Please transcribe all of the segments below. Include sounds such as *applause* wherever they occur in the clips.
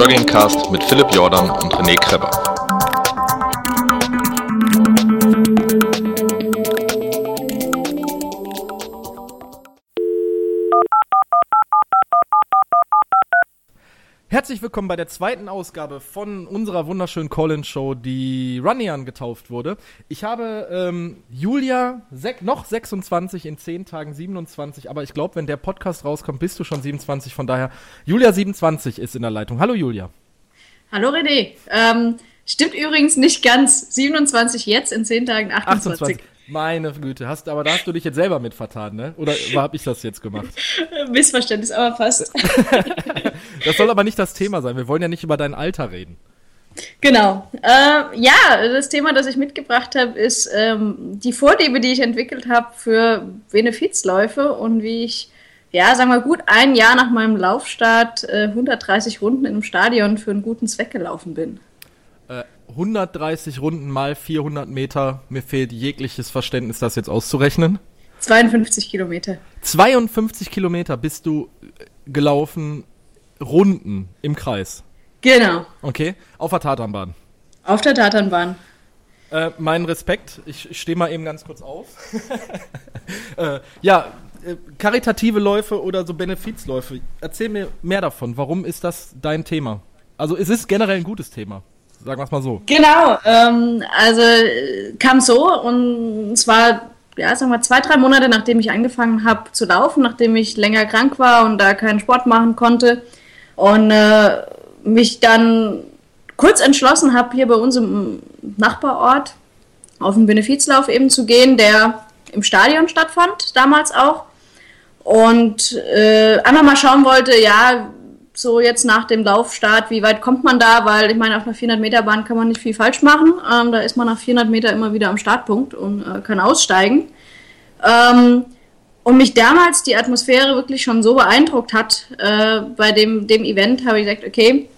Joggingcast mit Philipp Jordan und René Kreber. Willkommen bei der zweiten Ausgabe von unserer wunderschönen Call-In-Show, die Runnian getauft wurde. Ich habe ähm, Julia noch 26 in 10 Tagen 27, aber ich glaube, wenn der Podcast rauskommt, bist du schon 27. Von daher, Julia 27 ist in der Leitung. Hallo Julia. Hallo René. Ähm, stimmt übrigens nicht ganz. 27 jetzt, in 10 Tagen 28. 28. Meine Güte, hast, aber da hast du dich jetzt selber mit vertan, ne? Oder habe ich das jetzt gemacht? *laughs* Missverständnis, aber fast. *laughs* das soll aber nicht das Thema sein. Wir wollen ja nicht über dein Alter reden. Genau. Äh, ja, das Thema, das ich mitgebracht habe, ist ähm, die Vorliebe, die ich entwickelt habe für Benefizläufe und wie ich, ja, sagen wir gut ein Jahr nach meinem Laufstart äh, 130 Runden in einem Stadion für einen guten Zweck gelaufen bin. 130 Runden mal 400 Meter. Mir fehlt jegliches Verständnis, das jetzt auszurechnen. 52 Kilometer. 52 Kilometer bist du gelaufen, Runden im Kreis. Genau. Okay, auf der Tatanbahn. Auf der Tatanbahn. Äh, mein Respekt, ich, ich stehe mal eben ganz kurz auf. *laughs* äh, ja, äh, karitative Läufe oder so Benefizläufe. Erzähl mir mehr davon. Warum ist das dein Thema? Also es ist generell ein gutes Thema sagen wir es mal so. Genau, ähm, also kam so und zwar, ja, sagen wir zwei, drei Monate nachdem ich angefangen habe zu laufen, nachdem ich länger krank war und da keinen Sport machen konnte und äh, mich dann kurz entschlossen habe, hier bei uns im Nachbarort auf einen Benefizlauf eben zu gehen, der im Stadion stattfand, damals auch. Und äh, einfach mal schauen wollte, ja, so jetzt nach dem Laufstart, wie weit kommt man da? Weil ich meine, auf einer 400-Meter-Bahn kann man nicht viel falsch machen. Ähm, da ist man nach 400 Meter immer wieder am Startpunkt und äh, kann aussteigen. Ähm, und mich damals die Atmosphäre wirklich schon so beeindruckt hat äh, bei dem, dem Event, habe ich gesagt, okay,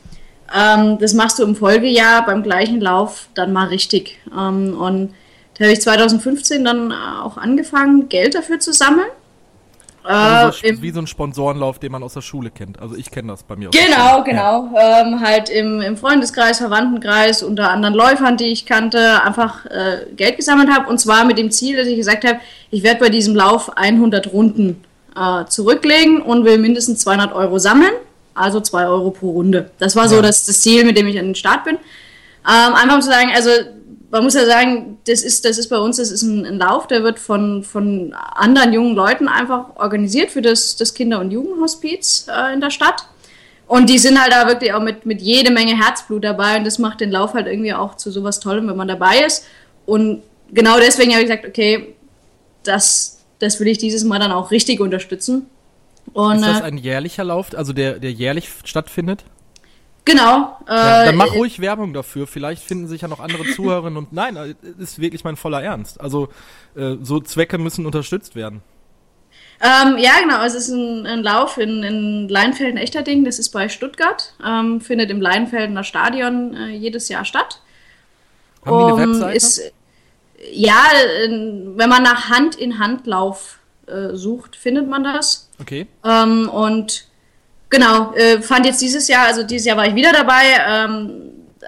ähm, das machst du im Folgejahr beim gleichen Lauf dann mal richtig. Ähm, und da habe ich 2015 dann auch angefangen, Geld dafür zu sammeln. Also so, äh, wie so ein Sponsorenlauf, den man aus der Schule kennt. Also ich kenne das bei mir. Genau, genau. Ja. Ähm, halt im, im Freundeskreis, Verwandtenkreis, unter anderen Läufern, die ich kannte, einfach äh, Geld gesammelt habe. Und zwar mit dem Ziel, dass ich gesagt habe, ich werde bei diesem Lauf 100 Runden äh, zurücklegen und will mindestens 200 Euro sammeln. Also 2 Euro pro Runde. Das war so ja. das, das Ziel, mit dem ich an den Start bin. Ähm, einfach um zu sagen, also man muss ja sagen, das ist, das ist bei uns, das ist ein, ein, Lauf, der wird von, von anderen jungen Leuten einfach organisiert für das, das Kinder- und Jugendhospiz äh, in der Stadt. Und die sind halt da wirklich auch mit, mit jede Menge Herzblut dabei und das macht den Lauf halt irgendwie auch zu sowas Tollem, wenn man dabei ist. Und genau deswegen habe ich gesagt, okay, das, das will ich dieses Mal dann auch richtig unterstützen. Und, ist das äh, ein jährlicher Lauf, also der, der jährlich stattfindet? Genau. Äh, ja, dann mach ruhig Werbung dafür. Vielleicht finden sich ja noch andere *laughs* Zuhörerinnen und nein, das äh, ist wirklich mein voller Ernst. Also äh, so Zwecke müssen unterstützt werden. Ähm, ja, genau. Es ist ein, ein Lauf in, in Leinfelden-Echterding. Das ist bei Stuttgart. Ähm, findet im Leinfeldener Stadion äh, jedes Jahr statt. Haben um, die eine Webseite? Ist, ja, wenn man nach Hand-in-Hand-Lauf äh, sucht, findet man das. Okay. Ähm, und Genau, äh, fand jetzt dieses Jahr, also dieses Jahr war ich wieder dabei, ähm,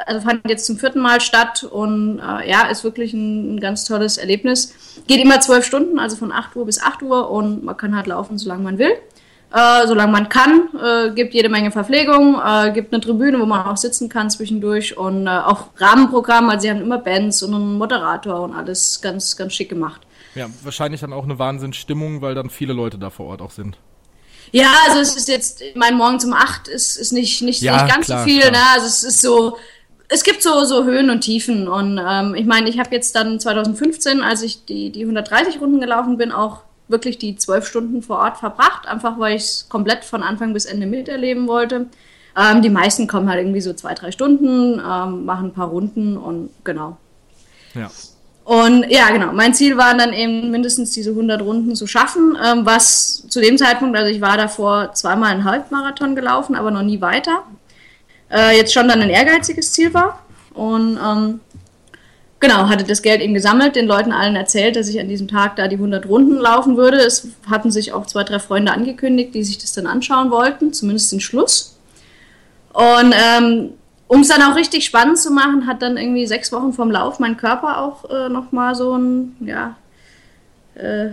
also fand jetzt zum vierten Mal statt und äh, ja, ist wirklich ein, ein, ganz tolles Erlebnis. Geht immer zwölf Stunden, also von 8 Uhr bis 8 Uhr und man kann halt laufen, solange man will. Äh, solange man kann, äh, gibt jede Menge Verpflegung, äh, gibt eine Tribüne, wo man auch sitzen kann zwischendurch und äh, auch Rahmenprogramm, also sie haben immer Bands und einen Moderator und alles ganz, ganz schick gemacht. Ja, wahrscheinlich dann auch eine Wahnsinnsstimmung, weil dann viele Leute da vor Ort auch sind. Ja, also es ist jetzt, mein Morgen um acht ist, ist nicht, nicht, ja, nicht ganz klar, so viel, klar. ne? Also es ist so, es gibt so, so Höhen und Tiefen. Und ähm, ich meine, ich habe jetzt dann 2015, als ich die, die 130 Runden gelaufen bin, auch wirklich die zwölf Stunden vor Ort verbracht, einfach weil ich es komplett von Anfang bis Ende miterleben wollte. Ähm, die meisten kommen halt irgendwie so zwei, drei Stunden, ähm, machen ein paar Runden und genau. Ja. Und ja, genau, mein Ziel war dann eben mindestens diese 100 Runden zu schaffen, ähm, was zu dem Zeitpunkt, also ich war davor zweimal einen Halbmarathon gelaufen, aber noch nie weiter, äh, jetzt schon dann ein ehrgeiziges Ziel war. Und ähm, genau, hatte das Geld eben gesammelt, den Leuten allen erzählt, dass ich an diesem Tag da die 100 Runden laufen würde. Es hatten sich auch zwei, drei Freunde angekündigt, die sich das dann anschauen wollten, zumindest den Schluss. Und ähm, um es dann auch richtig spannend zu machen, hat dann irgendwie sechs Wochen vom Lauf mein Körper auch äh, nochmal so ein, ja, äh,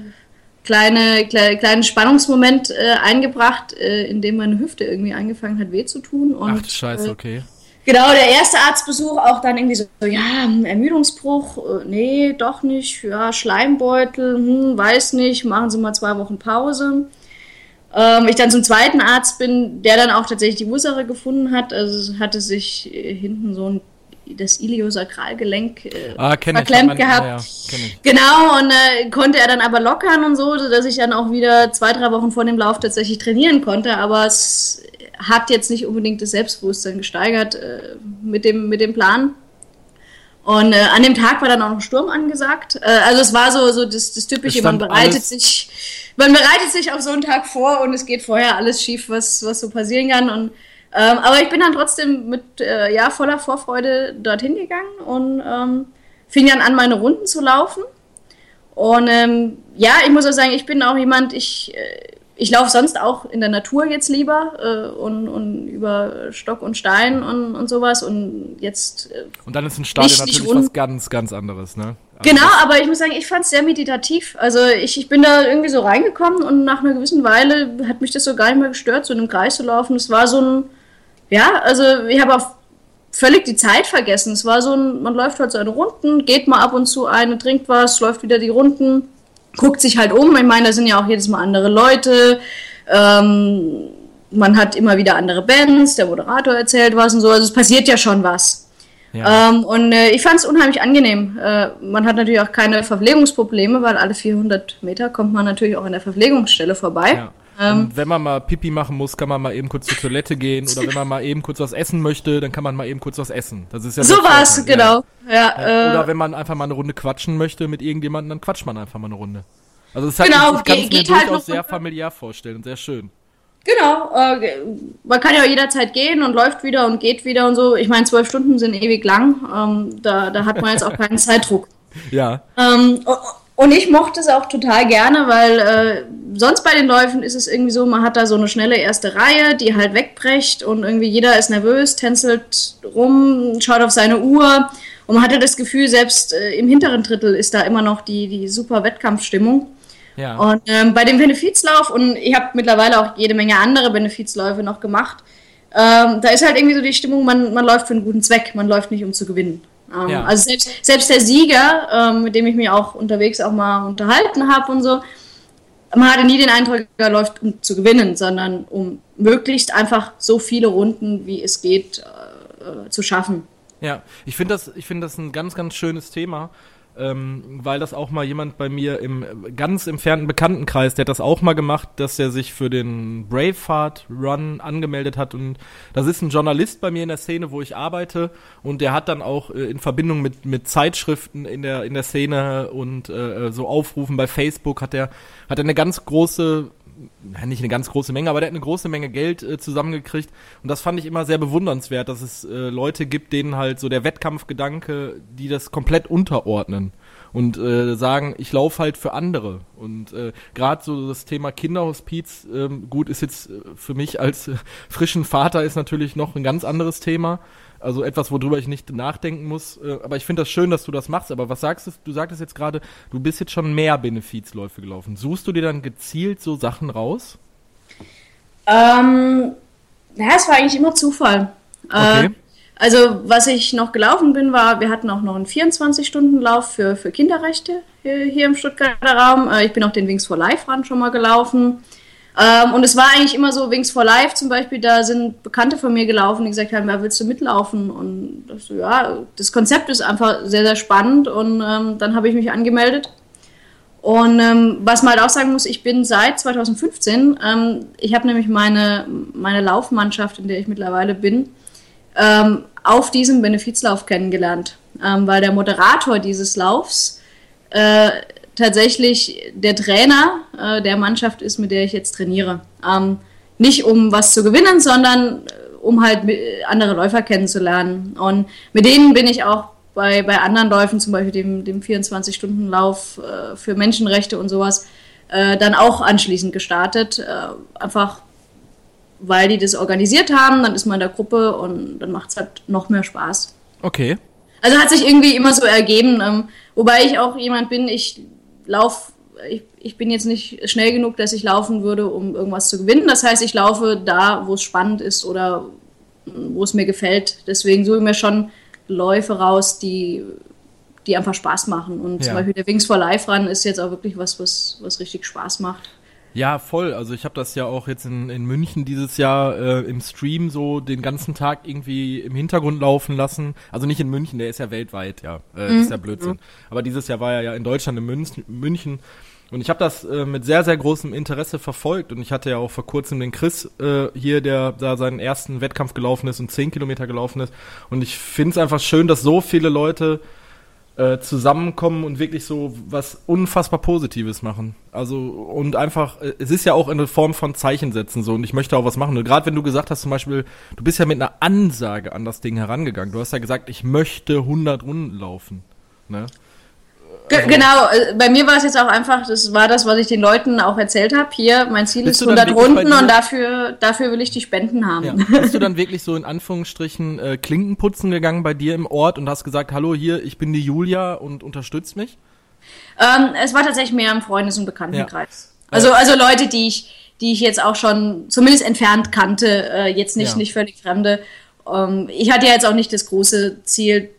kleine, kleine, kleinen Spannungsmoment äh, eingebracht, äh, in dem meine Hüfte irgendwie angefangen hat, weh zu tun. Und, Ach, scheiße, äh, okay. Genau, der erste Arztbesuch auch dann irgendwie so, ja, Ermüdungsbruch, äh, nee, doch nicht, ja, Schleimbeutel, hm, weiß nicht, machen Sie mal zwei Wochen Pause. Ähm, ich dann zum zweiten Arzt bin, der dann auch tatsächlich die Ursache gefunden hat, also es hatte sich äh, hinten so ein das Iliosakralgelenk äh, Ah, ich. verklemmt man- gehabt. Ja, ja, ich. Genau, und äh, konnte er dann aber lockern und so, dass ich dann auch wieder zwei, drei Wochen vor dem Lauf tatsächlich trainieren konnte. Aber es hat jetzt nicht unbedingt das Selbstbewusstsein gesteigert äh, mit, dem, mit dem Plan. Und äh, an dem Tag war dann auch noch Sturm angesagt. Äh, also es war so, so das, das Typische, man bereitet sich, man bereitet sich auf so einen Tag vor und es geht vorher alles schief, was, was so passieren kann. Und ähm, aber ich bin dann trotzdem mit äh, ja, voller Vorfreude dorthin gegangen und ähm, fing dann an, meine Runden zu laufen. Und ähm, ja, ich muss auch sagen, ich bin auch jemand, ich, äh, ich laufe sonst auch in der Natur jetzt lieber äh, und, und über Stock und Stein und, und sowas. Und jetzt äh, Und dann ist ein Stadion Nicht- natürlich was ganz, ganz anderes, ne? Genau, aber ich muss sagen, ich fand es sehr meditativ. Also ich, ich bin da irgendwie so reingekommen und nach einer gewissen Weile hat mich das so gar nicht mehr gestört, so in einem Kreis zu laufen. Es war so ein, ja, also ich habe auch völlig die Zeit vergessen. Es war so ein, man läuft halt seine Runden, geht mal ab und zu eine, trinkt was, läuft wieder die Runden, guckt sich halt um. Ich meine, da sind ja auch jedes Mal andere Leute. Ähm, man hat immer wieder andere Bands, der Moderator erzählt was und so. Also es passiert ja schon was. Ja. Ähm, und äh, ich fand es unheimlich angenehm. Äh, man hat natürlich auch keine Verpflegungsprobleme, weil alle 400 Meter kommt man natürlich auch an der Verpflegungsstelle vorbei. Ja. Ähm, Und wenn man mal Pipi machen muss, kann man mal eben kurz zur Toilette gehen oder wenn man mal eben kurz was essen möchte, dann kann man mal eben kurz was essen. Das ist ja so Vorteil, genau. Ja, Ja. Ja. äh, Oder wenn man einfach mal eine Runde quatschen möchte mit irgendjemandem, dann quatscht man einfach mal eine Runde. Also es hat, Genau, ich kann es mir halt durchaus sehr familiär vorstellen und sehr schön. Genau, äh, man kann ja jederzeit gehen und läuft wieder und geht wieder und so. Ich meine, zwölf Stunden sind ewig lang. Ähm, da, da hat man jetzt auch keinen *laughs* Zeitdruck. Ja, Ähm, und ich mochte es auch total gerne, weil äh, sonst bei den Läufen ist es irgendwie so, man hat da so eine schnelle erste Reihe, die halt wegbrecht und irgendwie jeder ist nervös, tänzelt rum, schaut auf seine Uhr und man hatte das Gefühl, selbst äh, im hinteren Drittel ist da immer noch die, die super Wettkampfstimmung. Ja. Und ähm, bei dem Benefizlauf, und ich habe mittlerweile auch jede Menge andere Benefizläufe noch gemacht, ähm, da ist halt irgendwie so die Stimmung, man, man läuft für einen guten Zweck, man läuft nicht um zu gewinnen. Ähm, Ja. Also selbst, selbst der Sieger, ähm, mit dem ich mich auch unterwegs auch mal unterhalten habe und so, man hatte nie den Eindruck, er läuft um zu gewinnen, sondern um möglichst einfach so viele Runden, wie es geht, äh, äh, zu schaffen. Ja, ich finde das, ich finde das ein ganz, ganz schönes Thema, ähm, weil das auch mal jemand bei mir im äh, ganz entfernten Bekanntenkreis, der hat das auch mal gemacht, dass er sich für den Braveheart Run angemeldet hat. Und das ist ein Journalist bei mir in der Szene, wo ich arbeite. Und der hat dann auch äh, in Verbindung mit mit Zeitschriften in der in der Szene und äh, so Aufrufen bei Facebook hat er hat er eine ganz große nicht eine ganz große Menge, aber der hat eine große Menge Geld äh, zusammengekriegt. Und das fand ich immer sehr bewundernswert, dass es äh, Leute gibt, denen halt so der Wettkampfgedanke, die das komplett unterordnen und äh, sagen, ich laufe halt für andere. Und äh, gerade so das Thema Kinderhospiz, ähm, gut, ist jetzt äh, für mich als äh, frischen Vater ist natürlich noch ein ganz anderes Thema. Also etwas, worüber ich nicht nachdenken muss. Äh, aber ich finde das schön, dass du das machst. Aber was sagst du? Du sagtest jetzt gerade, du bist jetzt schon mehr Benefizläufe gelaufen. Suchst du dir dann gezielt so Sachen raus? Ähm, ja, es war eigentlich immer Zufall. Okay. Äh, also, was ich noch gelaufen bin, war, wir hatten auch noch einen 24-Stunden-Lauf für, für Kinderrechte hier, hier im Stuttgarter Raum. Äh, ich bin auch den Wings for Life Run schon mal gelaufen. Ähm, und es war eigentlich immer so, Wings for Life zum Beispiel, da sind Bekannte von mir gelaufen, die gesagt haben, ja, willst du mitlaufen? Und das, ja, das Konzept ist einfach sehr, sehr spannend und ähm, dann habe ich mich angemeldet. Und ähm, was man halt auch sagen muss, ich bin seit 2015, ähm, ich habe nämlich meine, meine Laufmannschaft, in der ich mittlerweile bin, ähm, auf diesem Benefizlauf kennengelernt, ähm, weil der Moderator dieses Laufs äh, tatsächlich der Trainer äh, der Mannschaft ist, mit der ich jetzt trainiere. Ähm, nicht um was zu gewinnen, sondern äh, um halt andere Läufer kennenzulernen. Und mit denen bin ich auch bei, bei anderen Läufen, zum Beispiel dem, dem 24-Stunden-Lauf äh, für Menschenrechte und sowas, äh, dann auch anschließend gestartet. Äh, einfach weil die das organisiert haben, dann ist man in der Gruppe und dann macht es halt noch mehr Spaß. Okay. Also hat sich irgendwie immer so ergeben, ähm, wobei ich auch jemand bin, ich laufe, ich, ich bin jetzt nicht schnell genug, dass ich laufen würde, um irgendwas zu gewinnen. Das heißt, ich laufe da, wo es spannend ist oder wo es mir gefällt. Deswegen suche ich mir schon Läufe raus, die, die einfach Spaß machen. Und ja. zum Beispiel der Wings for Life Run ist jetzt auch wirklich was, was, was richtig Spaß macht. Ja, voll. Also ich habe das ja auch jetzt in, in München dieses Jahr äh, im Stream so den ganzen Tag irgendwie im Hintergrund laufen lassen. Also nicht in München, der ist ja weltweit, ja. Äh, mhm. ist ja Blödsinn. Aber dieses Jahr war er ja in Deutschland, in München. München. Und ich habe das äh, mit sehr, sehr großem Interesse verfolgt. Und ich hatte ja auch vor kurzem den Chris äh, hier, der da seinen ersten Wettkampf gelaufen ist und zehn Kilometer gelaufen ist. Und ich finde es einfach schön, dass so viele Leute äh, zusammenkommen und wirklich so was unfassbar Positives machen. Also und einfach, äh, es ist ja auch eine Form von Zeichen setzen so und ich möchte auch was machen. Gerade wenn du gesagt hast zum Beispiel, du bist ja mit einer Ansage an das Ding herangegangen. Du hast ja gesagt, ich möchte 100 Runden laufen. Ne? Also, genau, äh, bei mir war es jetzt auch einfach, das war das, was ich den Leuten auch erzählt habe. Hier, mein Ziel ist 100 Runden und dafür, dafür will ich die Spenden haben. Ja. Bist du dann wirklich so in Anführungsstrichen äh, Klinkenputzen gegangen bei dir im Ort und hast gesagt, hallo hier, ich bin die Julia und unterstützt mich? Ähm, es war tatsächlich mehr im Freundes- und Bekanntenkreis. Ja. Also, also Leute, die ich, die ich jetzt auch schon zumindest entfernt kannte, äh, jetzt nicht, ja. nicht völlig Fremde. Ähm, ich hatte ja jetzt auch nicht das große Ziel,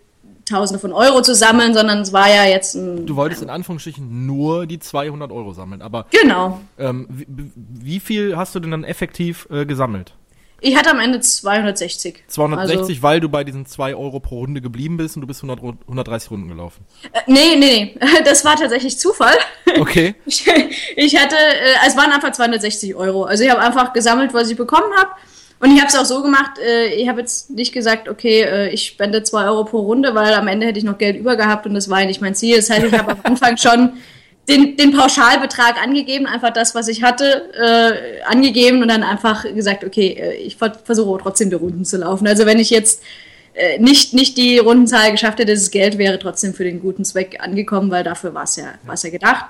Tausende von Euro zu sammeln, sondern es war ja jetzt ein. Du wolltest in Anführungsstrichen nur die 200 Euro sammeln, aber. Genau. Ähm, wie, wie, viel hast du denn dann effektiv äh, gesammelt? Ich hatte am Ende 260. 260, also, weil du bei diesen 2 Euro pro Runde geblieben bist und du bist 100, 130 Runden gelaufen. Äh, nee, nee, nee. *laughs* Das war tatsächlich Zufall. Okay. *laughs* Ich, ich hatte, äh, es waren einfach 260 Euro. Also ich habe einfach gesammelt, was ich bekommen habe und ich habe es auch so gemacht, äh, ich habe jetzt nicht gesagt, okay, äh, ich spende zwei Euro pro Runde, weil am Ende hätte ich noch Geld über gehabt und das war ja nicht mein Ziel. Das heißt, ich habe am Anfang schon den, den Pauschalbetrag angegeben, einfach das, was ich hatte, äh, angegeben und dann einfach gesagt, okay, äh, ich versuche trotzdem die Runden zu laufen. Also wenn ich jetzt äh, nicht, nicht die Rundenzahl geschafft hätte, das Geld wäre trotzdem für den guten Zweck angekommen, weil dafür war es ja, war's ja gedacht.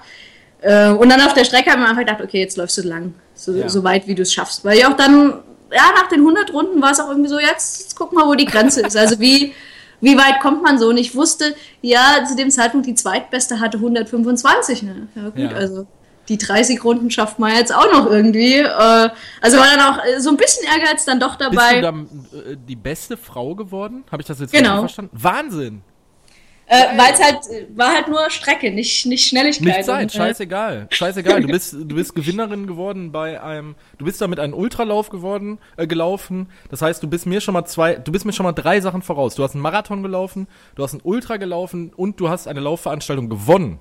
Äh, und dann auf der Strecke haben wir einfach gedacht, okay, jetzt läufst du lang, so, ja. so weit wie du es schaffst. Weil ich auch dann ja, nach den 100 Runden war es auch irgendwie so, jetzt, jetzt gucken wir, wo die Grenze ist. Also wie, wie weit kommt man so? Und ich wusste, ja, zu dem Zeitpunkt die zweitbeste hatte 125. Ne? Ja gut, ja. also die 30 Runden schafft man jetzt auch noch irgendwie. Äh, also war dann auch äh, so ein bisschen Ehrgeiz dann doch dabei. Bist du dann äh, die beste Frau geworden? Habe ich das jetzt genau. verstanden? Wahnsinn! Äh, Weil es halt war halt nur Strecke, nicht, nicht Schnelligkeit. Nicht Zeit, und, äh, scheißegal. Scheißegal. Du bist, du bist Gewinnerin geworden bei einem, du bist damit einen Ultralauf geworden, äh, gelaufen. Das heißt, du bist mir schon mal zwei, du bist mir schon mal drei Sachen voraus. Du hast einen Marathon gelaufen, du hast einen Ultra gelaufen und du hast eine Laufveranstaltung gewonnen.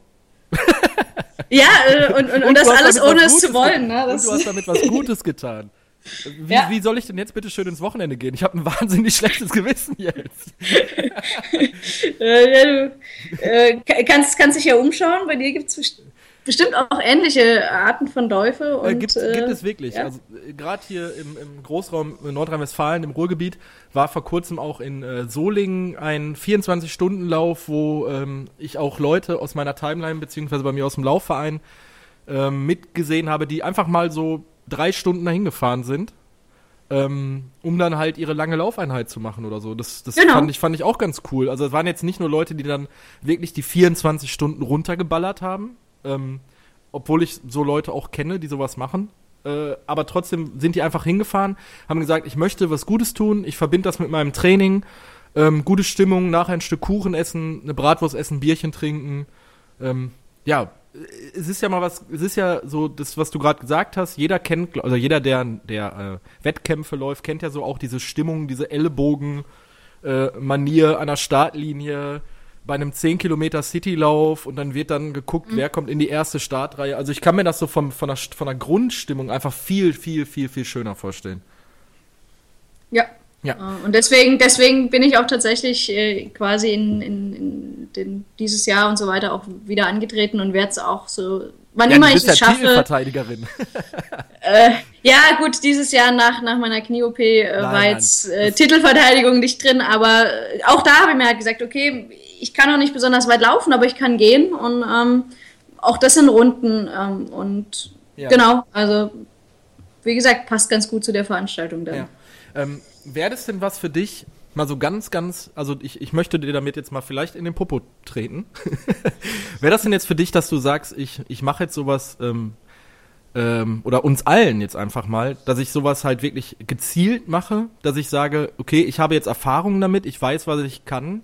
ja, äh, und, und, und, und das alles ohne es zu wollen. Ne? und du hast damit was Gutes getan. Wie, ja. wie soll ich denn jetzt bitte schön ins Wochenende gehen? Ich habe ein *laughs* wahnsinnig schlechtes Gewissen jetzt. *laughs* äh, ja, du äh, kannst, kannst dich ja umschauen. Bei dir gibt es bestimmt auch ähnliche Arten von Läufe. Äh, und, äh, gibt, gibt es wirklich. Ja. Also äh, gerade hier im, im Großraum Nordrhein-Westfalen, im Ruhrgebiet, war vor kurzem auch in äh, Solingen ein 24-Stunden-Lauf, wo ähm, ich auch Leute aus meiner Timeline beziehungsweise bei mir aus dem Laufverein ähm, mitgesehen habe, die einfach mal so drei Stunden dahin gefahren sind, ähm, um dann halt ihre lange Laufeinheit zu machen oder so. Das, das genau. fand, ich, fand ich auch ganz cool. Also es waren jetzt nicht nur Leute, die dann wirklich die 24 Stunden runtergeballert haben, ähm, obwohl ich so Leute auch kenne, die sowas machen. Äh, aber trotzdem sind die einfach hingefahren, haben gesagt, ich möchte was Gutes tun, ich verbinde das mit meinem Training, ähm, gute Stimmung, nachher ein Stück Kuchen essen, eine Bratwurst essen, Bierchen trinken. Ähm, ja, es ist ja mal was, es ist ja so, das, was du gerade gesagt hast, jeder kennt, also jeder, der, der äh, Wettkämpfe läuft, kennt ja so auch diese Stimmung, diese Ellbogen-Manier äh, an der Startlinie bei einem 10 Kilometer Citylauf und dann wird dann geguckt, mhm. wer kommt in die erste Startreihe. Also ich kann mir das so vom, von, der, von der Grundstimmung einfach viel, viel, viel, viel schöner vorstellen. Ja, ja. Äh, und deswegen, deswegen bin ich auch tatsächlich äh, quasi in, in, in den, dieses Jahr und so weiter auch wieder angetreten und werde es auch so, wann ja, immer ich es ja schaffe. Titelverteidigerin. *laughs* äh, ja, gut, dieses Jahr nach, nach meiner Knie-OP äh, war jetzt äh, Titelverteidigung nicht drin, aber äh, auch da habe ich mir halt gesagt, okay, ich kann auch nicht besonders weit laufen, aber ich kann gehen und ähm, auch das in Runden ähm, und ja. genau, also wie gesagt, passt ganz gut zu der Veranstaltung dann. Ja. Ähm, Wäre das denn was für dich, mal so ganz, ganz, also ich, ich möchte dir damit jetzt mal vielleicht in den Popo treten. *laughs* Wäre das denn jetzt für dich, dass du sagst, ich, ich mache jetzt sowas, ähm, ähm, oder uns allen jetzt einfach mal, dass ich sowas halt wirklich gezielt mache, dass ich sage, okay, ich habe jetzt Erfahrungen damit, ich weiß, was ich kann.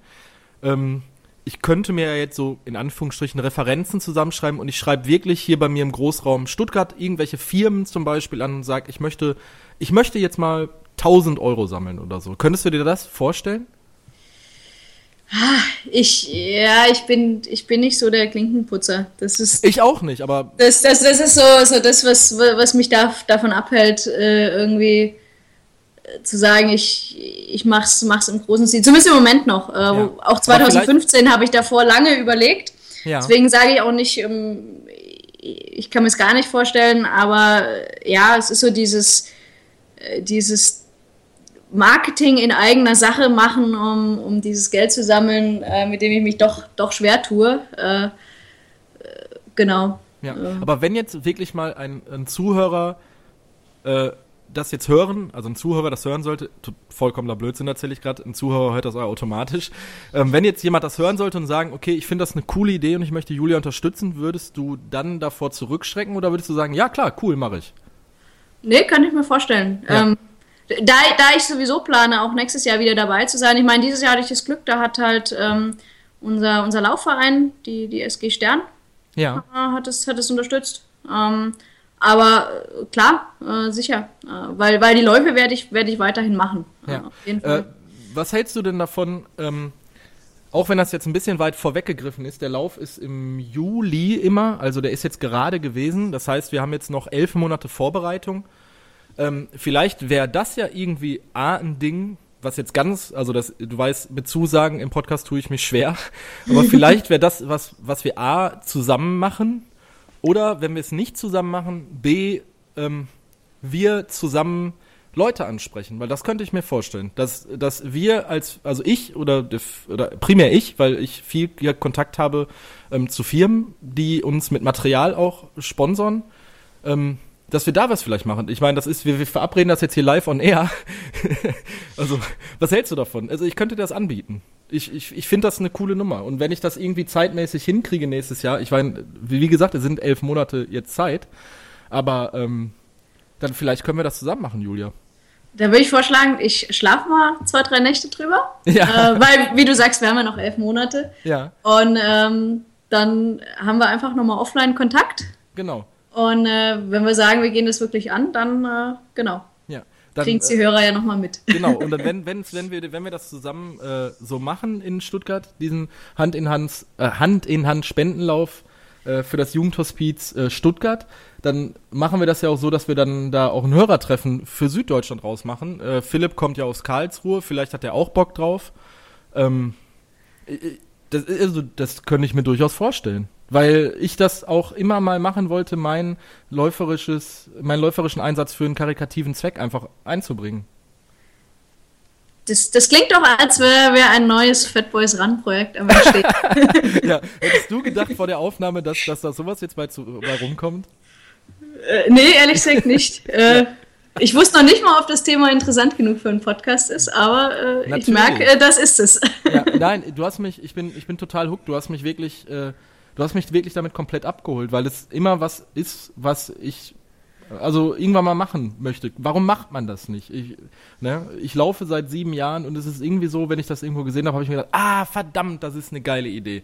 Ähm, ich könnte mir ja jetzt so in Anführungsstrichen Referenzen zusammenschreiben und ich schreibe wirklich hier bei mir im Großraum Stuttgart irgendwelche Firmen zum Beispiel an und sage, ich möchte, ich möchte jetzt mal 1000 Euro sammeln oder so. Könntest du dir das vorstellen? Ich, ja, ich bin, ich bin nicht so der Klinkenputzer. Das ist. Ich auch nicht, aber. Das, das, das ist so, so das, was, was mich da, davon abhält, äh, irgendwie zu sagen, ich, ich mach's, mach's im großen Stil. Zumindest im Moment noch. Äh, ja. Auch 2015 habe ich davor lange überlegt. Ja. Deswegen sage ich auch nicht, ähm, ich kann mir es gar nicht vorstellen, aber äh, ja, es ist so dieses, äh, dieses Marketing in eigener Sache machen, um, um dieses Geld zu sammeln, äh, mit dem ich mich doch, doch schwer tue. Äh, äh genau. Ja, aber wenn jetzt wirklich mal ein, ein Zuhörer äh, das jetzt hören, also ein Zuhörer das hören sollte, vollkommener Blödsinn erzähle ich gerade, ein Zuhörer hört das automatisch. Ähm, wenn jetzt jemand das hören sollte und sagen, okay, ich finde das eine coole Idee und ich möchte Julia unterstützen, würdest du dann davor zurückschrecken oder würdest du sagen, ja klar, cool, mache ich? Nee, kann ich mir vorstellen. Ja. Ähm, da, da ich sowieso plane, auch nächstes Jahr wieder dabei zu sein. Ich meine, dieses Jahr hatte ich das Glück, da hat halt ähm, unser, unser Laufverein, die, die SG Stern, ja. Äh, hat, es, hat es unterstützt. Ähm, aber äh, klar, äh, sicher, äh, weil, weil die Läufe werde ich, werd ich weiterhin machen. Ja. Äh. Äh, was hältst du denn davon, ähm, auch wenn das jetzt ein bisschen weit vorweggegriffen ist, der Lauf ist im Juli immer, also der ist jetzt gerade gewesen, das heißt, wir haben jetzt noch elf Monate Vorbereitung. Ähm, vielleicht wäre das ja irgendwie A, ein Ding, was jetzt ganz, also das, du weißt, mit Zusagen im Podcast tue ich mich schwer, *laughs* aber vielleicht wäre das was, was wir A, zusammen machen, oder wenn wir es nicht zusammen machen, B, ähm, wir zusammen Leute ansprechen, weil das könnte ich mir vorstellen, dass, dass wir als, also ich oder, oder primär ich, weil ich viel Kontakt habe ähm, zu Firmen, die uns mit Material auch sponsern, ähm, dass wir da was vielleicht machen. Ich meine, das ist, wir, wir verabreden das jetzt hier live on air. *laughs* also, was hältst du davon? Also, ich könnte das anbieten. Ich, ich, ich finde das eine coole Nummer. Und wenn ich das irgendwie zeitmäßig hinkriege nächstes Jahr, ich meine, wie gesagt, es sind elf Monate jetzt Zeit, aber ähm, dann vielleicht können wir das zusammen machen, Julia. Da würde ich vorschlagen, ich schlafe mal zwei, drei Nächte drüber. *laughs* Ja. Äh, weil, wie du sagst, wir haben ja noch elf Monate. Ja. Und ähm, dann haben wir einfach nochmal offline Kontakt. Genau. Und äh, wenn wir sagen, wir gehen das wirklich an, dann äh, genau. Ja. Dann, Kriegen die Hörer ja nochmal mit. Genau, und dann, *laughs* wenn, wenn, wenn, wir, wenn wir das zusammen äh, so machen in Stuttgart, diesen Hand in Hand, äh, Hand, in Hand Spendenlauf äh, für das Jugendhospiz äh, Stuttgart, dann machen wir das ja auch so, dass wir dann da auch ein Hörertreffen für Süddeutschland rausmachen. Äh, Philipp kommt ja aus Karlsruhe, vielleicht hat er auch Bock drauf. Ähm, das, also, das könnte ich mir durchaus vorstellen weil ich das auch immer mal machen wollte, mein läuferisches, meinen läuferischen Einsatz für einen karikativen Zweck einfach einzubringen. Das, das klingt doch, als wäre wär ein neues Fat Boys Run Projekt am Entstehen. *laughs* *laughs* ja, hättest du gedacht vor der Aufnahme, dass, dass da sowas jetzt bei, zu, bei rumkommt? Äh, nee, ehrlich gesagt nicht. Äh, ich wusste noch nicht mal, ob das Thema interessant genug für einen Podcast ist, aber äh, ich merke, äh, das ist es. ja, *laughs* nein, du hast mich, ich bin, ich bin total hooked, du hast mich wirklich äh, du hast mich wirklich damit komplett abgeholt, weil es immer was ist, was ich also irgendwann mal machen möchte. Warum macht man das nicht? Ich, ne, ich laufe seit sieben Jahren und es ist irgendwie so, wenn ich das irgendwo gesehen habe, habe ich mir gedacht, ah, verdammt, das ist eine geile Idee.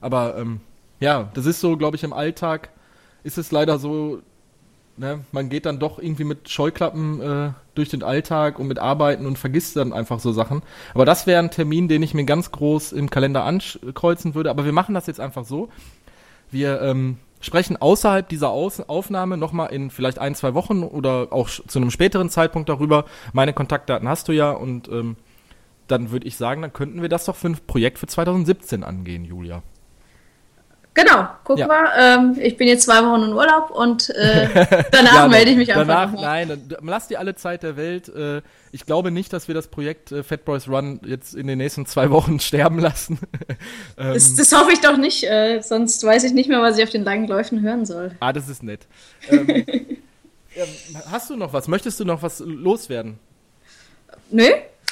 Aber ähm, ja, das ist so, glaube ich, im Alltag ist es leider so, ne, man geht dann doch irgendwie mit Scheuklappen äh, durch den Alltag und mit Arbeiten und vergisst dann einfach so Sachen. Aber das wäre ein Termin, den ich mir ganz groß im Kalender ankreuzen würde. Aber wir machen das jetzt einfach so. Wir ähm, sprechen außerhalb dieser Aus Aufnahme nochmal in vielleicht ein, zwei Wochen oder auch zu einem späteren Zeitpunkt darüber. Meine Kontaktdaten hast du ja und ähm, dann würde ich sagen, dann könnten wir das doch für ein Projekt für 2017 angehen, Julia. Genau, guck ja. mal, ähm, ich bin jetzt zwei Wochen in Urlaub und äh, *laughs* danach ja, melde ich mich einfach. Danach, nein, dann, lass dir alle Zeit der Welt. Äh, ich glaube nicht, dass wir das Projekt äh, Fat Boys Run jetzt in den nächsten zwei Wochen *laughs* sterben lassen. *laughs* ähm, das, das, hoffe ich doch nicht, äh, sonst weiß ich nicht mehr, was ich auf den langen Läufen hören soll. Ah, das ist nett. Ähm, hast du noch was? Möchtest du noch was loswerden? Nö,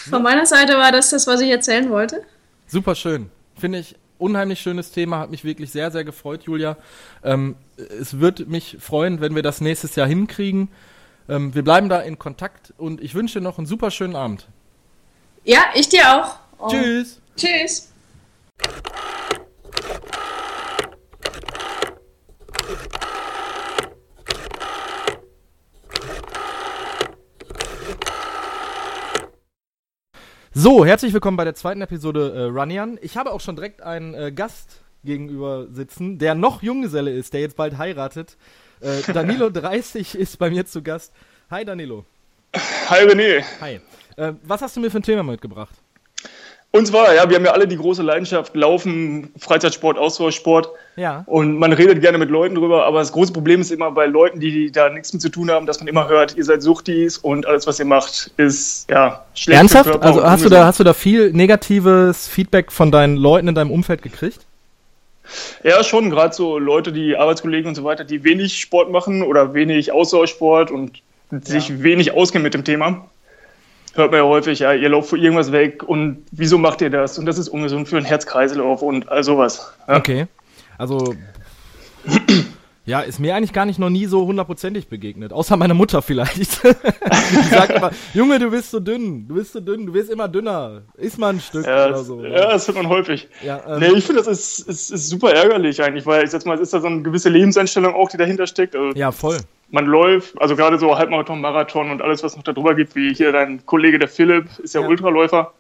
von meiner Seite war das das, was ich erzählen wollte. Super schön. Finde ich unheimlich schönes Thema, hat mich wirklich sehr, sehr gefreut, Julia. Ähm, es wird mich freuen, wenn wir das nächstes Jahr hinkriegen. Ähm, wir bleiben da in Kontakt und ich wünsche dir noch einen super schönen Abend. Ja, ich dir auch. Und tschüss. Tschüss. So, herzlich willkommen bei der zweiten Episode äh, Runyan. Ich habe auch schon direkt einen äh, Gast gegenüber sitzen, der noch Junggeselle ist, der jetzt bald heiratet. Äh, *laughs* Danilo 30 ist bei mir zu Gast. Hi Danilo. Hi René. Hi. Äh, was hast du mir für ein Thema mitgebracht? Und zwar, ja, wir haben ja alle die große Leidenschaft, Laufen, Freizeitsport, Ausdauersport. Ja. Und man redet gerne mit Leuten drüber, aber das große Problem ist immer bei Leuten, die da nichts mit zu tun haben, dass man immer hört, ihr seid Suchtis und alles, was ihr macht, ist, ja, schlecht. Ernsthaft? Also hast du, da, hast du da viel negatives Feedback von deinen Leuten in deinem Umfeld gekriegt? Ja, schon, gerade so Leute, die Arbeitskollegen und so weiter, die wenig Sport machen oder wenig Ausdauersport und ja. sich wenig auskennen mit dem Thema hört man ja häufig, ja, ihr lauft vor irgendwas weg und wieso macht ihr das? Und das ist ungesund für den Herz-Kreislauf und all sowas. Ja. Okay. Also, ja, ist mir eigentlich gar nicht noch nie so hundertprozentig begegnet. Außer meiner Mutter vielleicht. *laughs* Die sagt immer, Junge, du bist so dünn, du bist so dünn, du wirst immer dünner. Iss mal ein Stück ja, oder so. Ja, das hört man häufig. Ja, ähm, nee, ich finde, das ist, ist, ist, super ärgerlich eigentlich, weil ich sag mal, es ist da so eine gewisse Lebenseinstellung auch, die dahinter steckt. Also, ja, voll man läuft, also gerade so Halbmarathon, Marathon und alles, was noch da drüber gibt, wie hier dein Kollege der Philipp, ist ja, ja. Ultraläufer.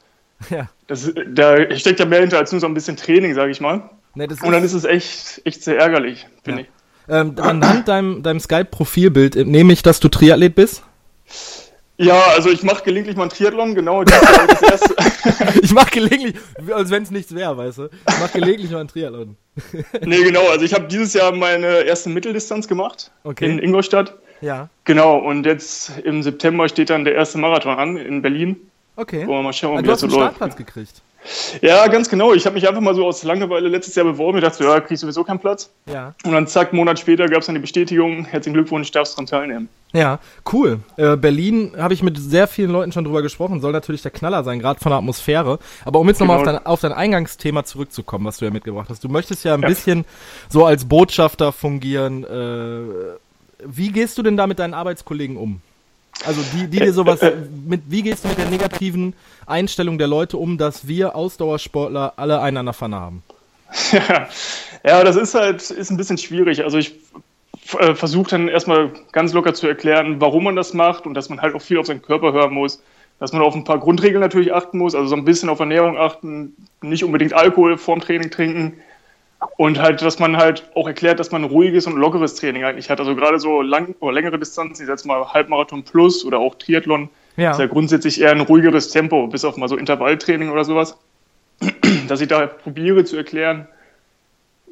Ja. Das, da steckt ja mehr hinter als nur so ein bisschen Training, sage ich mal. Nee, und dann ist es echt, echt sehr ärgerlich, finde ja. ich. Ähm, anhand deinem, deinem Skype-Profilbild nehme ich, dass du Triathlet bist? Ja, also ich mache gelegentlich mal einen Triathlon, genau. ich mache *laughs* *laughs* gelegentlich, als wenn es nichts wäre, weißt du. Ich mache gelegentlich mal einen Triathlon. *laughs* nee, genau. Also ich habe dieses Jahr meine erste Mitteldistanz gemacht okay. in Ingolstadt. Ja. Genau. Und jetzt im September steht dann der erste Marathon an in Berlin. Okay. Wollen wir mal schauen, also wie du das so einen läuft. Startplatz gekriegt. Ja, ganz genau. Ich habe mich einfach mal so aus Langeweile letztes Jahr beworben. Ich dachte, ja, krieg ich sowieso keinen Platz. Ja. Und dann zack, einen Monat später gab es dann die Bestätigung, herzlichen Glückwunsch, darfst daran teilnehmen. Ja, cool. Äh, Berlin habe ich mit sehr vielen Leuten schon drüber gesprochen, soll natürlich der Knaller sein, gerade von der Atmosphäre. Aber um jetzt genau. nochmal auf dein, auf dein Eingangsthema zurückzukommen, was du ja mitgebracht hast. Du möchtest ja ein ja. bisschen so als Botschafter fungieren. Äh, wie gehst du denn da mit deinen Arbeitskollegen um? Also die, die dir sowas, mit, wie gehst du mit der negativen Einstellung der Leute um, dass wir Ausdauersportler alle einander haben? Ja, *laughs* ja, das ist halt ist ein bisschen schwierig. Also ich äh, versuche dann erstmal ganz locker zu erklären, warum man das macht und dass man halt auch viel auf seinen Körper hören muss, dass man auf ein paar Grundregeln natürlich achten muss, also so ein bisschen auf Ernährung achten, nicht unbedingt Alkohol vorm Training trinken, und halt, dass man halt auch erklärt, dass man ruhiges und lockeres Training eigentlich hat. Also gerade so lang oder längere Distanzen, ich sag mal Halbmarathon plus oder auch Triathlon, ja. ist ja grundsätzlich eher ein ruhigeres Tempo, bis auf mal so Intervalltraining oder sowas. *clears throat* dass ich da halt probiere zu erklären,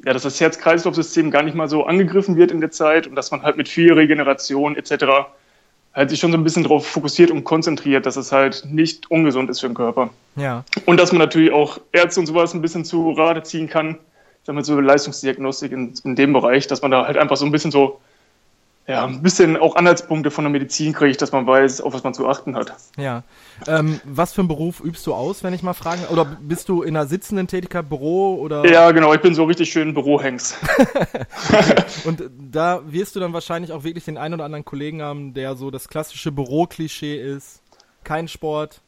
ja, dass das Herz-Kreislauf-System gar nicht mal so angegriffen wird in der Zeit und dass man halt mit viel Regeneration etc. halt sich schon so ein bisschen darauf fokussiert und konzentriert, dass es halt nicht ungesund ist für den Körper. Ja. Und dass man natürlich auch Ärzte und sowas ein bisschen zu Rate ziehen kann, damit so Leistungsdiagnostik in, in dem Bereich, dass man da halt einfach so ein bisschen so, ja, ein bisschen auch Anhaltspunkte von der Medizin kriegt, dass man weiß, auf was man zu achten hat. Ja. Ähm, was für einen Beruf übst du aus, wenn ich mal fragen? Oder bist du in einer sitzenden Tätigkeit, Büro oder? Ja, genau, ich bin so richtig schön Bürohengst. okay. *laughs* Und da wirst du dann wahrscheinlich auch wirklich den einen oder anderen Kollegen haben, der so das klassische Büroklischee ist. Kein Sport.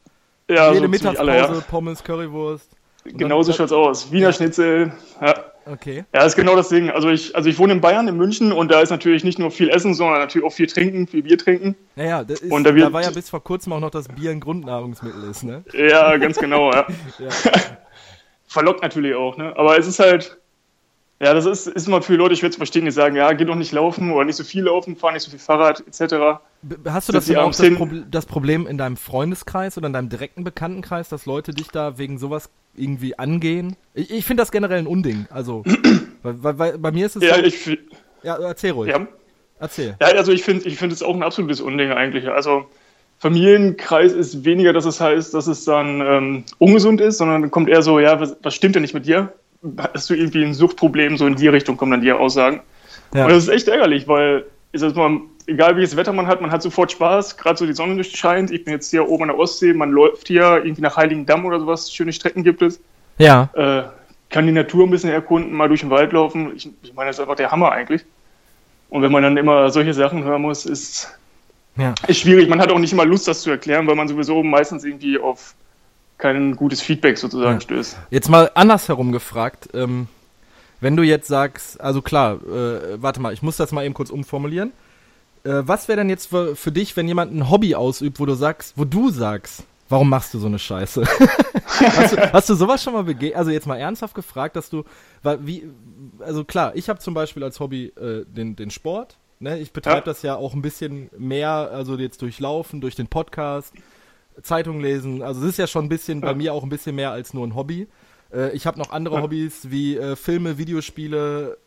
Ja, jede so Mittagspause, alle, ja. Pommes, Currywurst. Genauso schaut's aus. Wiener. Schnitzel, ja. Okay. Ja, ist genau das Ding. Also ich, also ich wohne in Bayern, in München und da ist natürlich nicht nur viel Essen, sondern natürlich auch viel Trinken, viel Bier trinken. Naja, das ist, und da, wird, da war ja bis vor kurzem auch noch, dass Bier ein Grundnahrungsmittel ist, ne? Ja, ganz genau, ja. *laughs* ja. *laughs* Verlockt natürlich auch, ne? Aber es ist halt, ja, das ist, ist immer für Leute schwer zu verstehen, die sagen, ja, geh doch nicht laufen oder nicht so viel laufen, fahr nicht so viel Fahrrad, etc. Hast du das auch das, Proble das Problem in deinem Freundeskreis oder in deinem direkten Bekanntenkreis, dass Leute dich da wegen sowas irgendwie angehen? Ich, ich finde das generell ein Unding. Also, *clears throat* weil, weil, bei mir ist es. Ja, so, ich. Ja, erzähl ruhig. Ja. Erzähl. Ja, also ich finde ich finde es auch ein absolutes Unding eigentlich. Also, Familienkreis ist weniger, dass es heißt, dass es dann ähm, ungesund ist, sondern kommt eher so, ja, was, was stimmt denn nicht mit dir? Hast du irgendwie ein Suchtproblem? So in die Richtung kommen dann die Aussagen. Ja. Und das ist echt ärgerlich, weil ich sag mal, egal welches Wetter man hat, man hat sofort Spaß. Gerade so die Sonne scheint. Ich bin jetzt hier oben an der Ostsee. Man läuft hier irgendwie nach Heiligendamm oder sowas. Schöne Strecken gibt es. Ja. Äh, kann die Natur ein bisschen erkunden, mal durch den Wald laufen. Ich, ich meine, das ist einfach der Hammer eigentlich. Und wenn man dann immer solche Sachen hören muss, ist, Ja. ist schwierig. Man hat auch nicht immer Lust, das zu erklären, weil man sowieso meistens irgendwie auf kein gutes Feedback sozusagen Ja. stößt. Jetzt mal andersherum gefragt. Ähm, wenn du jetzt sagst, also klar, äh, warte mal, ich muss das mal eben kurz umformulieren. Äh, was wäre denn jetzt für, für dich, wenn jemand ein Hobby ausübt, wo du sagst, wo du sagst, warum machst du so eine Scheiße? *laughs* hast, du, hast du sowas schon mal begegnet? Also jetzt mal ernsthaft gefragt, dass du, weil, wie, also klar, ich habe zum Beispiel als Hobby äh, den, den Sport. Ne? Ich betreibe Ja. das ja auch ein bisschen mehr, also jetzt durchlaufen, durch den Podcast. Zeitung lesen. Also es ist ja schon ein bisschen bei mir auch ein bisschen mehr als nur ein Hobby. Äh, ich habe noch andere Ja. Hobbys wie äh, Filme, Videospiele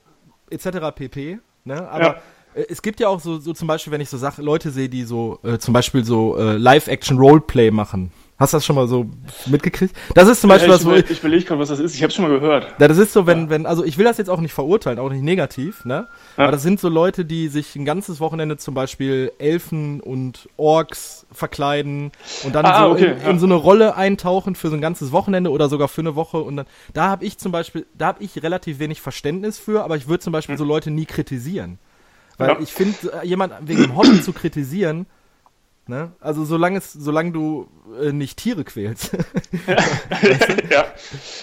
etc. pp. Ne? Aber Ja. äh, es gibt ja auch so, so zum Beispiel, wenn ich so Sachen, Leute sehe, die so äh, zum Beispiel so äh, Live-Action-Roleplay machen. Hast du das schon mal so mitgekriegt? Das ist zum Beispiel Ja, was, ich, wo will, ich, ich überlege gerade, was das ist. Ich habe schon mal gehört. ja, das ist so, wenn, wenn, also ich will das jetzt auch nicht verurteilen, auch nicht negativ, ne? Ja. Aber das sind so Leute, die sich ein ganzes Wochenende zum Beispiel Elfen und Orks verkleiden und dann Ah, so okay, in, ja. in so eine Rolle eintauchen für so ein ganzes Wochenende oder sogar für eine Woche und dann, da habe ich zum Beispiel, da habe ich relativ wenig Verständnis für, aber ich würde zum Beispiel so Leute nie kritisieren. Weil ich finde, äh, jemand wegen dem Hobby zu kritisieren, ne? Also solange es, solange du äh, nicht Tiere quälst. *laughs* ja.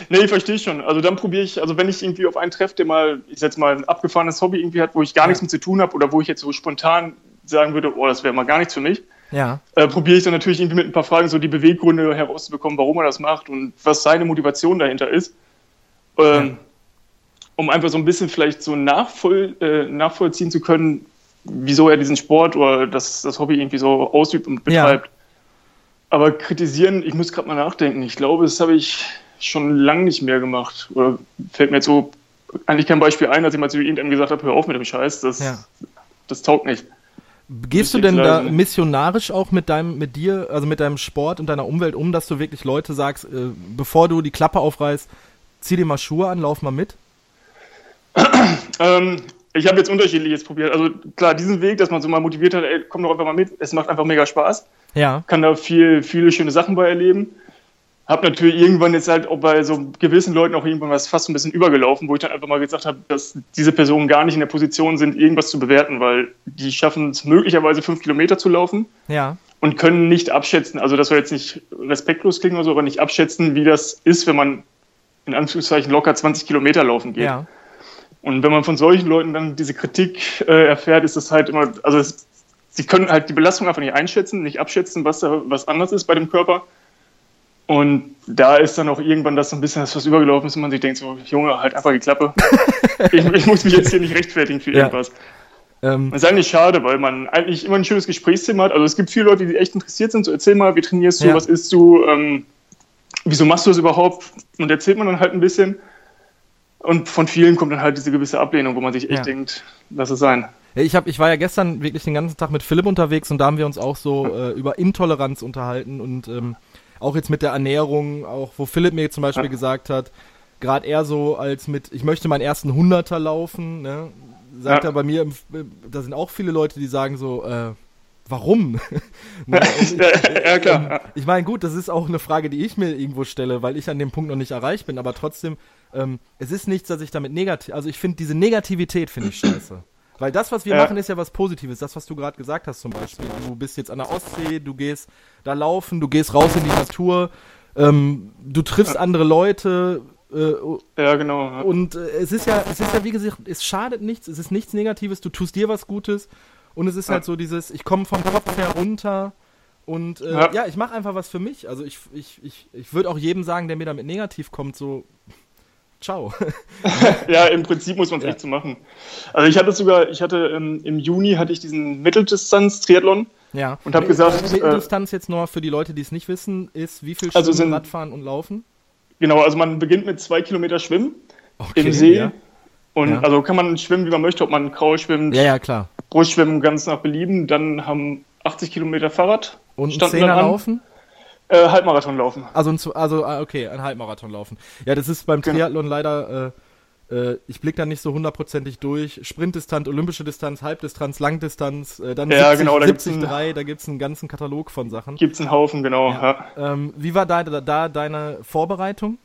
Nee, ich verstehe schon. Also dann probiere ich, also wenn ich irgendwie auf einen treffe, der mal, ich setze mal ein abgefahrenes Hobby irgendwie hat, wo ich gar nichts mit zu tun habe oder wo ich jetzt so spontan sagen würde, oh, das wäre mal gar nichts für mich, ja. äh, probiere ich dann natürlich irgendwie mit ein paar Fragen so die Beweggründe herauszubekommen, warum er das macht und was seine Motivation dahinter ist. Ähm, Um einfach so ein bisschen vielleicht so nachvoll, äh, nachvollziehen zu können, wieso er diesen Sport oder das, das Hobby irgendwie so ausübt und Ja. betreibt. Aber kritisieren, ich muss gerade mal nachdenken. Ich glaube, das habe ich schon lange nicht mehr gemacht. Oder fällt mir jetzt so eigentlich kein Beispiel ein, als ich mal zu irgendeinem gesagt habe, hör auf mit dem Scheiß, das, Ja. das taugt nicht. Gehst du denn da missionarisch auch mit deinem, mit dir, also mit deinem Sport und deiner Umwelt um, dass du wirklich Leute sagst, äh, bevor du die Klappe aufreißt, zieh dir mal Schuhe an, lauf mal mit? *clears throat* Ähm, ich habe jetzt unterschiedliches probiert. Also klar, diesen Weg, dass man so mal motiviert hat, ey, komm doch einfach mal mit, es macht einfach mega Spaß. Ja. Kann da viel, viele schöne Sachen bei erleben. Hab natürlich irgendwann jetzt halt auch bei so gewissen Leuten auch irgendwann was fast ein bisschen übergelaufen, wo ich dann einfach mal gesagt habe, dass diese Personen gar nicht in der Position sind, irgendwas zu bewerten, weil die schaffen es möglicherweise fünf Kilometer zu laufen Ja. und können nicht abschätzen, also das soll jetzt nicht respektlos klingen oder so, aber nicht abschätzen, wie das ist, wenn man in Anführungszeichen locker 20 Kilometer laufen geht. Ja. Und wenn man von solchen Leuten dann diese Kritik äh, erfährt, ist das halt immer, also es, sie können halt die Belastung einfach nicht einschätzen, nicht abschätzen, was da was anders ist bei dem Körper. Und da ist dann auch irgendwann das so ein bisschen das, was übergelaufen ist und man sich denkt so, Junge, halt einfach die Klappe. *laughs* ich, ich muss mich jetzt hier nicht rechtfertigen für Ja. irgendwas. Ähm, Das ist eigentlich schade, weil man eigentlich immer ein schönes Gesprächsthema hat. Also es gibt viele Leute, die echt interessiert sind. So, erzähl mal, wie trainierst du, Ja. was isst du, ähm, wieso machst du das überhaupt? Und erzählt man dann halt ein bisschen. Und von vielen kommt dann halt diese gewisse Ablehnung, wo man sich echt Ja. denkt, lass es sein. ich, hab, ich war ja gestern wirklich den ganzen Tag mit Philipp unterwegs und da haben wir uns auch so äh, über Intoleranz unterhalten und ähm, auch jetzt mit der Ernährung, auch wo Philipp mir zum Beispiel Ja. gesagt hat, gerade er so als mit, ich möchte meinen ersten Hunderter laufen, ne, sagt Ja. er bei mir, im, da sind auch viele Leute, die sagen so, äh, warum? *laughs* ne, *laughs* ich, ja, klar. ähm, ich meine, gut, das ist auch eine Frage, die ich mir irgendwo stelle, weil ich an dem Punkt noch nicht erreicht bin, aber trotzdem, ähm, es ist nichts, dass ich damit negativ, also ich finde diese Negativität finde ich scheiße. Weil das, was wir Ja. machen, ist ja was Positives. Das, was du gerade gesagt hast zum Beispiel. Du bist jetzt an der Ostsee, du gehst da laufen, du gehst raus in die Natur, ähm, du triffst andere Leute, äh, Ja, genau. Ja. und äh, es ist ja, es ist ja wie gesagt, es schadet nichts, es ist nichts Negatives, du tust dir was Gutes und es ist Ja. halt so dieses, ich komme vom Kopf her runter und äh, ja. Ja. ich mache einfach was für mich. Also ich, ich, ich, ich würde auch jedem sagen, der mir damit negativ kommt, so ciao. *laughs* ja, im Prinzip muss man es Ja. echt so machen. Also ich hatte sogar, ich hatte ähm, im Juni hatte ich diesen Mitteldistanz-Triathlon. ja. Und hab Äh, gesagt, äh, Distanz jetzt nur für die Leute, die es nicht wissen, ist wie viel Also Schwimmen, sind- Radfahren und Laufen? Genau, also man beginnt mit zwei Kilometer Schwimmen Okay, im See. Ja. Und Ja. also kann man schwimmen, wie man möchte, ob man Kraul schwimmt, ja, ja, klar. Brustschwimmen, ganz nach Belieben. Dann haben 80 Kilometer Fahrrad. Und Zehner laufen? Äh, Halbmarathon laufen. Also, ein, also ah, okay, ein Halbmarathon laufen. Ja, das ist beim Genau. Triathlon leider, äh, äh, ich blicke da nicht so hundertprozentig durch. Sprintdistanz, olympische Distanz, Halbdistanz, Langdistanz, äh, dann Ja, 70, genau, da gibt's 73, einen- da gibt's einen ganzen Katalog von Sachen. Gibt's einen Haufen, genau. Ja. Ähm, wie war da, da, da deine Vorbereitung?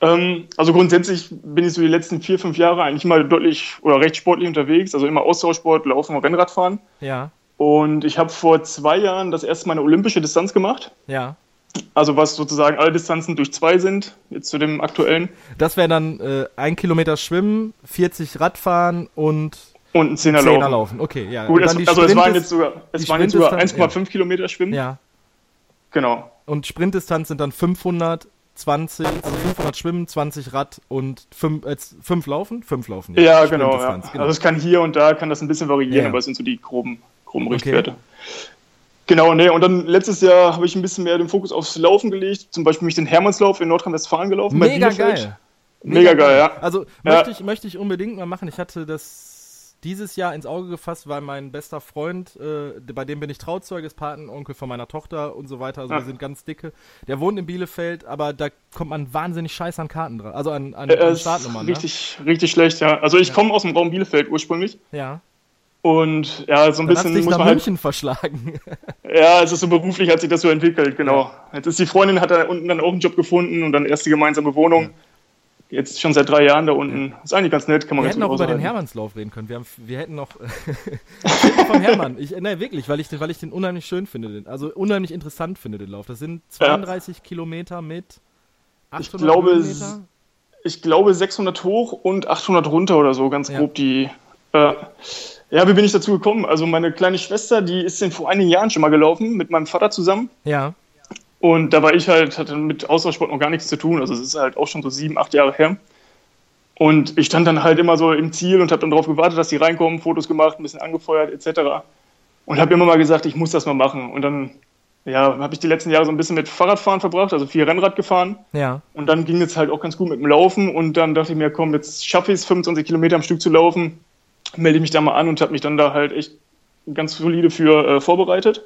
Ähm, also grundsätzlich bin ich so die letzten vier, fünf Jahre eigentlich mal deutlich oder recht sportlich unterwegs. Also immer Austauschsport, Laufen und Rennradfahren. Ja, Und ich habe vor zwei Jahren das erste Mal eine olympische Distanz gemacht. ja. Also was sozusagen alle Distanzen durch zwei sind, jetzt zu dem aktuellen. Das wäre dann äh, ein Kilometer Schwimmen, 40 Radfahren und Und ein Zehner, Zehner laufen. laufen. Okay, ja. Gut, es, also es waren jetzt sogar, es die waren jetzt sogar Sprintdistanz, 1,5 Kilometer Schwimmen. Ja. Genau. Und Sprintdistanz sind dann 520, also 500 Schwimmen, 20 Rad und 5, äh, 5 Laufen? 5 Laufen. Ja, genau, ja. Genau. Also es kann hier und da kann das ein bisschen variieren, Ja, ja. aber es sind so die groben, groben Okay. Richtwerte. Genau, nee, und dann letztes Jahr habe ich ein bisschen mehr den Fokus aufs Laufen gelegt. Zum Beispiel mich den Hermannslauf in Nordrhein-Westfalen gelaufen. bei Mega Bielefeld. geil. Mega geil, ja. Also Ja. möchte, ich, möchte ich unbedingt mal machen. Ich hatte das dieses Jahr ins Auge gefasst, weil mein bester Freund, äh, bei dem bin ich Trauzeuge, ist Patenonkel von meiner Tochter und so weiter. Also Ja. wir sind ganz dicke. Der wohnt in Bielefeld, aber da kommt man wahnsinnig scheiß an Karten dran. Also an, an, Äh, an Startnummern. Ne? richtig, richtig schlecht, ja. Also ich komme aus dem Raum Bielefeld ursprünglich. Ja. Und ja, so ein Dann hat bisschen dich muss nach man halt. München verschlagen. *laughs* Ja, es ist so beruflich, hat sich das so entwickelt, genau. Jetzt ist die Freundin, hat da unten dann auch einen Job gefunden und dann erst die gemeinsame Wohnung. Jetzt schon seit drei Jahren da unten. Ist eigentlich ganz nett, kann man Wir hätten auch über den. Hermannslauf reden können. Wir, haben, wir hätten noch. *laughs* Ich vom Hermann. Ich, ne, wirklich, weil ich, den, weil ich den unheimlich schön finde. Den, also unheimlich interessant finde, den Lauf. Das sind 32 Kilometer mit 800 glaube, Kilometer. Ich glaube 600 hoch und 800 runter oder so, ganz Ja. grob die. Äh, ja, wie bin ich dazu gekommen? Also meine kleine Schwester, die ist den vor einigen Jahren schon mal gelaufen, mit meinem Vater zusammen. Ja. Und da war ich halt, hatte mit Ausdauersport noch gar nichts zu tun. Also es ist halt auch schon so sieben, acht Jahre her. Und ich stand dann halt immer so im Ziel und habe dann darauf gewartet, dass die reinkommen, Fotos gemacht, ein bisschen angefeuert etc. Und habe immer mal gesagt, ich muss das mal machen. Und dann ja, habe ich die letzten Jahre so ein bisschen mit Fahrradfahren verbracht, also viel Rennrad gefahren. Ja. Und dann ging es halt auch ganz gut mit dem Laufen. Und dann dachte ich mir, komm, jetzt schaffe ich es, 25 Kilometer am Stück zu laufen. Melde ich mich da mal an und habe mich dann da halt echt ganz solide für äh, vorbereitet.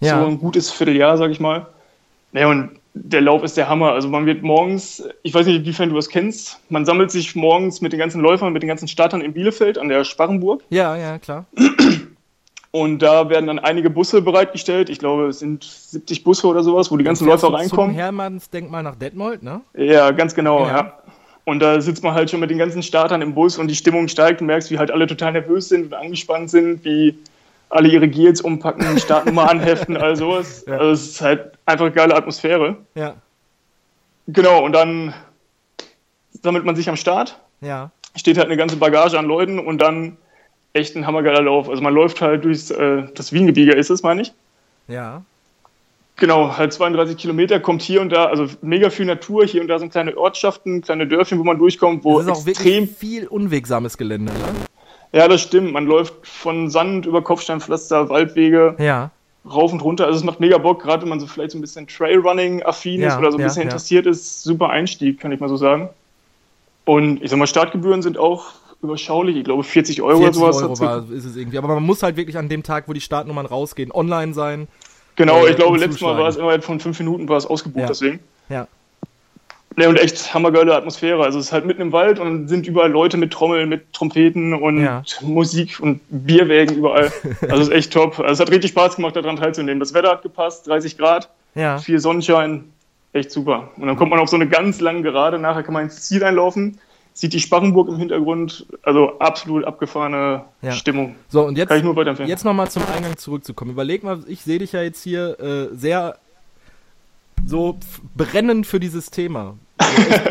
Ja. So ein gutes Vierteljahr, sag ich mal. Naja, und der Lauf ist der Hammer. Also man wird morgens, ich weiß nicht, inwiefern du das kennst, man sammelt sich morgens mit den ganzen Läufern, mit den ganzen Startern in Bielefeld an der Sparrenburg. Ja, ja, klar. Und da werden dann einige Busse bereitgestellt. Ich glaube, es sind 70 Busse oder sowas, wo die ganzen Läufer du Zum reinkommen. Hermannsdenkmal nach Detmold, ne? Ja, ganz genau, Ja. ja. Und da sitzt man halt schon mit den ganzen Startern im Bus und die Stimmung steigt und merkst, wie halt alle total nervös sind und angespannt sind, wie alle ihre Gels umpacken, Startnummer anheften, all sowas. *laughs* Ja. Also es ist halt einfach eine geile Atmosphäre. Ja. Genau, und dann sammelt man sich am Start, Ja. steht halt eine ganze Bagage an Leuten und dann echt ein hammergeiler Lauf. Also man läuft halt durchs, äh, das Wiengebirge ist es, meine ich. Ja. Genau, halt 32 Kilometer, kommt hier und da, also mega viel Natur, hier und da sind kleine Ortschaften, kleine Dörfchen, wo man durchkommt, wo Das ist auch extrem viel unwegsames Gelände, ne? Ja, das stimmt. Man läuft von Sand über Kopfsteinpflaster, Waldwege, Ja. rauf und runter. Also es macht mega Bock, gerade wenn man so vielleicht so ein bisschen Trailrunning-affin Ja, ist oder so ein ja, bisschen ja. interessiert ist. Super Einstieg, kann ich mal so sagen. Und ich sag mal, Startgebühren sind auch überschaulich. Ich glaube 40 Euro 40 oder sowas. Euro dazu. war, ist es irgendwie. Aber man muss halt wirklich an dem Tag, wo die Startnummern rausgehen, online sein. Genau, äh, ich glaube, letztes Mal war es innerhalb von fünf Minuten war es ausgebucht, Ja. deswegen. Ja. Ne, und echt hammergeile Atmosphäre. Also es ist halt mitten im Wald und dann sind überall Leute mit Trommeln, mit Trompeten und Ja. Musik und Bierwägen überall. *laughs* Also es ist echt top. Also es hat richtig Spaß gemacht, daran teilzunehmen. Das Wetter hat gepasst, 30 Grad, Ja. viel Sonnenschein, echt super. Und dann kommt man auf so eine ganz lange Gerade, nachher kann man ins Ziel einlaufen, sieht die Sparrenburg im Hintergrund, also absolut abgefahrene Ja. Stimmung. So, und jetzt, Kann ich nur weiterempfehlen. jetzt nochmal zum Eingang zurückzukommen. Überleg mal, ich sehe dich ja jetzt hier äh, sehr so brennend für dieses Thema.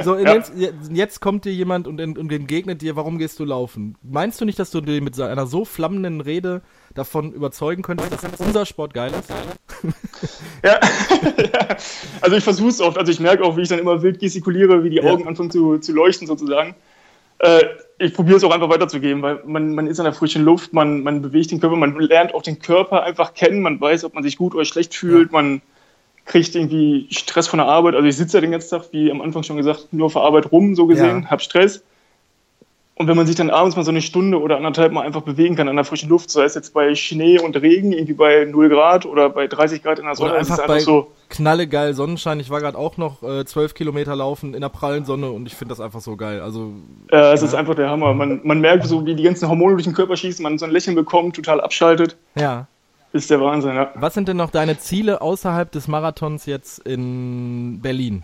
So, *laughs* Ja. jetzt, jetzt kommt dir jemand und, und entgegnet dir, warum gehst du laufen? Meinst du nicht, dass du dir mit einer so flammenden Rede davon überzeugen könntest, dass unser Sport geil ist? *laughs* Ja, ja. *laughs* also ich versuche es oft. Also ich merke auch, wie ich dann immer wild gestikuliere, wie die Ja. Augen anfangen zu, zu leuchten sozusagen. Äh, ich probiere es auch einfach weiterzugeben, weil man, man ist in der frischen Luft, man, man bewegt den Körper, man lernt auch den Körper einfach kennen, man weiß, ob man sich gut oder schlecht fühlt, man kriegt irgendwie Stress von der Arbeit. Also ich sitze ja den ganzen Tag, wie am Anfang schon gesagt, nur auf der Arbeit rum, so gesehen, Ja. hab Stress. Und wenn man sich dann abends mal so eine Stunde oder anderthalb mal einfach bewegen kann an der frischen Luft, sei es jetzt bei Schnee und Regen, irgendwie bei 0 Grad oder bei 30 Grad in der Sonne, Oder das ist einfach einfach bei so. knallegeil Sonnenschein. Ich war gerade auch noch äh, zwölf Kilometer laufen in der prallen Sonne und ich finde das einfach so geil. Also Ja, es ist einfach der Hammer. Man, man merkt so, wie die ganzen Hormone durch den Körper schießen, man so ein Lächeln bekommt, total abschaltet. ja. Ist der Wahnsinn, ja. Was sind denn noch deine Ziele außerhalb des Marathons jetzt in Berlin?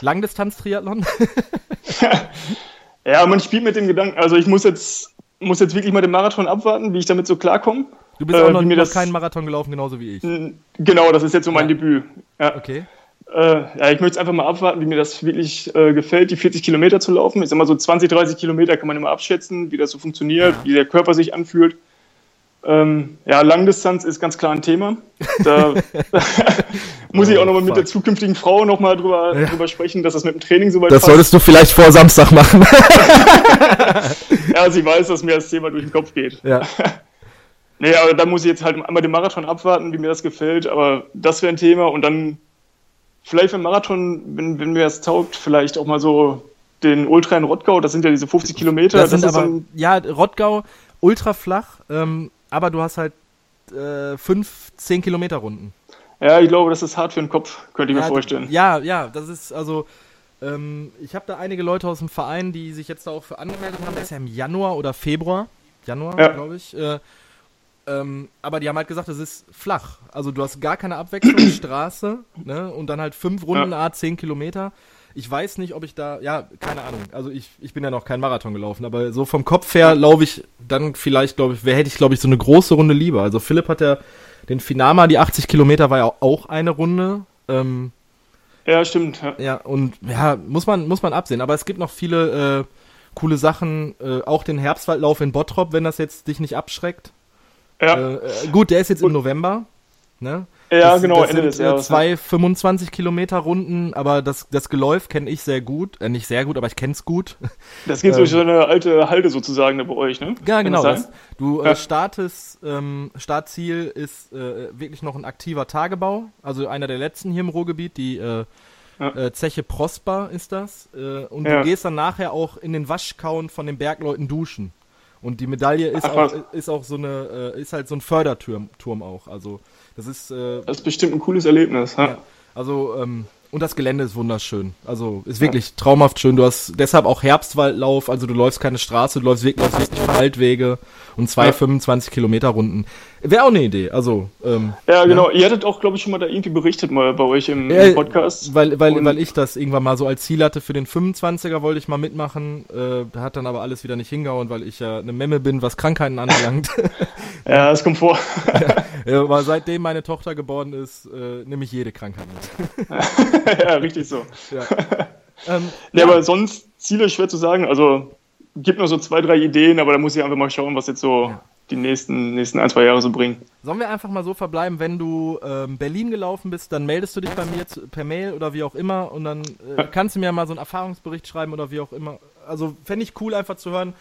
Langdistanz-Triathlon? *laughs* Ja, man spielt mit dem Gedanken, also ich muss jetzt, muss jetzt wirklich mal den Marathon abwarten, wie ich damit so klarkomme. Du bist Äh, auch noch, wie mir noch das- keinen Marathon gelaufen, genauso wie ich. Genau, das ist jetzt so mein Ja. Debüt. Ja. Okay. Äh, ja, ich möchte jetzt einfach mal abwarten, wie mir das wirklich äh, gefällt, die 40 Kilometer zu laufen. Sag mal so 20, 30 Kilometer kann man immer abschätzen, wie das so funktioniert, wie der Körper sich anfühlt. Ähm, ja, Langdistanz ist ganz klar ein Thema. Da *laughs* *laughs* muss ich auch nochmal mit der zukünftigen Frau nochmal drüber, Ja. drüber sprechen, dass das mit dem Training soweit Das solltest du vielleicht vor Samstag machen. *laughs* Ja, sie weiß, dass mir das Thema durch den Kopf geht. ja. Nee, aber da muss ich jetzt halt einmal den Marathon abwarten, wie mir das gefällt. Aber das wäre ein Thema. Und dann vielleicht beim Marathon, wenn, wenn mir das taugt, vielleicht auch mal so den Ultra in Rottgau. Das sind ja diese 50 Kilometer. Das, sind ist aber, dann, ja, Rottgau, ultra flach, ähm, aber du hast halt äh, fünf, zehn Kilometer Runden. ja, ich glaube, das ist hart für den Kopf, könnte ich ja, mir vorstellen. Ja, ja, das ist also. Ähm, ich habe da einige Leute aus dem Verein, die sich jetzt da auch für angemeldet haben. Das ist ja im Januar oder Februar. Januar, Ja. glaube ich. Äh, ähm, aber die haben halt gesagt, es ist flach. Also du hast gar keine Abwechslung, *clears throat* Straße, ne? Und dann halt fünf Runden, a 10 Kilometer. Ich weiß nicht, ob ich da, ja, keine Ahnung. Also ich, ich bin ja noch kein Marathon gelaufen, aber so vom Kopf her laufe ich dann vielleicht, glaube ich, wer hätte ich, glaube ich, so eine große Runde lieber. Also Philipp hat ja den Finama, die 80 Kilometer war ja auch eine Runde. Ähm, Ja, stimmt. Ja. ja, und ja, muss man, muss man absehen. Aber es gibt noch viele äh, coole Sachen. Äh, auch den Herbstwaldlauf in Bottrop, wenn das jetzt dich nicht abschreckt. Ja, Äh, äh, gut, der ist jetzt im November. Ne? ja Das- genau, das Ende sind, des Jahres. Äh, zwei 25 Kilometer Runden, aber das, das Geläuf kenne ich sehr gut. Äh, nicht sehr gut, aber ich kenne es gut. Das geht durch so eine alte Halde sozusagen da bei euch, ne? Ja, genau. das Das, du Ja. äh, startest, ähm, Startziel ist äh, wirklich noch ein aktiver Tagebau. Also einer der letzten hier im Ruhrgebiet, die äh, Ja. äh, Zeche Prosper ist das. Äh, und Ja. du gehst dann nachher auch in den Waschkauen von den Bergleuten duschen. Und die Medaille ist, Ach, auch, ist auch so eine, äh, ist halt so ein Förderturm Turm auch. Also das ist, äh, Das ist bestimmt ein cooles Erlebnis. Ja. ja. Also, ähm, und das Gelände ist wunderschön. Also, ist wirklich traumhaft schön. Du hast deshalb auch Herbstwaldlauf, also du läufst keine Straße, du läufst wirklich, läufst wirklich Waldwege und zwei Ja. 25 Kilometer Runden. Wäre auch eine Idee. Also, ähm, Ja, genau. Ihr hattet auch, glaube ich, schon mal da irgendwie berichtet mal bei euch im, im Podcast. weil, weil, Und- weil ich das irgendwann mal so als Ziel hatte für den 25er wollte ich mal mitmachen. Äh, da hat dann aber alles wieder nicht hingehauen, weil ich ja eine Memme bin, was Krankheiten anbelangt. *laughs* Ja, das kommt vor. *laughs* ja, aber seitdem meine Tochter geboren ist, äh, nehme ich jede Krankheit mit. *laughs* ja, richtig so. Ja. *laughs* ähm, Nee, ja. aber sonst Ziele schwer zu sagen. Also gibt noch so zwei, drei Ideen, aber da muss ich einfach mal schauen, was jetzt so die nächsten, nächsten ein, zwei Jahre so bringen. Sollen wir einfach mal so verbleiben, wenn du ähm, Berlin gelaufen bist, dann meldest du dich bei mir zu, per Mail oder wie auch immer und dann äh, kannst du mir mal so einen Erfahrungsbericht schreiben oder wie auch immer. Also fände ich cool einfach zu hören,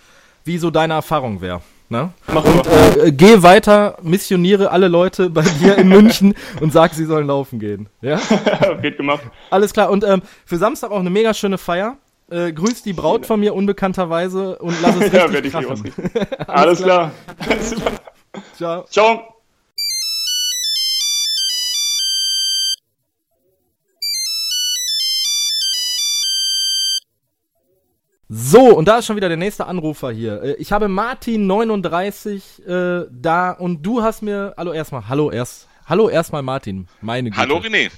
wie so deine Erfahrung wäre. Ne? Machen wir. Äh, geh weiter, missioniere alle Leute bei dir in München und sag, sie sollen laufen gehen. Ja? *laughs* Wird gemacht. Alles klar. Und ähm, für Samstag auch eine mega schöne Feier. Äh, grüß die Braut von mir unbekannterweise und lass es *laughs* richtig Ja, werde ich krachen. ausrichten. *laughs* Alles klar. Super. Ciao. Ciao. So, und da ist schon wieder der nächste Anrufer hier. Äh, Ich habe Martin39 äh, da und du hast mir. Hallo erstmal, hallo erst. Hallo erstmal Martin, meine Güte. Hallo René.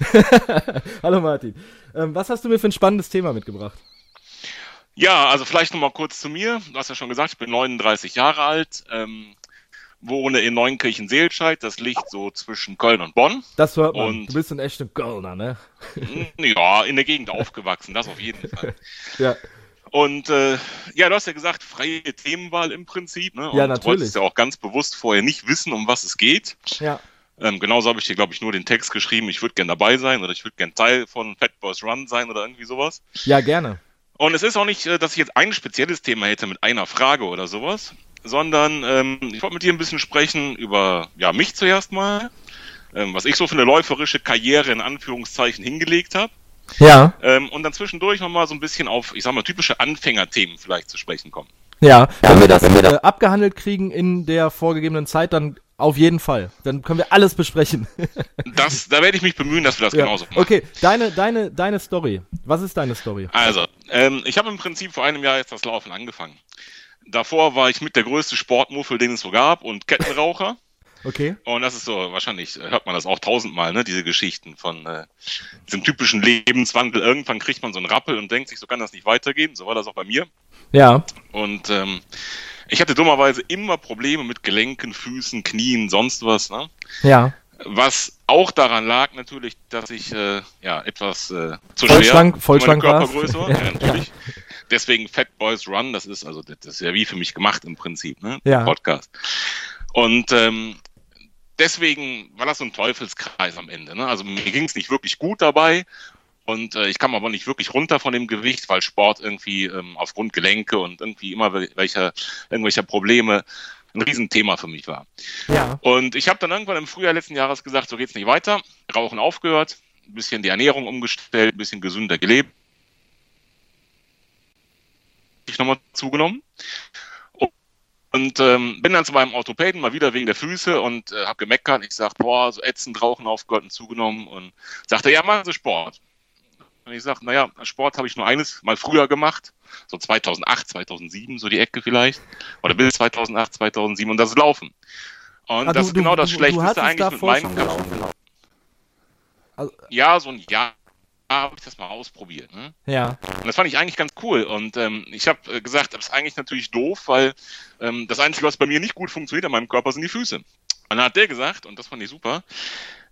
*laughs* Hallo Martin. Ähm, was hast du mir für ein spannendes Thema mitgebracht? Ja, also vielleicht nochmal kurz zu mir. Du hast ja schon gesagt, ich bin 39 Jahre alt, ähm, wohne in Neunkirchen-Seelscheid. Das liegt so zwischen Köln und Bonn. Das hört man. Und- du bist ein echter Kölner, ne? *laughs* Ja, in der Gegend aufgewachsen, das auf jeden Fall. *laughs* Ja. Und äh, ja, du hast ja gesagt, freie Themenwahl im Prinzip. Ne? Und Ja, Du natürlich. wolltest ja auch ganz bewusst vorher nicht wissen, um was es geht. Ja. Ähm, genauso habe ich dir, glaube ich, nur den Text geschrieben, ich würde gern dabei sein oder ich würde gern Teil von Fat Boys Run sein oder irgendwie sowas. Ja, gerne. Und es ist auch nicht, äh, dass ich jetzt ein spezielles Thema hätte mit einer Frage oder sowas, sondern ähm, ich wollte mit dir ein bisschen sprechen über ja mich zuerst mal, ähm, was ich so für eine läuferische Karriere in Anführungszeichen hingelegt habe Ja. ähm, und dann zwischendurch nochmal so ein bisschen auf, ich sag mal, typische Anfängerthemen vielleicht zu sprechen kommen. Ja. Wenn wir das, wenn wir das äh, abgehandelt kriegen in der vorgegebenen Zeit, dann Auf jeden Fall. Dann können wir alles besprechen. *laughs* Das, da werde ich mich bemühen, dass wir das Ja. genauso machen. Okay, deine, deine, deine Story. Was ist deine Story? Also, ähm, ich habe im Prinzip vor einem Jahr jetzt das Laufen angefangen. Davor war ich mit der größte Sportmuffel, den es so gab, und Kettenraucher. *laughs* Okay. Und das ist so, wahrscheinlich äh, hört man das auch tausendmal, ne, diese Geschichten von äh, diesem typischen Lebenswandel. Irgendwann kriegt man so einen Rappel und denkt sich, so kann das nicht weitergehen. So war das auch bei mir. Ja. Und ähm, ich hatte dummerweise immer Probleme mit Gelenken, Füßen, Knien, sonst was. Ne? Ja. Was auch daran lag natürlich, dass ich äh, ja etwas äh, zu Vollschlank- schwer Vollschlank meine. Körpergröße war. *laughs* Ja, natürlich. Deswegen Fat Boys Run, das ist also das ist ja wie für mich gemacht im Prinzip, ne? Ja. Podcast. Und ähm, deswegen war das so ein Teufelskreis am Ende. Ne? Also mir ging es nicht wirklich gut dabei. Und äh, ich kam aber nicht wirklich runter von dem Gewicht, weil Sport irgendwie ähm, aufgrund Gelenke und irgendwie immer welcher, irgendwelcher Probleme ein Riesenthema für mich war. Ja. Und ich habe dann irgendwann im Frühjahr letzten Jahres gesagt, so geht's nicht weiter. Rauchen aufgehört, ein bisschen die Ernährung umgestellt, ein bisschen gesünder gelebt. Ich nochmal zugenommen. Und ähm, bin dann zu meinem Orthopäden mal wieder wegen der Füße und äh, habe gemeckert. Ich sag, boah, so ätzend Rauchen aufgehört und zugenommen. Und sagte, ja, machen Sie Sport. Und ich sag, naja, Sport habe ich nur eines mal früher gemacht. So 2008, 2007, so die Ecke vielleicht. Oder bis 2008, 2007 und das ist Laufen. Und Ah, das du- ist genau du- das du- du Schlechteste hattest eigentlich mit meinem Laufen. Also- Ja, so ein Jahr habe ich das mal ausprobiert. Ne? Ja. Und das fand ich eigentlich ganz cool. Und ähm, ich habe äh, gesagt, das ist eigentlich natürlich doof, weil ähm, das Einzige, was bei mir nicht gut funktioniert an meinem Körper, sind die Füße. Und dann hat der gesagt, und das fand ich super,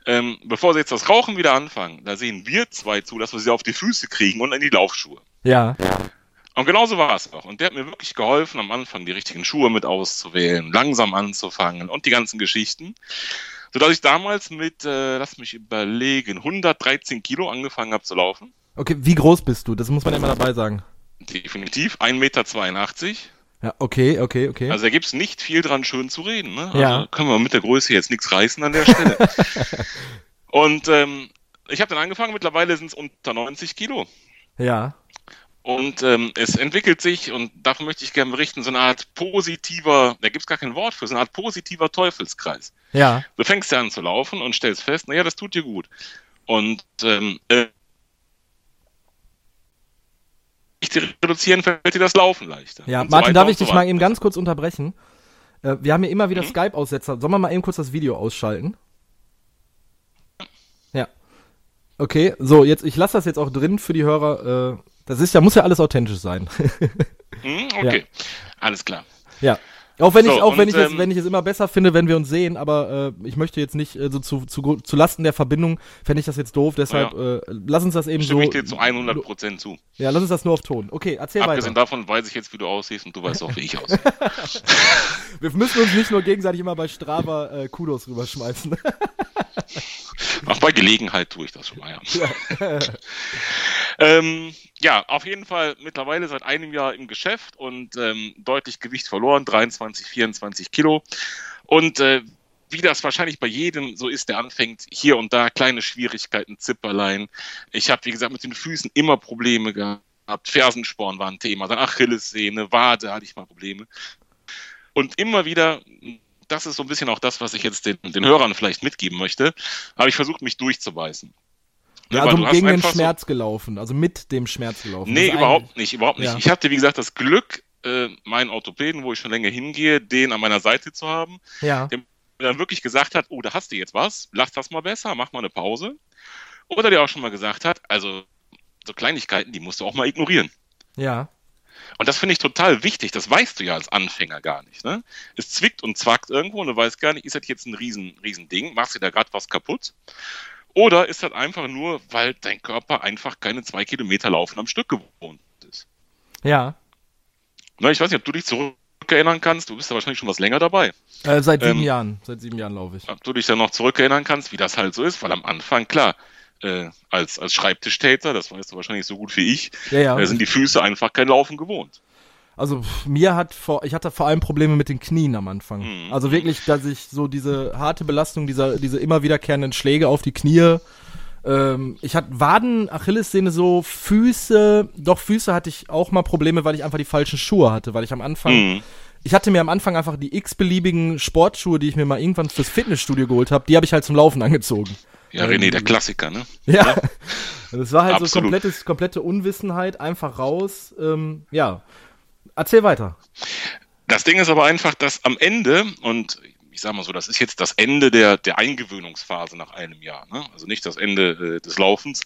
ähm, bevor sie jetzt das Rauchen wieder anfangen, da sehen wir zwei zu, dass wir sie auf die Füße kriegen und in die Laufschuhe. Ja. Und genauso war es auch. Und der hat mir wirklich geholfen, am Anfang die richtigen Schuhe mit auszuwählen, langsam anzufangen und die ganzen Geschichten. Sodass ich damals mit, äh, lass mich überlegen, 113 Kilo angefangen habe zu laufen. Okay, wie groß bist du? Das muss man immer dabei sagen. Definitiv 1,82 Meter. Ja, okay, okay, okay. Also da gibt's nicht viel dran schön zu reden. Ne? Also Ja. können wir mit der Größe jetzt nichts reißen an der Stelle. *laughs* und ähm, ich habe dann angefangen, mittlerweile sind es unter 90 Kilo. ja. Und ähm, es entwickelt sich, und davon möchte ich gerne berichten, so eine Art positiver, da gibt's gar kein Wort für, so eine Art positiver Teufelskreis. Ja. Du fängst ja an zu laufen und stellst fest, naja, das tut dir gut. Und ähm, äh, reduzieren, fällt dir das Laufen leichter. Ja, so Martin, darf ich so dich mal eben ganz kurz unterbrechen? Äh, wir haben hier immer wieder Mhm. Skype-Aussetzer. Sollen wir mal eben kurz das Video ausschalten? Ja. Okay, so, jetzt, ich lasse das jetzt auch drin für die Hörer. Äh, das ist ja, muss ja alles authentisch sein. *laughs* Hm, okay, alles klar. ja. Auch wenn ich, So, auch wenn und, ich es, ähm, wenn ich es immer besser finde, wenn wir uns sehen, aber äh, ich möchte jetzt nicht äh, so zu, zu, zu Lasten der Verbindung, fände ich das jetzt doof, deshalb äh, lass uns das eben Stimme so. ich dir zu 100 Prozent zu. Ja, lass uns das nur auf Ton. Okay, erzähl Abgesehen weiter. davon weiß ich jetzt, wie du aussiehst und du weißt auch, wie ich aussehe. *laughs* Wir müssen uns nicht nur gegenseitig immer bei Strava äh, Kudos rüberschmeißen. *laughs* Auch bei Gelegenheit tue ich das schon mal, ja. *laughs* ähm, ja, auf jeden Fall mittlerweile seit einem Jahr im Geschäft und ähm, deutlich Gewicht verloren, 23, 24 Kilo. Und äh, wie das wahrscheinlich bei jedem so ist, der anfängt, hier und da kleine Schwierigkeiten, Zipperlein. Ich habe, wie gesagt, mit den Füßen immer Probleme gehabt. Fersensporn war ein Thema, dann Achillessehne, Wade hatte ich mal Probleme. Und immer wieder, das ist so ein bisschen auch das, was ich jetzt den, den Hörern vielleicht mitgeben möchte, habe ich versucht, mich durchzubeißen. Ne, Ja, also du hast gegen den einfach so- Schmerz gelaufen, also mit dem Schmerz gelaufen. Nee, überhaupt nicht, überhaupt nicht. Ja. Ich hatte, wie gesagt, das Glück, äh, meinen Orthopäden, wo ich schon länger hingehe, den an meiner Seite zu haben, Ja, der dann wirklich gesagt hat, oh, da hast du jetzt was, lass das mal besser, mach mal eine Pause. Oder der auch schon mal gesagt hat, also so Kleinigkeiten, die musst du auch mal ignorieren. ja, Und das finde ich total wichtig. Das weißt du ja als Anfänger gar nicht. Ne? Es zwickt und zwackt irgendwo und du weißt gar nicht, ist das jetzt ein riesen, riesen Ding? Machst du da gerade was kaputt? Oder ist das einfach nur, weil dein Körper einfach keine zwei Kilometer Laufen am Stück gewohnt ist? ja. Ne, ich weiß nicht, ob du dich zurückerinnern kannst. Du bist ja wahrscheinlich schon was länger dabei. Äh, seit sieben Ähm, Jahren, seit sieben Jahren laufe ich. Ob du dich dann noch zurückerinnern kannst, wie das halt so ist. Weil am Anfang, klar, äh, als, als Schreibtischtäter, das weißt du wahrscheinlich so gut wie ich, Ja, ja. äh, sind die Füße einfach kein Laufen gewohnt. Also mir hat vor, ich hatte vor allem Probleme mit den Knien am Anfang. Mhm. Also wirklich, dass ich so diese harte Belastung, dieser, diese immer wiederkehrenden Schläge auf die Knie. Ähm, ich hatte Waden, Achillessehne so, Füße, doch Füße hatte ich auch mal Probleme, weil ich einfach die falschen Schuhe hatte, weil ich am Anfang Mhm. ich hatte mir am Anfang einfach die x-beliebigen Sportschuhe, die ich mir mal irgendwann fürs Fitnessstudio geholt habe, die habe ich halt zum Laufen angezogen. Ja, René, der Klassiker, ne? *laughs* Ja. Das war halt so Absolut. komplettes, komplette Unwissenheit, einfach raus. Ähm, ja. Erzähl weiter. Das Ding ist aber einfach, dass am Ende, und ich sag mal so, das ist jetzt das Ende der, der Eingewöhnungsphase nach einem Jahr, ne? also nicht das Ende äh, des Laufens,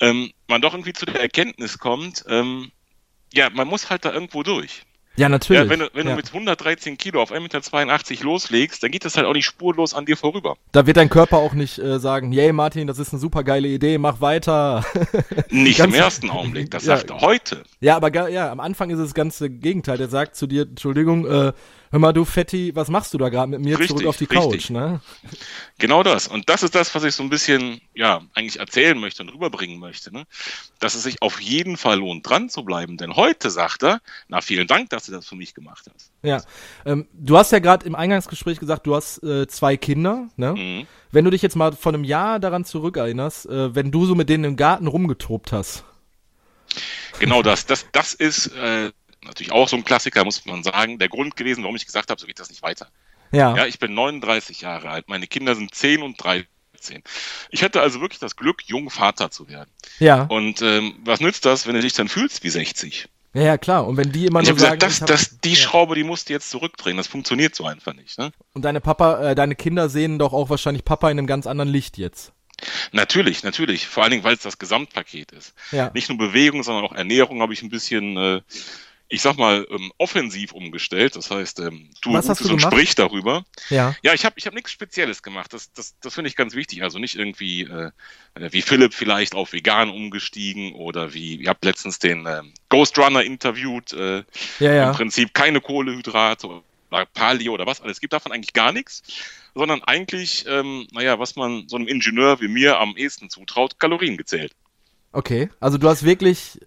ähm, man doch irgendwie zu der Erkenntnis kommt, ähm, ja, man muss halt da irgendwo durch. Ja, natürlich. Ja, wenn du, wenn Ja. du mit 113 Kilo auf 1,82 Meter loslegst, dann geht das halt auch nicht spurlos an dir vorüber. Da wird dein Körper auch nicht äh, sagen, yay Martin, das ist eine super geile Idee, mach weiter. *laughs* Nicht Ganz- im ersten Augenblick, das Ja. sagt er heute. ja, aber ja, am Anfang ist es das ganze Gegenteil. Der sagt zu dir, Entschuldigung, äh, hör mal du Fetti, was machst du da gerade mit mir Richtig, zurück auf die richtig. Couch, ne? Genau das. Und das ist das, was ich so ein bisschen, ja, eigentlich erzählen möchte und rüberbringen möchte, ne? Dass es sich auf jeden Fall lohnt, dran zu bleiben. Denn heute sagt er, na, vielen Dank, dass du das für mich gemacht hast. Ja. Ähm, du hast ja gerade im Eingangsgespräch gesagt, du hast äh, zwei Kinder, ne? Mhm. Wenn du dich jetzt mal von einem Jahr daran zurückerinnerst, äh, wenn du so mit denen im Garten rumgetobt hast. Genau das. Das, das ist äh, natürlich auch so ein Klassiker, muss man sagen. Der Grund gewesen, warum ich gesagt habe, so geht das nicht weiter. Ja. Ja, ich bin 39 Jahre alt. Meine Kinder sind 10 und 13. Ich hatte also wirklich das Glück, jung Vater zu werden. Ja. Und ähm, was nützt das, wenn du dich dann fühlst wie 60? ja, ja, klar. Und wenn die immer Ich nur habe sagen, gesagt, das, hab- das, die ja. Schraube, die musst du jetzt zurückdrehen. Das funktioniert so einfach nicht. Ne? Und deine Papa, äh, deine Kinder sehen doch auch wahrscheinlich Papa in einem ganz anderen Licht jetzt. Natürlich, natürlich. Vor allen Dingen, weil es das Gesamtpaket ist. Ja. Nicht nur Bewegung, sondern auch Ernährung habe ich ein bisschen, äh, ich sag mal, ähm, offensiv umgestellt. Das heißt, ähm, tue Was hast Gutes du und sprich darüber. Ja. Ja, ich habe ich hab nichts Spezielles gemacht. Das, das, das finde ich ganz wichtig. Also nicht irgendwie äh, äh, wie Philipp vielleicht auf vegan umgestiegen oder wie, ihr habt letztens den ähm, Ghost Runner interviewt. Äh, Ja, ja. Im Prinzip keine Kohlehydrate oder Paleo oder was alles. gibt davon eigentlich gar nichts. Sondern eigentlich, ähm, naja, was man so einem Ingenieur wie mir am ehesten zutraut, Kalorien gezählt. Okay. Also du hast wirklich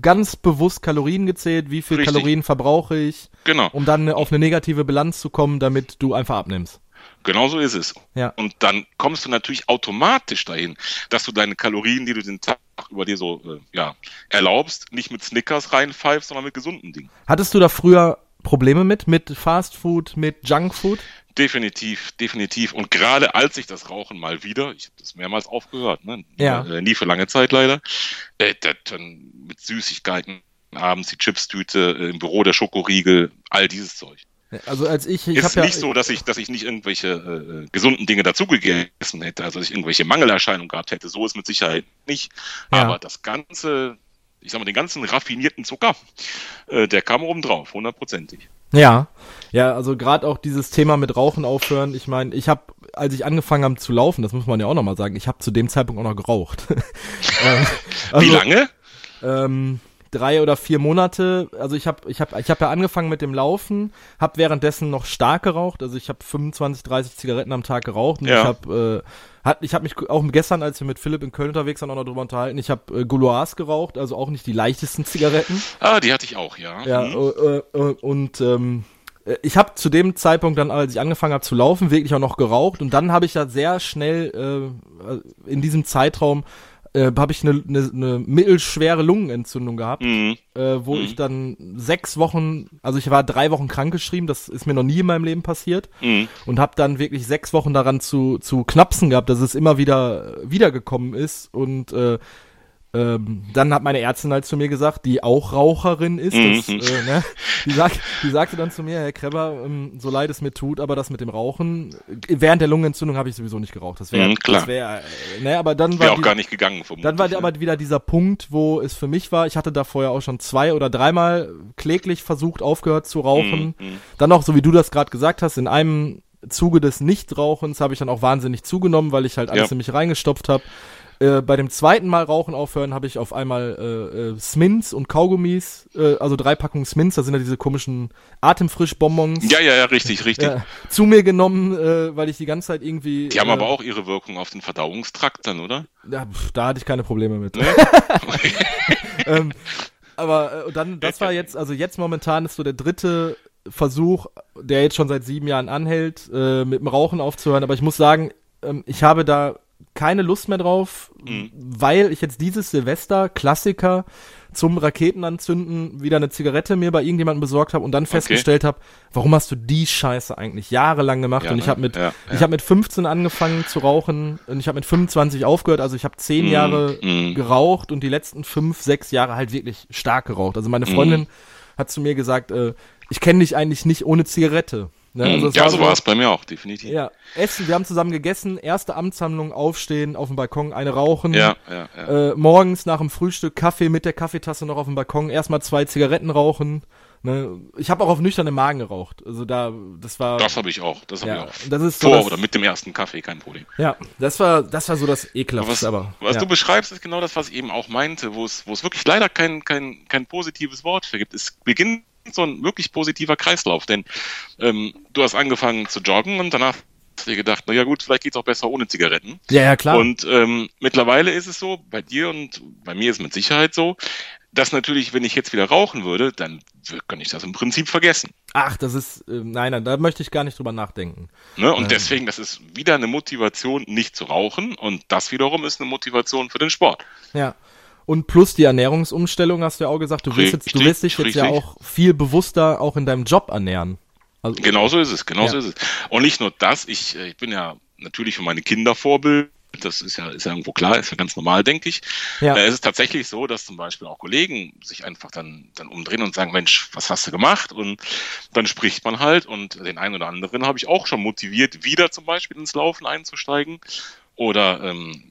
ganz bewusst Kalorien gezählt, wie viel Richtig. Kalorien verbrauche ich, Genau, um dann auf eine negative Bilanz zu kommen, damit du einfach abnimmst. genau so ist es. Ja. Und dann kommst du natürlich automatisch dahin, dass du deine Kalorien, die du den Tag über dir so äh, ja, erlaubst, nicht mit Snickers reinpfeifst, sondern mit gesunden Dingen. Hattest du da früher Probleme mit, mit Fast Food, mit Junk Food? Definitiv, definitiv. Und gerade als ich das Rauchen mal wieder, ich habe das mehrmals aufgehört, ne? Ja. äh, nie für lange Zeit leider, äh, dann mit Süßigkeiten, abends die Chipstüte, äh, im Büro der Schokoriegel, all dieses Zeug. Also als ich, ich ist habe ja nicht so, dass ich, dass ich nicht irgendwelche äh, gesunden Dinge dazugegessen hätte, also dass ich irgendwelche Mangelerscheinungen gehabt hätte. So ist mit Sicherheit nicht. Ja. Aber das ganze, ich sag mal, den ganzen raffinierten Zucker, äh, der kam oben drauf, hundertprozentig. Ja, ja, also gerade auch dieses Thema mit Rauchen aufhören. Ich meine, ich habe, als ich angefangen habe zu laufen, das muss man ja auch nochmal sagen, ich habe zu dem Zeitpunkt auch noch geraucht. *laughs* ähm, Wie also, lange? Ähm, drei oder vier Monate. Also ich habe, ich habe, ich habe ja angefangen mit dem Laufen, habe währenddessen noch stark geraucht. Also ich habe 25, 30 Zigaretten am Tag geraucht. Und Ja. Ich habe, äh, hat, ich habe mich auch gestern, als wir mit Philipp in Köln unterwegs waren, auch noch drüber unterhalten. Ich habe äh, Gouloirs geraucht, also auch nicht die leichtesten Zigaretten. Ah, die hatte ich auch, ja. Ja, Mhm. äh, äh, und ähm, äh, ich habe zu dem Zeitpunkt dann, als ich angefangen habe zu laufen, wirklich auch noch geraucht und dann habe ich ja sehr schnell äh, in diesem Zeitraum äh, habe ich eine, eine, eine mittelschwere Lungenentzündung gehabt, Mhm. äh, wo ich dann sechs Wochen, also ich war drei Wochen krankgeschrieben, das ist mir noch nie in meinem Leben passiert Mhm. und habe dann wirklich sechs Wochen daran zu, zu knapsen gehabt, dass es immer wieder wiedergekommen ist und äh, ähm, dann hat meine Ärztin halt zu mir gesagt, die auch Raucherin ist, das, Mhm. äh, ne? die, sagt, die sagte dann zu mir, Herr Kreber, ähm, so leid es mir tut, aber das mit dem Rauchen, äh, während der Lungenentzündung habe ich sowieso nicht geraucht. Das wäre, Mhm, das wäre, äh, ne, aber dann war Wäre auch die- gar nicht gegangen, vermutlich. dann war aber wieder dieser Punkt, wo es für mich war, ich hatte da vorher auch schon zwei oder dreimal kläglich versucht, aufgehört zu rauchen. Mhm, mhm. Dann auch, so wie du das gerade gesagt hast, in einem Zuge des Nichtrauchens habe ich dann auch wahnsinnig zugenommen, weil ich halt alles Ja. in mich reingestopft habe. Äh, bei dem zweiten Mal Rauchen aufhören habe ich auf einmal äh, äh, Smins und Kaugummis, äh, also drei Packungen Smins, das sind ja diese komischen Atemfrischbonbons, Ja, ja, ja, richtig, richtig. äh, zu mir genommen, äh, weil ich die ganze Zeit irgendwie. Die haben äh, aber auch ihre Wirkung auf den Verdauungstrakt dann, oder? Ja, pf, da hatte ich keine Probleme mit. Ne? *laughs* ähm, aber dann, das war jetzt, also jetzt momentan ist so der dritte Versuch, der jetzt schon seit sieben Jahren anhält, äh, mit dem Rauchen aufzuhören. Aber ich muss sagen, ähm, ich habe da keine Lust mehr drauf, Mhm. weil ich jetzt dieses Silvester Klassiker zum Raketenanzünden wieder eine Zigarette mir bei irgendjemandem besorgt habe und dann festgestellt habe, warum hast du die Scheiße eigentlich jahrelang gemacht? Ja, und ich ne? habe mit Ja, ich ja. habe mit 15 angefangen zu rauchen und ich habe mit 25 aufgehört, also ich habe zehn Mhm, Jahre mhm. geraucht und die letzten fünf, sechs Jahre halt wirklich stark geraucht. Also meine Freundin hat zu mir gesagt, äh, ich kenne dich eigentlich nicht ohne Zigarette. Ne? Also es ja, war so war es bei mir auch, definitiv. ja, Essen, wir haben zusammen gegessen, erste Amtshandlung, aufstehen, auf dem Balkon, eine rauchen. ja, ja. ja. Äh, morgens nach dem Frühstück Kaffee mit der Kaffeetasse noch auf dem Balkon, erstmal zwei Zigaretten rauchen. Ne? Ich habe auch auf nüchternen Magen geraucht. Also da, das war. Das habe ich auch. Das habe ja, ich auch. das ist so Vor das, oder mit dem ersten Kaffee, kein Problem. Ja, das war, das war so das ekelhaftste, Was, aber. was ja. du beschreibst, ist genau das, was ich eben auch meinte, wo es, wo es wirklich leider kein, kein, kein positives Wort für gibt. Es beginnt so ein wirklich positiver Kreislauf, denn ähm, du hast angefangen zu joggen und danach hast dir gedacht, na ja gut, vielleicht geht's auch besser ohne Zigaretten. ja, ja, klar. Und ähm, mittlerweile ist es so, bei dir und bei mir ist es mit Sicherheit so, dass natürlich, wenn ich jetzt wieder rauchen würde, dann kann ich das im Prinzip vergessen. Ach, das ist, äh, nein, nein, da möchte ich gar nicht drüber nachdenken. Ne? Und deswegen, das ist wieder eine Motivation, nicht zu rauchen. Und das wiederum ist eine Motivation für den Sport. Ja. Und plus die Ernährungsumstellung hast du ja auch gesagt, du willst, jetzt, du Richtig, willst dich jetzt ja richtig. auch viel bewusster auch in deinem Job ernähren. Also, Genau so ist es, genau so Ja. ist es. Und nicht nur das, ich, äh, ich bin ja natürlich für meine Kinder Vorbild. Das ist ja, ist ja irgendwo klar, ist ja ganz normal, denke ich. Ja. Äh, es ist tatsächlich so, dass zum Beispiel auch Kollegen sich einfach dann, dann umdrehen und sagen, Mensch, was hast du gemacht? Und dann spricht man halt und den einen oder anderen habe ich auch schon motiviert, wieder zum Beispiel ins Laufen einzusteigen. Oder ähm,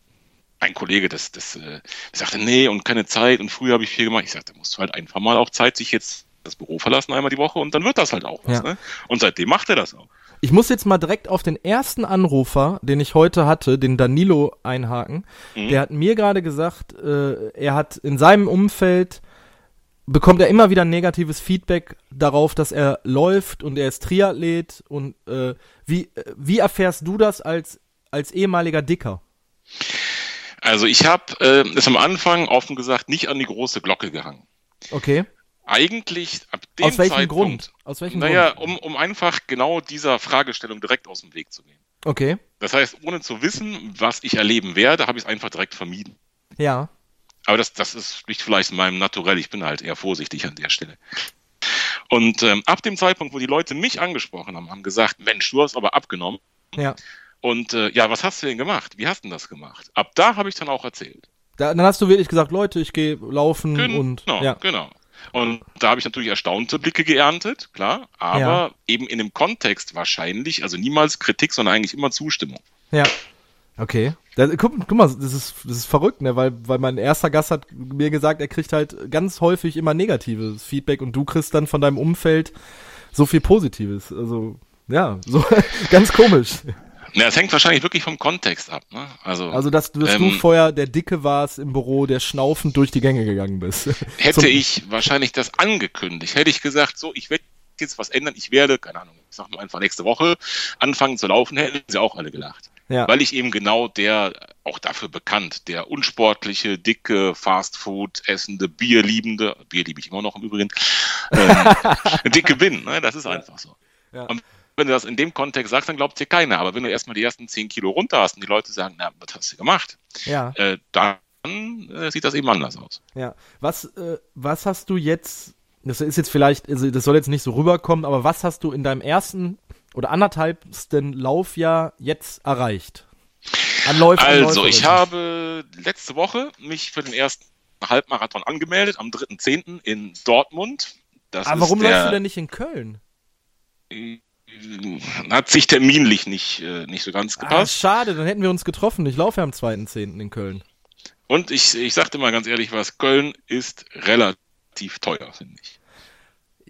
ein Kollege, das, das, äh, der sagte, nee, und keine Zeit und früher habe ich viel gemacht. Ich sagte, da musst du halt einfach mal auch Zeit sich jetzt das Büro verlassen einmal die Woche und dann wird das halt auch was. Ja. Ne? Und seitdem macht er das auch. Ich muss jetzt mal direkt auf den ersten Anrufer, den ich heute hatte, den Danilo, einhaken. Mhm. Der hat mir gerade gesagt, äh, er hat in seinem Umfeld bekommt er immer wieder negatives Feedback darauf, dass er läuft und er ist Triathlet und äh, wie wie erfährst du das als als ehemaliger Dicker? Also ich habe äh, es am Anfang offen gesagt nicht an die große Glocke gehangen. Okay. Eigentlich ab dem Aus welchem Zeitpunkt, Grund? Aus welchem Naja, Grund? um, um einfach genau dieser Fragestellung direkt aus dem Weg zu gehen. Okay. Das heißt, ohne zu wissen, was ich erleben werde, habe ich es einfach direkt vermieden. Ja. Aber das, das ist nicht vielleicht in meinem Naturell. Ich bin halt eher vorsichtig an der Stelle. Und ähm, ab dem Zeitpunkt, wo die Leute mich angesprochen haben, haben gesagt, Mensch, du hast aber abgenommen. Ja. Und äh, ja, was hast du denn gemacht? Wie hast du denn das gemacht? Ab da habe ich dann auch erzählt. Da, dann hast du wirklich gesagt, Leute, ich gehe laufen Genau, und ja. genau. Und da habe ich natürlich erstaunte Blicke geerntet, klar, aber Ja. eben in dem Kontext wahrscheinlich, also niemals Kritik, sondern eigentlich immer Zustimmung. Ja. Okay. Da, guck, guck mal, das ist, das ist verrückt, ne? Weil, weil mein erster Gast hat mir gesagt, er kriegt halt ganz häufig immer negatives Feedback und du kriegst dann von deinem Umfeld so viel Positives. Also, ja, so *laughs* ganz komisch. Ja, es hängt wahrscheinlich wirklich vom Kontext ab. Ne? Also, Also, dass, dass du Ähm, vorher der Dicke warst im Büro, der schnaufend durch die Gänge gegangen bist. *laughs* hätte ich wahrscheinlich das angekündigt, hätte ich gesagt, so, ich werde jetzt was ändern, ich werde, keine Ahnung, ich sag mal einfach nächste Woche anfangen zu laufen, hätten sie auch alle gelacht. Ja. Weil ich eben genau der, auch dafür bekannt, der unsportliche, dicke, Fastfood essende, Bierliebende, Bier liebe ich immer noch im Übrigen, ähm, *laughs* dicke bin, ne? das ist einfach so. Ja. Und wenn du das in dem Kontext sagst, dann glaubt dir keiner. Aber wenn du erstmal die ersten 10 Kilo runter hast und die Leute sagen, na, was hast du gemacht? Ja. Äh, dann äh, sieht das eben anders aus. Ja, was, äh, was hast du jetzt, das ist jetzt vielleicht, also das soll jetzt nicht so rüberkommen, aber was hast du in deinem ersten oder anderthalbsten Laufjahr jetzt erreicht? An Läufen, an Also, ich Läuferinnen. habe letzte Woche mich für den ersten Halbmarathon angemeldet, am 3.10. in Dortmund. Das Aber warum läufst du denn nicht in Köln? Hat sich terminlich nicht, äh, nicht so ganz Ah, gepasst. schade, dann hätten wir uns getroffen. Ich laufe ja am 2.10. in Köln. Und ich, ich sagte mal ganz ehrlich was, Köln ist relativ teuer, finde ich.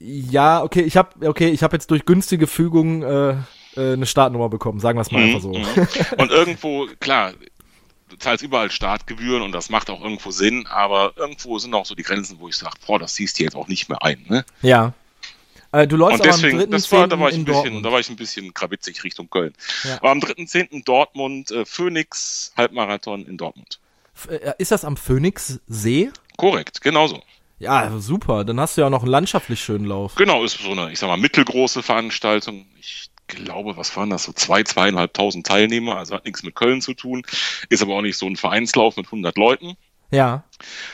Ja, okay, ich habe okay, ich habe jetzt durch günstige Fügung äh, äh, eine Startnummer bekommen, sagen wir es mal einfach so. Mhm. Und irgendwo, klar, du zahlst überall Startgebühren und das macht auch irgendwo Sinn, aber irgendwo sind auch so die Grenzen, wo ich sage, boah, das siehst du jetzt auch nicht mehr ein. Ne? Ja. Äh, du läufst Und aber am deswegen, 3.10. das war, da war ich in ein bisschen, Dortmund. da war ich ein bisschen krabitzig Richtung Köln. Ja. Aber am 3.10. Dortmund, äh, Phoenix Halbmarathon in Dortmund. Äh, Ist das am Phoenixsee? Korrekt, genauso. Ja, super. Dann hast du ja auch noch einen landschaftlich schönen Lauf. Genau, ist so eine, ich sag mal, mittelgroße Veranstaltung. Ich glaube, was waren das, so zwei, zweieinhalbtausend Teilnehmer, also hat nichts mit Köln zu tun, ist aber auch nicht so ein Vereinslauf mit 100 Leuten. Ja.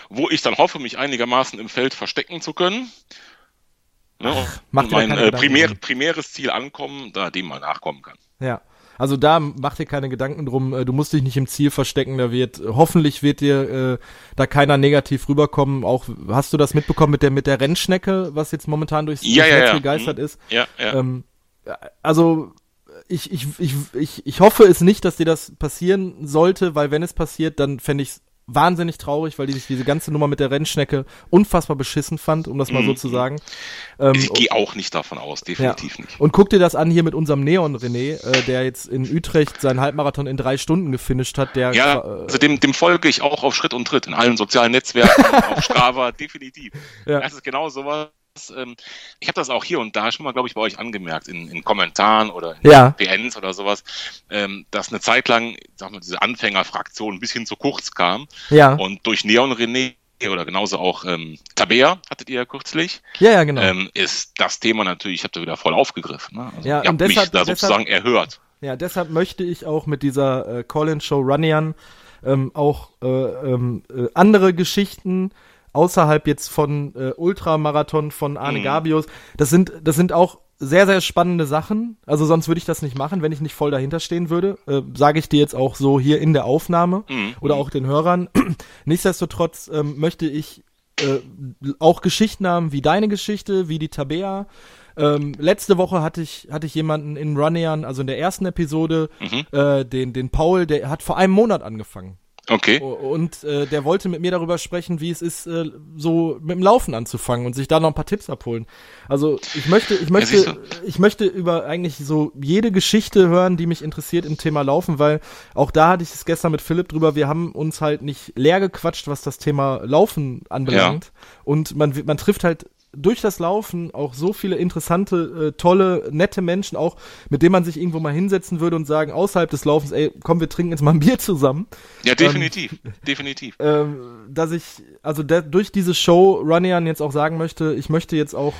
Wo ich dann hoffe, mich einigermaßen im Feld verstecken zu können. Ne, Ach, und mein äh, primär, primäres Ziel ankommen, da dem mal nachkommen kann. Ja. Also da mach dir keine Gedanken drum, äh, du musst dich nicht im Ziel verstecken, da wird, hoffentlich wird dir äh, da keiner negativ rüberkommen. Auch hast du das mitbekommen mit der mit der Rennschnecke, was jetzt momentan durchs, ja, durchs ja, Netz ja. gegeistert Mhm. ist? Ja, ja. Ähm, also ich, ich, ich, ich, ich hoffe es nicht, dass dir das passieren sollte, weil wenn es passiert, dann fände ich es wahnsinnig traurig, weil ich diese ganze Nummer mit der Rennschnecke unfassbar beschissen fand, um das mal so Mhm. zu sagen. Ähm, ich gehe auch nicht davon aus, definitiv nicht. und guck dir das an hier mit unserem Neon René, äh, der jetzt in Utrecht seinen Halbmarathon in drei Stunden gefinisht hat. Der Ja, äh, also dem, dem folge ich auch auf Schritt und Tritt in allen sozialen Netzwerken, *laughs* auf Strava, definitiv. Ja. Das ist genau sowas. Ähm, ich habe das auch hier und da schon mal, glaube ich, bei euch angemerkt, in, in Kommentaren oder in Ja. PNs oder sowas, ähm, dass eine Zeit lang, sag mal, diese Anfängerfraktion ein bisschen zu kurz kam. ja, Und durch Neon René oder genauso auch ähm, Tabea, hattet ihr ja kürzlich, ja, ja, genau. ähm, ist das Thema natürlich, ich habe da wieder voll aufgegriffen. Ne? Also, Ja, und habt mich deshalb- da deshalb- sozusagen erhört. Ja, deshalb möchte ich auch mit dieser äh, Call-In-Show Runnian ähm, auch äh, ähm, äh, andere Geschichten außerhalb jetzt von äh, Ultramarathon von Arne Mhm. Gabius. Das sind, das sind auch sehr, sehr spannende Sachen. Also sonst würde ich das nicht machen, wenn ich nicht voll dahinter stehen würde. Äh, Sage ich dir jetzt auch so hier in der Aufnahme Mhm. oder auch den Hörern. *clears throat* Nichtsdestotrotz ähm, möchte ich äh, auch Geschichten haben, wie deine Geschichte, wie die Tabea. Ähm, letzte Woche hatte ich, hatte ich jemanden in Runnian, also in der ersten Episode, Mhm. äh, den, den Paul, der hat vor einem Monat angefangen. Okay. Und äh, der wollte mit mir darüber sprechen, wie es ist, äh, so mit dem Laufen anzufangen und sich da noch ein paar Tipps abholen. Also ich möchte, ich möchte, du. ich möchte über eigentlich so jede Geschichte hören, die mich interessiert im Thema Laufen, weil auch da hatte ich es gestern mit Philipp drüber, wir haben uns halt nicht leer gequatscht, was das Thema Laufen anbelangt. Und man, man trifft halt durch das Laufen auch so viele interessante, äh, tolle, nette Menschen, auch mit denen man sich irgendwo mal hinsetzen würde und sagen, außerhalb des Laufens, ey, komm, wir trinken jetzt mal ein Bier zusammen Ja, definitiv. definitiv. *laughs* ähm, dass ich, also der, durch diese Show Runnian jetzt auch sagen möchte, ich möchte jetzt auch,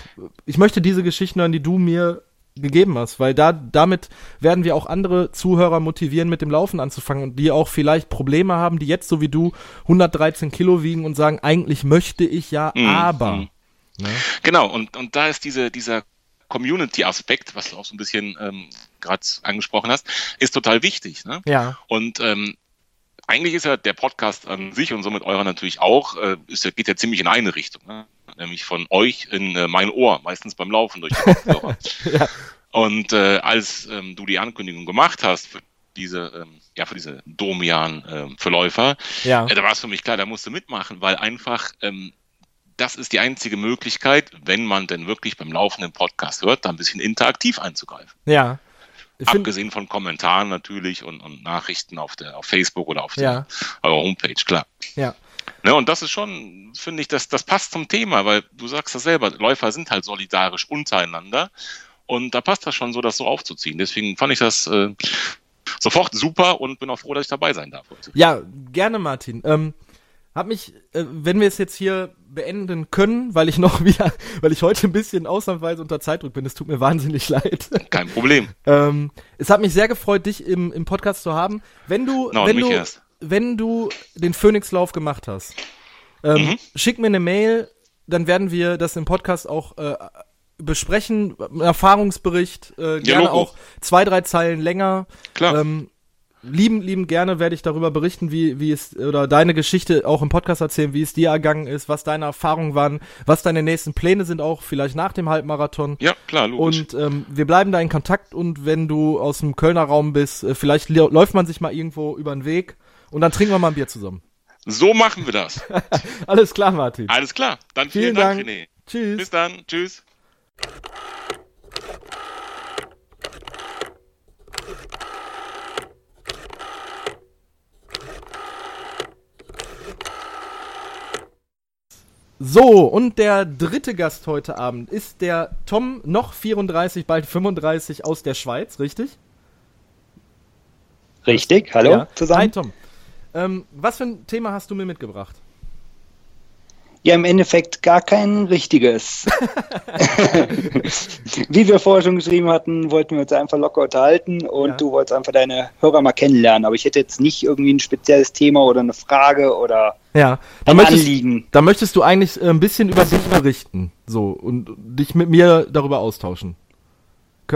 ich möchte diese Geschichten hören, die du mir gegeben hast, weil da, damit werden wir auch andere Zuhörer motivieren, mit dem Laufen anzufangen und die auch vielleicht Probleme haben, die jetzt so wie du 113 Kilo wiegen und sagen, eigentlich möchte ich ja, Mhm, aber. Ne? Genau, und, und da ist diese, dieser Community-Aspekt, was du auch so ein bisschen ähm, gerade angesprochen hast, ist total wichtig. Ne? Ja, Und ähm, eigentlich ist ja der Podcast an sich und somit eurer natürlich auch, äh, ist, geht ja ziemlich in eine Richtung. Ne? Nämlich von euch in äh, mein Ohr, meistens beim Laufen durch die. *laughs* Ja. Und äh, als ähm, du die Ankündigung gemacht hast für diese, ähm, ja, für diese Domian-Verläufer, ja, äh, da war es für mich klar, da musst du mitmachen, weil einfach ähm, das ist die einzige Möglichkeit, wenn man denn wirklich beim laufenden Podcast hört, da ein bisschen interaktiv einzugreifen. ja. Abgesehen von Kommentaren natürlich und, und Nachrichten auf der auf Facebook oder auf der Ja. eurer Homepage, klar. ja, Ne, und das ist schon, finde ich, das, das passt zum Thema, weil du sagst das selber, Läufer sind halt solidarisch untereinander und da passt das schon so, das so aufzuziehen. Deswegen fand ich das äh, sofort super und bin auch froh, dass ich dabei sein darf heute. Ja, gerne, Martin. Ähm, hab mich, äh, wenn wir es jetzt hier beenden können, weil ich noch *laughs* wieder, weil ich heute ein bisschen ausnahmsweise unter Zeitdruck bin, es tut mir wahnsinnig *laughs* leid. Kein Problem. ähm, es hat mich sehr gefreut, dich im, im Podcast zu haben. Wenn du, und wenn du, erst. wenn du den Phoenix-Lauf gemacht hast, ähm, Mhm. schick mir eine Mail, dann werden wir das im Podcast auch äh, besprechen, Erfahrungsbericht, äh, gerne Logo. auch zwei, drei Zeilen länger. Klar. Ähm, lieben, lieben gerne werde ich darüber berichten, wie, wie es, oder deine Geschichte auch im Podcast erzählen, wie es dir ergangen ist, was deine Erfahrungen waren, was deine nächsten Pläne sind, auch vielleicht nach dem Halbmarathon. ja, klar, logisch. Und ähm, wir bleiben da in Kontakt und wenn du aus dem Kölner Raum bist, äh, vielleicht läuft man sich mal irgendwo über den Weg und dann trinken wir mal ein Bier zusammen. so machen wir das. *laughs* Alles klar, Martin. Alles klar. Dann Vielen vielen, Dank, Dank. René. Tschüss. Bis dann. Tschüss. So, und der dritte Gast heute Abend ist der Tom, noch 34, bald 35 aus der Schweiz, richtig? Richtig, hallo Ja. Hi zusammen. Tom. Ähm, was für ein Thema hast du mir mitgebracht? Ja, im Endeffekt gar kein richtiges. *laughs* Wie wir vorher schon geschrieben hatten, wollten wir uns einfach locker unterhalten und Ja. du wolltest einfach deine Hörer mal kennenlernen. Aber ich hätte jetzt nicht irgendwie ein spezielles Thema oder eine Frage oder Ja, da ein möchtest, Anliegen. da möchtest du eigentlich äh, ein bisschen über dich berichten. So, und dich mit mir darüber austauschen.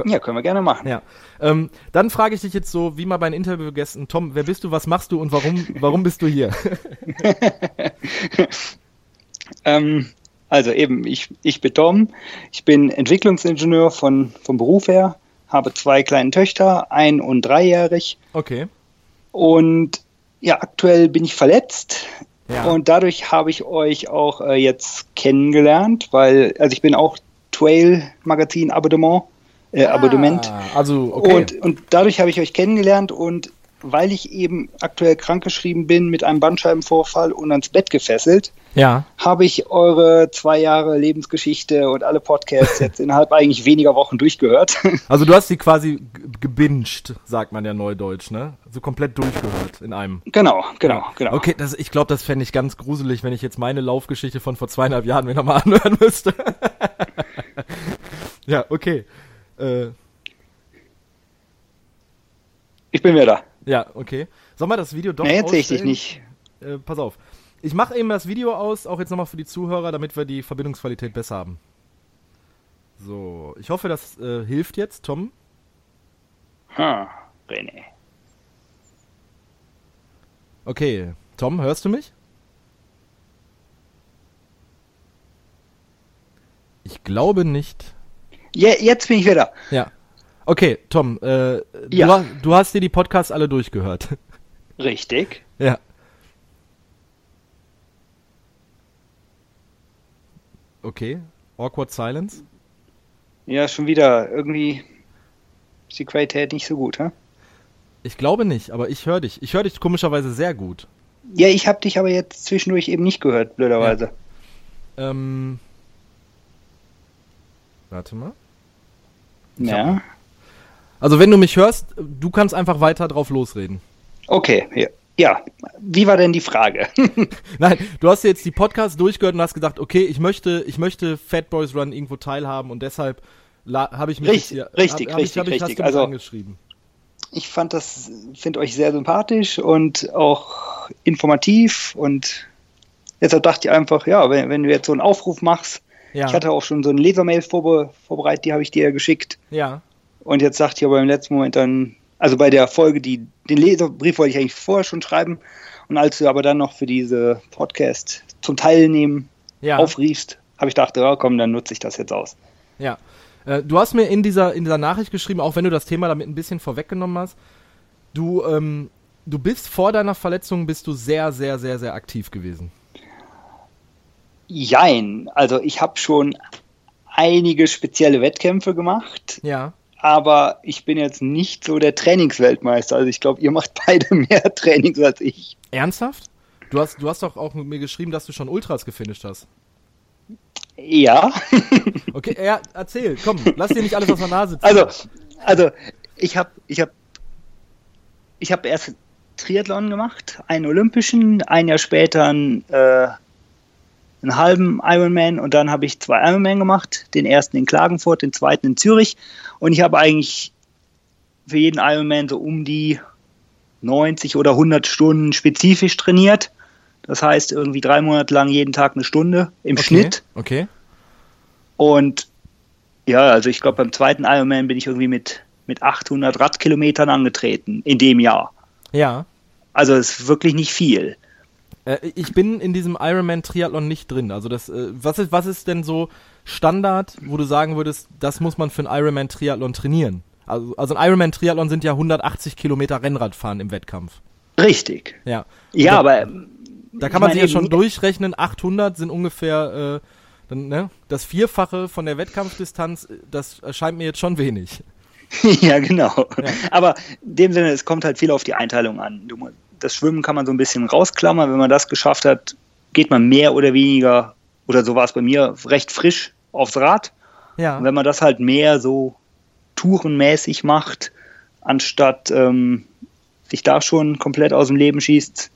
Ja, können wir gerne machen. Ja. Ähm, dann frage ich dich jetzt so, wie mal bei den Interviewgästen, Tom, wer bist du, was machst du und warum, warum bist du hier? *laughs* *laughs* Ähm, also eben, ich, ich bin Tom, ich bin Entwicklungsingenieur von, vom Beruf her, habe zwei kleine Töchter, ein- und dreijährig. Okay. Und ja, aktuell bin ich verletzt. Ja. Und dadurch habe ich euch auch äh, jetzt kennengelernt, weil, also ich bin auch Trail-Magazin-Abonnement, äh, Abonnement. Ah, also, okay. Und, und dadurch habe ich euch kennengelernt und weil ich eben aktuell krankgeschrieben bin mit einem Bandscheibenvorfall und ans Bett gefesselt, ja. habe ich eure zwei Jahre Lebensgeschichte und alle Podcasts jetzt *laughs* innerhalb eigentlich weniger Wochen durchgehört. *laughs* Also du hast sie quasi gebinged, sagt man ja neudeutsch, ne? So komplett durchgehört in einem. genau, genau, genau. Okay, das, ich glaube, das fände ich ganz gruselig, wenn ich jetzt meine Laufgeschichte von vor zweieinhalb Jahren mir nochmal *laughs* anhören müsste. ja, okay. Äh, Ich bin wieder da. Ja, okay. Soll man das Video doch Nee, jetzt sehe ich dich nicht. Äh, pass auf. Ich mache eben das Video aus, auch jetzt nochmal für die Zuhörer, damit wir die Verbindungsqualität besser haben. So, ich hoffe, das äh, hilft jetzt, Tom. Hm, René. Okay, Tom, hörst du mich? Ich glaube nicht. Ja, jetzt bin ich wieder. Ja. Okay, Tom, äh, Ja. du, ha- du hast dir die Podcasts alle durchgehört. *laughs* Richtig. ja. Okay, awkward silence. Ja, schon wieder. Irgendwie ist die Qualität nicht so gut, hä? Ich glaube nicht, aber ich höre dich. Ich höre dich komischerweise sehr gut. Ja, ich habe dich aber jetzt zwischendurch eben nicht gehört, blöderweise. Ähm. Warte mal. Ja. Also wenn du mich hörst, du kannst einfach weiter drauf losreden. Okay, ja. ja. Wie war denn die Frage? *laughs* Nein, du hast jetzt die Podcasts durchgehört und hast gedacht, okay, ich möchte, ich möchte Fat Boys Run irgendwo teilhaben und deshalb habe ich mich Richtig, jetzt richtig, hab, hab ich, richtig, ich, hast richtig. Also- angeschrieben. ich fand das, finde euch sehr sympathisch und auch informativ und deshalb dachte ich einfach, ja, wenn, wenn du jetzt so einen Aufruf machst, Ja, ich hatte auch schon so eine Lesermail vorbe vorbereitet, die habe ich dir geschickt ja, und jetzt dachte ich aber im letzten Moment dann, also bei der Folge, die, den Leserbrief wollte ich eigentlich vorher schon schreiben und als du aber dann noch für diese Podcast zum Teilnehmen ja, aufriefst, habe ich gedacht, ja komm, dann nutze ich das jetzt aus. ja. Äh, du hast mir in dieser, in dieser Nachricht geschrieben, auch wenn du das Thema damit ein bisschen vorweggenommen hast, du, ähm, du bist vor deiner Verletzung bist du sehr, sehr, sehr, sehr aktiv gewesen. Jein, also ich habe schon einige spezielle Wettkämpfe gemacht, Ja. Aber ich bin jetzt nicht so der Trainingsweltmeister. Also ich glaube, ihr macht beide *laughs* mehr Trainings als ich. Ernsthaft? Du hast, du hast doch auch mit mir geschrieben, dass du schon Ultras gefinisht hast. Ja, *laughs* Okay, ja, erzähl, komm, lass dir nicht alles aus der Nase ziehen. also, also ich habe ich hab, ich hab erst Triathlon gemacht, einen olympischen, ein Jahr später einen, äh, einen halben Ironman und dann habe ich zwei Ironman gemacht, den ersten in Klagenfurt, den zweiten in Zürich und ich habe eigentlich für jeden Ironman so um die 90 oder 100 Stunden spezifisch trainiert. Das heißt irgendwie drei Monate lang jeden Tag eine Stunde im okay, Schnitt. Okay. Und ja, also ich glaube, beim zweiten Ironman bin ich irgendwie mit, mit 800 Radkilometern angetreten in dem Jahr. Ja. Also es ist wirklich nicht viel. Äh, ich bin in diesem Ironman Triathlon nicht drin. Also das, äh, was ist, was ist denn so Standard, wo du sagen würdest, das muss man für einen Ironman Triathlon trainieren? Also, also ein Ironman Triathlon sind ja 180 Kilometer Rennradfahren im Wettkampf. Richtig. Ja. Ja, Da- aber Da kann man sich ja schon durchrechnen, 800 sind ungefähr äh, dann, ne, das Vierfache von der Wettkampfdistanz, das erscheint mir jetzt schon wenig. *laughs* ja, genau. Aber in dem Sinne, es kommt halt viel auf die Einteilung an. Du, das Schwimmen kann man so ein bisschen rausklammern. Wenn man das geschafft hat, geht man mehr oder weniger, oder so war es bei mir, recht frisch aufs Rad. Ja. Und wenn man das halt mehr so tourenmäßig macht, anstatt ähm, sich da schon komplett aus dem Leben schießt,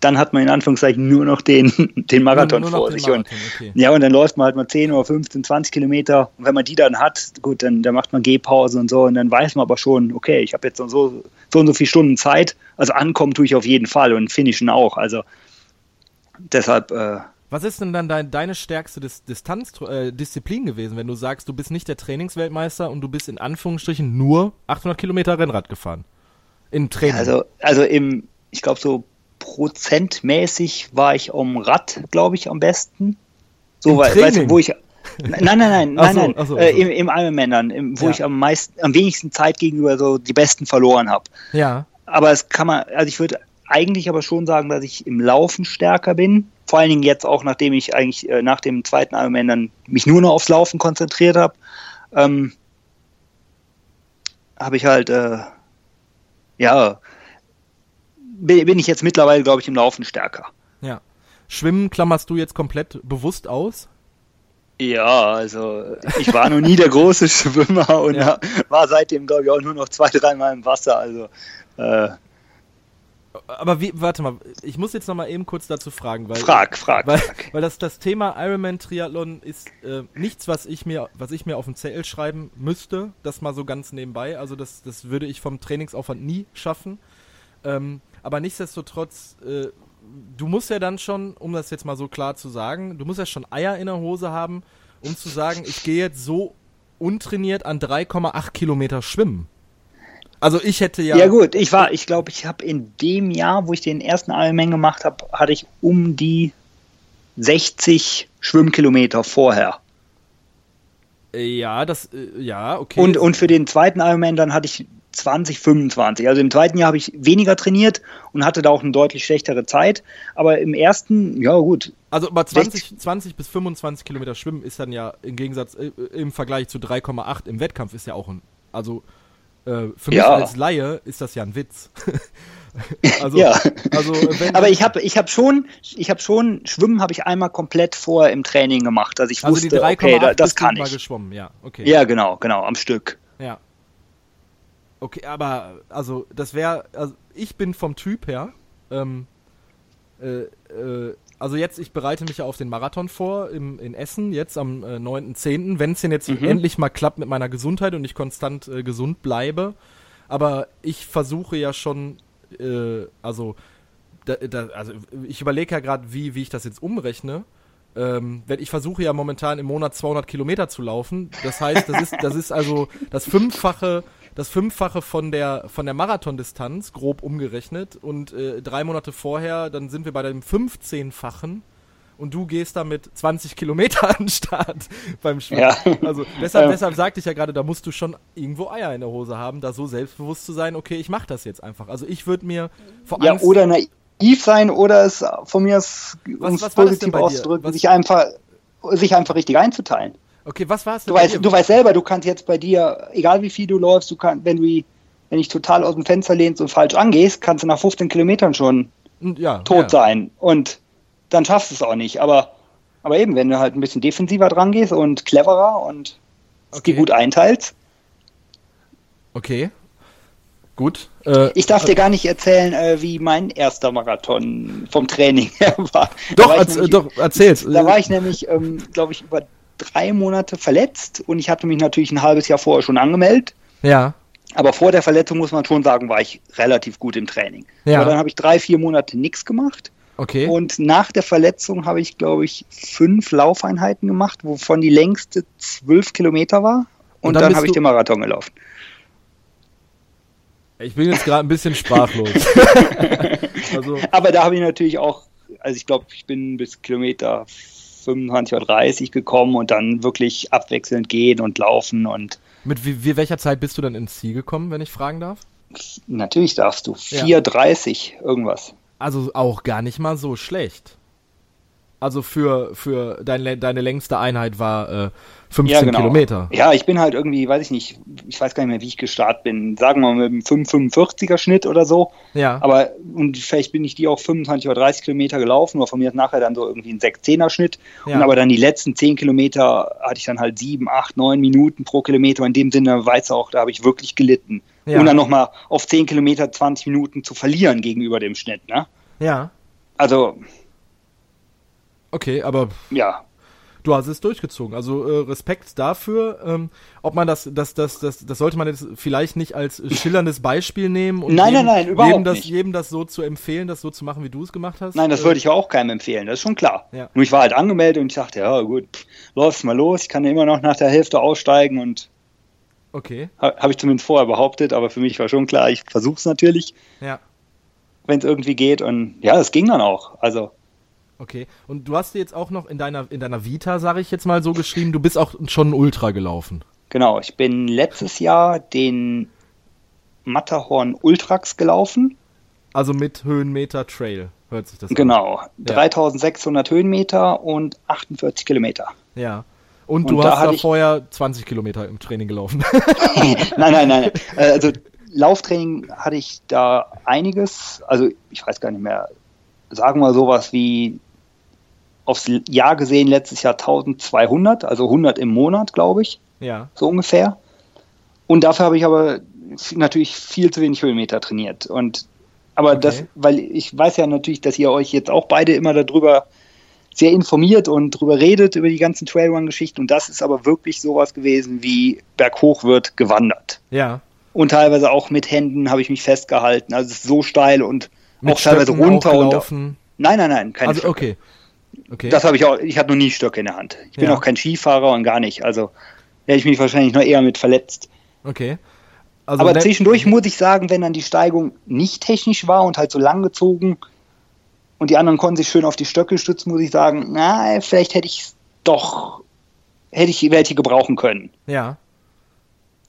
dann hat man in Anführungszeichen nur noch den, *laughs* den Marathon Nur- nur vor sich. Und, Marathon, okay. ja, und dann läuft man halt mal 10 oder 15, 20 Kilometer. Und wenn man die dann hat, gut, dann, dann macht man Gehpause und so. Und dann weiß man aber schon, okay, ich habe jetzt so, so, so und so viele Stunden Zeit. Also ankommen tue ich auf jeden Fall und finishen auch. Also deshalb, äh, Was ist denn dann dein, deine stärkste Dis Distanz, äh, Disziplin gewesen, wenn du sagst, du bist nicht der Trainingsweltmeister und du bist in Anführungsstrichen nur 800 Kilometer Rennrad gefahren? In Training. Also, also im, ich glaube, so prozentmäßig war ich am Rad, glaube ich, am besten. So, Im weil, weißt du, wo ich. *laughs* Nein, nein, nein, nein, so, nein. so, äh, so. Im, im Ironman dann, im, wo Ja. ich am meisten, am wenigsten Zeit gegenüber so die Besten verloren habe. ja. Aber es kann man, also ich würde eigentlich aber schon sagen, dass ich im Laufen stärker bin. Vor allen Dingen jetzt auch, nachdem ich eigentlich äh, nach dem zweiten Ironman dann mich nur noch aufs Laufen konzentriert habe, ähm, habe ich halt, äh, ja, bin, bin ich jetzt mittlerweile, glaube ich, im Laufen stärker. Ja. Schwimmen klammerst du jetzt komplett bewusst aus? Ja, also ich war noch nie der große *laughs* Schwimmer und Ja. war seitdem, glaube ich, auch nur noch zwei, dreimal im Wasser. Also äh, Aber wie, warte mal, ich muss jetzt noch mal eben kurz dazu fragen, weil frag, frag. weil, frag. weil das, das Thema Ironman Triathlon ist äh, nichts, was ich mir, was ich mir auf den Zettel schreiben müsste, das mal so ganz nebenbei. Also das, das würde ich vom Trainingsaufwand nie schaffen. Ähm, aber nichtsdestotrotz, äh, du musst ja dann schon, um das jetzt mal so klar zu sagen, du musst ja schon Eier in der Hose haben, um zu sagen, ich gehe jetzt so untrainiert an 3,8 Kilometer schwimmen. Also ich hätte ja. Ja. gut, ich war, ich glaube, ich habe in dem Jahr, wo ich den ersten Ironman gemacht habe, hatte ich um die 60 Schwimmkilometer vorher. Ja, das, äh, ja, okay. Und, und für den zweiten Ironman dann hatte ich 20, 25. Also im zweiten Jahr habe ich weniger trainiert und hatte da auch eine deutlich schlechtere Zeit. Aber im ersten, ja gut, Also aber 20, 20 bis 25 Kilometer Schwimmen ist dann ja im Gegensatz äh, im Vergleich zu 3,8 im Wettkampf ist ja auch ein. Also äh, für mich Ja. als Laie ist das ja ein Witz. *laughs* also, Ja. also wenn, Aber ich habe ich hab schon, ich habe schon, Schwimmen habe ich einmal komplett vorher im Training gemacht. Also ich also die wusste, 3,8 okay, da, das kann ich. geschwommen, ja, okay. Ja, genau, genau, am Stück. Ja. Okay, aber also das wäre, also ich bin vom Typ her, ähm, äh, äh, also jetzt, ich bereite mich ja auf den Marathon vor im, in Essen, jetzt am äh, 9.10., wenn es denn jetzt Mhm. endlich mal klappt mit meiner Gesundheit und ich konstant äh, gesund bleibe. Aber ich versuche ja schon, äh, also, da, da, also ich überlege ja gerade, wie, wie ich das jetzt umrechne. Ähm, wenn ich versuche ja momentan im Monat 200 Kilometer zu laufen. Das heißt, das ist, das ist also das Fünffache, das Fünffache von der, von der Marathondistanz, grob umgerechnet. Und äh, drei Monate vorher, dann sind wir bei dem 15-fachen. Und du gehst da mit 20 Kilometer an den Start *laughs* beim Schwimmen. Ja. Also deshalb, Ähm. deshalb sagte ich ja gerade, da musst du schon irgendwo Eier in der Hose haben, da so selbstbewusst zu sein, okay, ich mach das jetzt einfach. Also ich würde mir vor Ja, Angst... oder naiv sein oder es von mir aus, um es positiv auszudrücken, sich einfach, sich einfach richtig einzuteilen. Okay, was war es Du weißt, du weißt selber, du kannst jetzt bei dir, egal wie viel du läufst, du kannst, wenn du, wenn dich total aus dem Fenster lehnst und falsch angehst, kannst du nach 15 Kilometern schon ja, tot ja. sein. Und dann schaffst du es auch nicht. Aber, aber eben, wenn du halt ein bisschen defensiver dran gehst und cleverer und es Okay. dir gut einteilst. Okay. Gut. Äh, Ich darf dir gar nicht erzählen, äh, wie mein erster Marathon vom Training *laughs* her war. Da doch, war ich erz, nämlich- doch, erzähl's. Da war ich nämlich, ähm, glaube ich, über drei Monate verletzt und ich hatte mich natürlich ein halbes Jahr vorher schon angemeldet. ja. Aber vor der Verletzung muss man schon sagen, war ich relativ gut im Training. Ja. Aber dann habe ich drei, vier Monate nichts gemacht. Okay. Und nach der Verletzung habe ich, glaube ich, fünf Laufeinheiten gemacht, wovon die längste zwölf Kilometer war. Und, Und dann dann, habe ich den Marathon gelaufen. ich bin jetzt gerade ein bisschen sprachlos. *laughs* also, Aber da habe ich natürlich auch, also ich glaube, ich bin bis Kilometer 25 oder 30 gekommen und dann wirklich abwechselnd gehen und laufen und mit wie, wie welcher Zeit bist du dann ins Ziel gekommen, wenn ich fragen darf? natürlich darfst du Ja. 4,30 irgendwas. Also auch gar nicht mal so schlecht. Also für, für dein, deine längste Einheit war äh, 15 Kilometer. Ja, ich bin halt irgendwie, weiß ich nicht, ich weiß gar nicht mehr, wie ich gestartet bin. Sagen wir mal mit einem 5,45er Schnitt oder so. Ja. Aber und vielleicht bin ich die auch 25 oder 30 Kilometer gelaufen, oder von mir nachher dann so irgendwie ein 6-10er Schnitt. Ja. Und aber dann die letzten 10 Kilometer hatte ich dann halt 7, 8, 9 Minuten pro Kilometer. In dem Sinne weiß auch, da habe ich wirklich gelitten. Ja. Und dann nochmal auf 10 Kilometer 20 Minuten zu verlieren gegenüber dem Schnitt. Ne? Ja. Also, Okay, aber ja, du hast es durchgezogen. Also äh, Respekt dafür. Ähm, ob man das, das, das, das, das sollte man jetzt vielleicht nicht als schillerndes Beispiel nehmen und Nein, jedem, nein, nein, überhaupt jedem das, nicht. jedem das so zu empfehlen, das so zu machen, wie du es gemacht hast. nein, das Äh, würde ich auch keinem empfehlen, das ist schon klar. Ja. Nur ich war halt angemeldet und ich dachte, ja gut, läufst mal los, ich kann ja immer noch nach der Hälfte aussteigen und Okay, ha, habe ich zumindest vorher behauptet, aber für mich war schon klar, ich versuche es natürlich, ja. wenn es irgendwie geht und ja, es ging dann auch. Also, Okay. Und du hast dir jetzt auch noch in deiner, in deiner Vita, sage ich jetzt mal so geschrieben, du bist auch schon ein Ultra gelaufen. genau, ich bin letztes Jahr den Matterhorn Ultrax gelaufen. Also mit Höhenmeter Trail, hört sich das an. Genau, 3600 Höhenmeter und 48 Kilometer. Ja. Und, Und du da hast da vorher 20 Kilometer im Training gelaufen. *laughs* *laughs* nein, nein, nein. Äh, Also Lauftraining hatte ich da einiges. Also ich weiß gar nicht mehr. Sagen wir sowas wie aufs Jahr gesehen letztes Jahr 1200, also 100 im Monat, glaube ich, ja. so ungefähr. Und dafür habe ich aber natürlich viel zu wenig Höhenmeter trainiert. Und aber das, Okay. weil ich weiß ja natürlich, dass ihr euch jetzt auch beide immer darüber sehr informiert und darüber redet, über die ganzen Trailrun-Geschichten. Und das ist aber wirklich sowas gewesen wie berghoch wird gewandert. Ja. Und teilweise auch mit Händen habe ich mich festgehalten. Also es ist so steil und Mit auch teilweise Stöcken runter und. Nein, nein, nein, keine Also Stöcke. okay. Okay. Das habe ich auch, ich hatte noch nie Stöcke in der Hand. Ich bin Ja. auch kein Skifahrer und gar nicht. Also hätte ich mich wahrscheinlich noch eher mit verletzt. okay. Also Aber zwischendurch muss ich sagen, wenn dann die Steigung nicht technisch war und halt so lang gezogen und die anderen konnten sich schön auf die Stöcke stützen, muss ich sagen, na, vielleicht hätte ich doch, hätte ich welche gebrauchen können. Ja.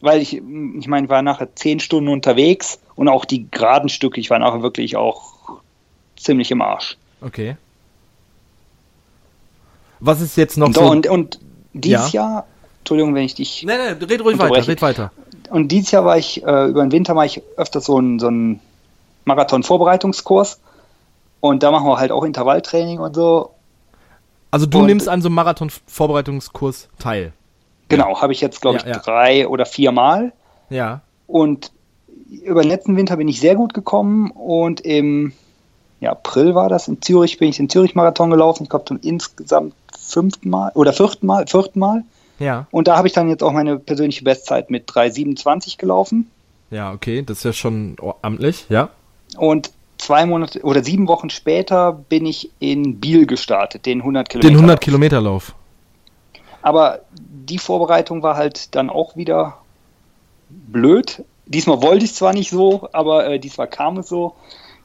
Weil ich, ich meine, war nachher zehn Stunden unterwegs und auch die geraden Stücke, ich war nachher wirklich auch ziemlich im Arsch. Okay. Was ist jetzt noch So, so? und, und dieses Ja. Jahr, Entschuldigung, wenn ich dich nein, nein, red ruhig weiter, red weiter. Und dieses Jahr war ich, äh, über den Winter mache ich öfters so einen so einen Marathon-Vorbereitungskurs. Und da machen wir halt auch Intervalltraining und so. Also du Und- nimmst an so einem Marathon-Vorbereitungskurs teil. Genau, habe ich jetzt, glaube Ja, ich, ja. drei oder vier Mal. Ja. Und über den letzten Winter bin ich sehr gut gekommen. Und im ja, April war das in Zürich, bin ich den Zürich-Marathon gelaufen. Ich glaube, zum insgesamt fünften Mal oder vierten Mal, vierten Mal. Ja. Und da habe ich dann jetzt auch meine persönliche Bestzeit mit 3,27 gelaufen. Ja, okay, das ist ja schon amtlich, ja. Und zwei Monate oder sieben Wochen später bin ich in Biel gestartet, den 100 Kilometer. Den 100 Kilometer Lauf. Aber die Vorbereitung war halt dann auch wieder blöd. Diesmal wollte ich es zwar nicht so, aber äh, diesmal kam es so.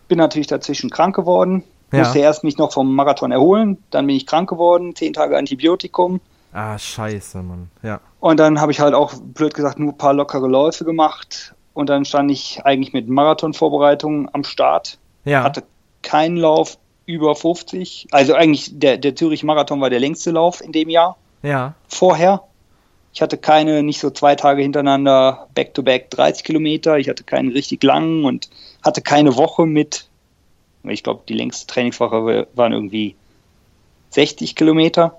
Bin natürlich dazwischen krank geworden. Ja. Musste erst mich noch vom Marathon erholen, dann bin ich krank geworden, zehn Tage Antibiotikum. Ah, scheiße, Mann. Ja. Und dann habe ich halt auch, blöd gesagt, nur ein paar lockere Läufe gemacht. Und dann stand ich eigentlich mit Marathonvorbereitungen am Start. Ja. hatte keinen Lauf über 50. Also eigentlich der, der Zürich-Marathon war der längste Lauf in dem Jahr Ja. vorher. Ich hatte keine, nicht so zwei Tage hintereinander back-to-back 30 Kilometer. Ich hatte keinen richtig langen und hatte keine Woche mit, ich glaube, die längste Trainingswoche waren irgendwie 60 Kilometer.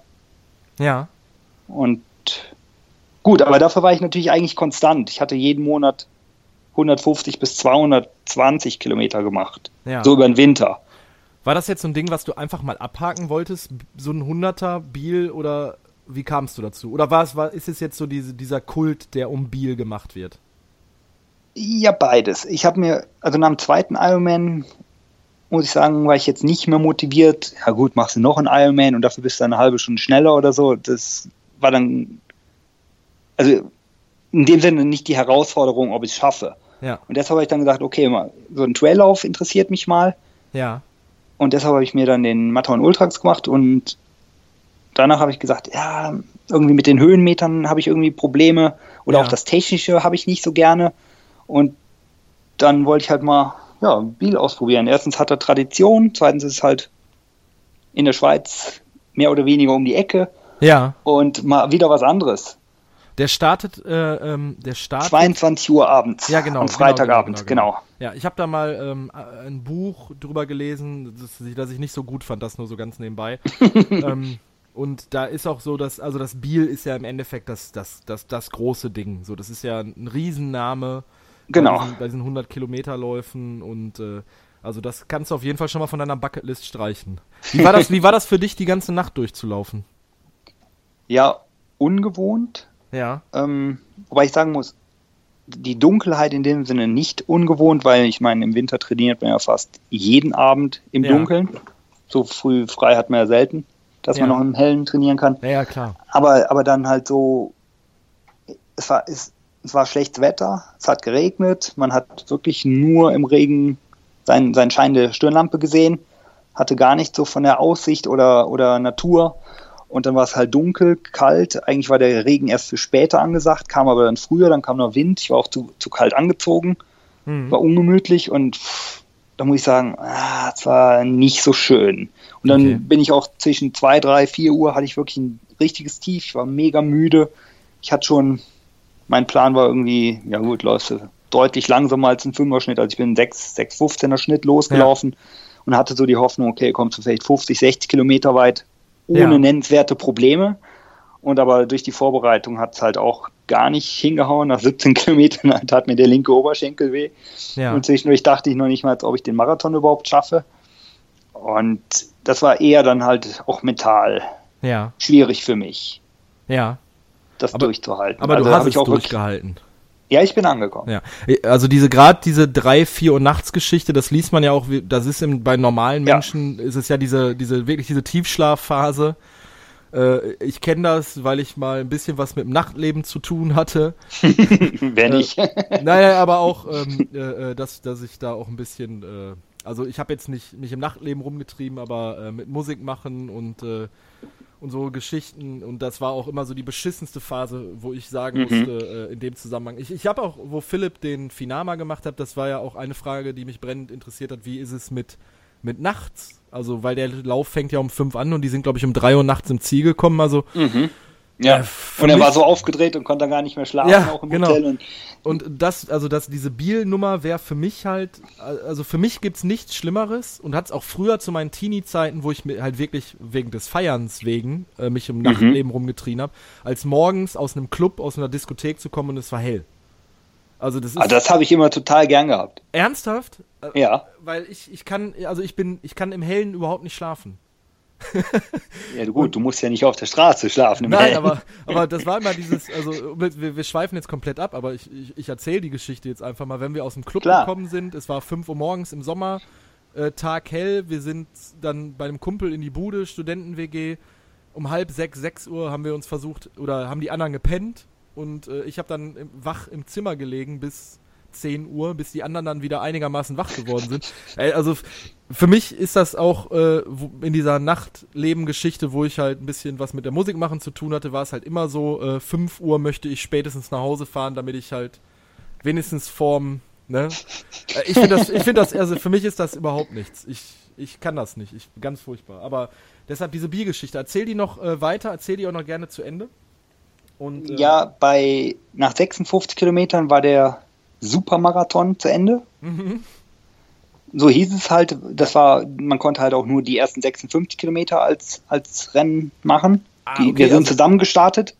Ja. Und gut, aber dafür war ich natürlich eigentlich konstant. Ich hatte jeden Monat 150 bis 220 Kilometer gemacht. Ja. So über den Winter. War das jetzt so ein Ding, was du einfach mal abhaken wolltest? So ein 100er Biel oder wie kamst du dazu? Oder war es, war, ist es jetzt so diese, dieser Kult, der um Biel gemacht wird? Ja, beides. Ich habe mir, also nach dem zweiten Ironman, muss ich sagen, war ich jetzt nicht mehr motiviert. Ja gut, machst du noch einen Ironman und dafür bist du eine halbe Stunde schneller oder so. Das war dann, also in dem Sinne nicht die Herausforderung, ob ich es schaffe. Ja. Und deshalb habe ich dann gesagt, okay, mal, so ein Traillauf interessiert mich mal. Ja. Und deshalb habe ich mir dann den Matterhorn Ultrax gemacht und danach habe ich gesagt, ja, irgendwie mit den Höhenmetern habe ich irgendwie Probleme oder Ja. auch das Technische habe ich nicht so gerne. Und dann wollte ich halt mal, ja, Biel ausprobieren. Erstens hat er Tradition, zweitens ist es halt in der Schweiz mehr oder weniger um die Ecke Ja. und mal wieder was anderes. Der startet, äh, ähm, der startet. 22 Uhr abends Ja, genau. am genau, Freitagabend, genau. Ja, ich habe da mal ähm, äh, ein Buch drüber gelesen, das, das ich nicht so gut fand, das nur so ganz nebenbei. *laughs* ähm, und da ist auch so, dass, also das Biel ist ja im Endeffekt das, das, das, das große Ding. So, das ist ja ein Riesenname Genau. bei diesen, bei diesen 100 Kilometerläufen und äh, Also das kannst du auf jeden Fall schon mal von deiner Bucketlist streichen. Wie war das, wie war das für dich, die ganze Nacht durchzulaufen? Ja, ungewohnt. Ja. Ähm, wobei ich sagen muss, die Dunkelheit in dem Sinne nicht ungewohnt, weil ich meine, im Winter trainiert man ja fast jeden Abend im Ja. Dunkeln. So früh frei hat man ja selten, dass man Ja. noch im Hellen trainieren kann. Ja, ja, klar. Aber, aber dann halt so, es war, es, es war schlechtes Wetter, es hat geregnet, man hat wirklich nur im Regen sein, sein Schein der Stirnlampe gesehen, hatte gar nichts so von der Aussicht oder, oder Natur. Und dann war es halt dunkel, kalt. Eigentlich war der Regen erst für später angesagt, kam aber dann früher, dann kam noch Wind. Ich war auch zu, zu kalt angezogen, Mhm. war ungemütlich und pff, da muss ich sagen, ah, es war nicht so schön. Und dann Okay. bin ich auch zwischen 2, 3, 4 Uhr hatte ich wirklich ein richtiges Tief. Ich war mega müde. Ich hatte schon, mein Plan war irgendwie, ja gut, läufst du deutlich langsamer als ein 5er Schnitt. Also ich bin 6, 6, 15er Schnitt losgelaufen und hatte so die Hoffnung, okay, kommst du vielleicht 50, 60 Kilometer weit ohne Ja. nennenswerte Probleme. Und aber durch die Vorbereitung hat es halt auch gar nicht hingehauen. Nach 17 *laughs* Kilometern tat mir der linke Oberschenkel weh. Ja. Und zwischendurch dachte ich noch nicht mal, ob ich den Marathon überhaupt schaffe. Und das war eher dann halt auch mental Ja. schwierig für mich, Ja. das Aber- durchzuhalten. Aber Also du hast es auch wirklich, durchgehalten. Ja, ich bin angekommen. Ja, also diese gerade diese drei, vier Uhr Nachtsgeschichte, das liest man ja auch, wie- das ist im, bei normalen Ja. Menschen, ist es ja diese, diese wirklich diese Tiefschlafphase. Äh, ich kenne das, weil ich mal ein bisschen was mit dem Nachtleben zu tun hatte. *laughs* Wenn Äh, ich. naja, aber auch, ähm, äh, äh, dass, dass ich da auch ein bisschen, äh, also ich habe jetzt nicht mich im Nachtleben rumgetrieben, aber äh, mit Musik machen und äh, und so Geschichten und das war auch immer so die beschissenste Phase, wo ich sagen Mhm. musste äh, in dem Zusammenhang. Ich, ich habe auch, wo Philipp den Finama gemacht hat, das war ja auch eine Frage, die mich brennend interessiert hat. Wie ist es mit mit nachts? Also weil der Lauf fängt ja um fünf an und die sind glaube ich um drei Uhr nachts im Ziel gekommen. Also Ja. Äh, Und er war so aufgedreht und konnte dann gar nicht mehr schlafen, Ja, auch im genau. Hotel. Und Und das, also das, diese Biel-Nummer wäre für mich halt, also für mich gibt's nichts Schlimmeres und hat's auch früher zu meinen Teenie-Zeiten, wo ich mir halt wirklich wegen des Feierns wegen äh, mich im Nachtleben rumgetrieben habe, als morgens aus einem Club, aus einer Diskothek zu kommen und es war hell. Also das ist ah, das habe ich immer total gern gehabt. ernsthaft, äh, Ja. weil ich, ich kann, also ich bin, ich kann im Hellen überhaupt nicht schlafen. Ja, gut, du musst ja nicht auf der Straße schlafen. Nein, aber, aber das war immer dieses, *laughs* also wir, wir schweifen jetzt komplett ab, aber ich, ich, ich erzähle die Geschichte jetzt einfach mal, wenn wir aus dem Club Klar. gekommen sind, es war 5 Uhr morgens im Sommer, äh, Tag hell, wir sind dann bei einem Kumpel in die Bude, Studenten-WG, um halb sechs, sechs Uhr haben wir uns versucht, oder haben die anderen gepennt und äh, ich habe dann im, wach im Zimmer gelegen bis 10 Uhr, bis die anderen dann wieder einigermaßen wach geworden sind. Ey, also für mich ist das auch äh, in dieser Nachtleben-Geschichte, wo ich halt ein bisschen was mit der Musik machen zu tun hatte, war es halt immer so, äh, 5 Uhr möchte ich spätestens nach Hause fahren, damit ich halt wenigstens vorm, ne? Äh, ich finde das, ich das, also für mich ist das überhaupt nichts. Ich, ich kann das nicht. Ich ganz furchtbar. Aber deshalb diese Biergeschichte. Erzähl die noch äh, weiter, erzähl die auch noch gerne zu Ende. Und, äh, Ja, bei nach 56 Kilometern war der Supermarathon zu Ende. Mhm. So hieß es halt, das war, man konnte halt auch nur die ersten 56 Kilometer als, als Rennen machen. Ah, die, okay, wir sind also- zusammen gestartet.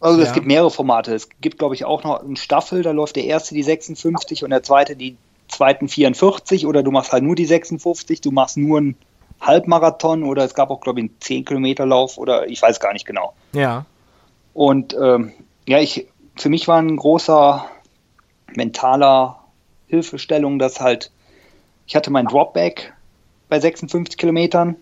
Also es Ja. gibt mehrere Formate. Es gibt, glaube ich, auch noch eine Staffel, da läuft der erste die 56 und der zweite die zweiten 44 oder du machst halt nur die 56, du machst nur einen Halbmarathon oder es gab auch, glaube ich, einen 10 Kilometer Lauf oder ich weiß gar nicht genau. Ja. Und ähm, ja, ich, für mich war ein großer mentaler Hilfestellung, dass halt, ich hatte mein Dropback bei 56 Kilometern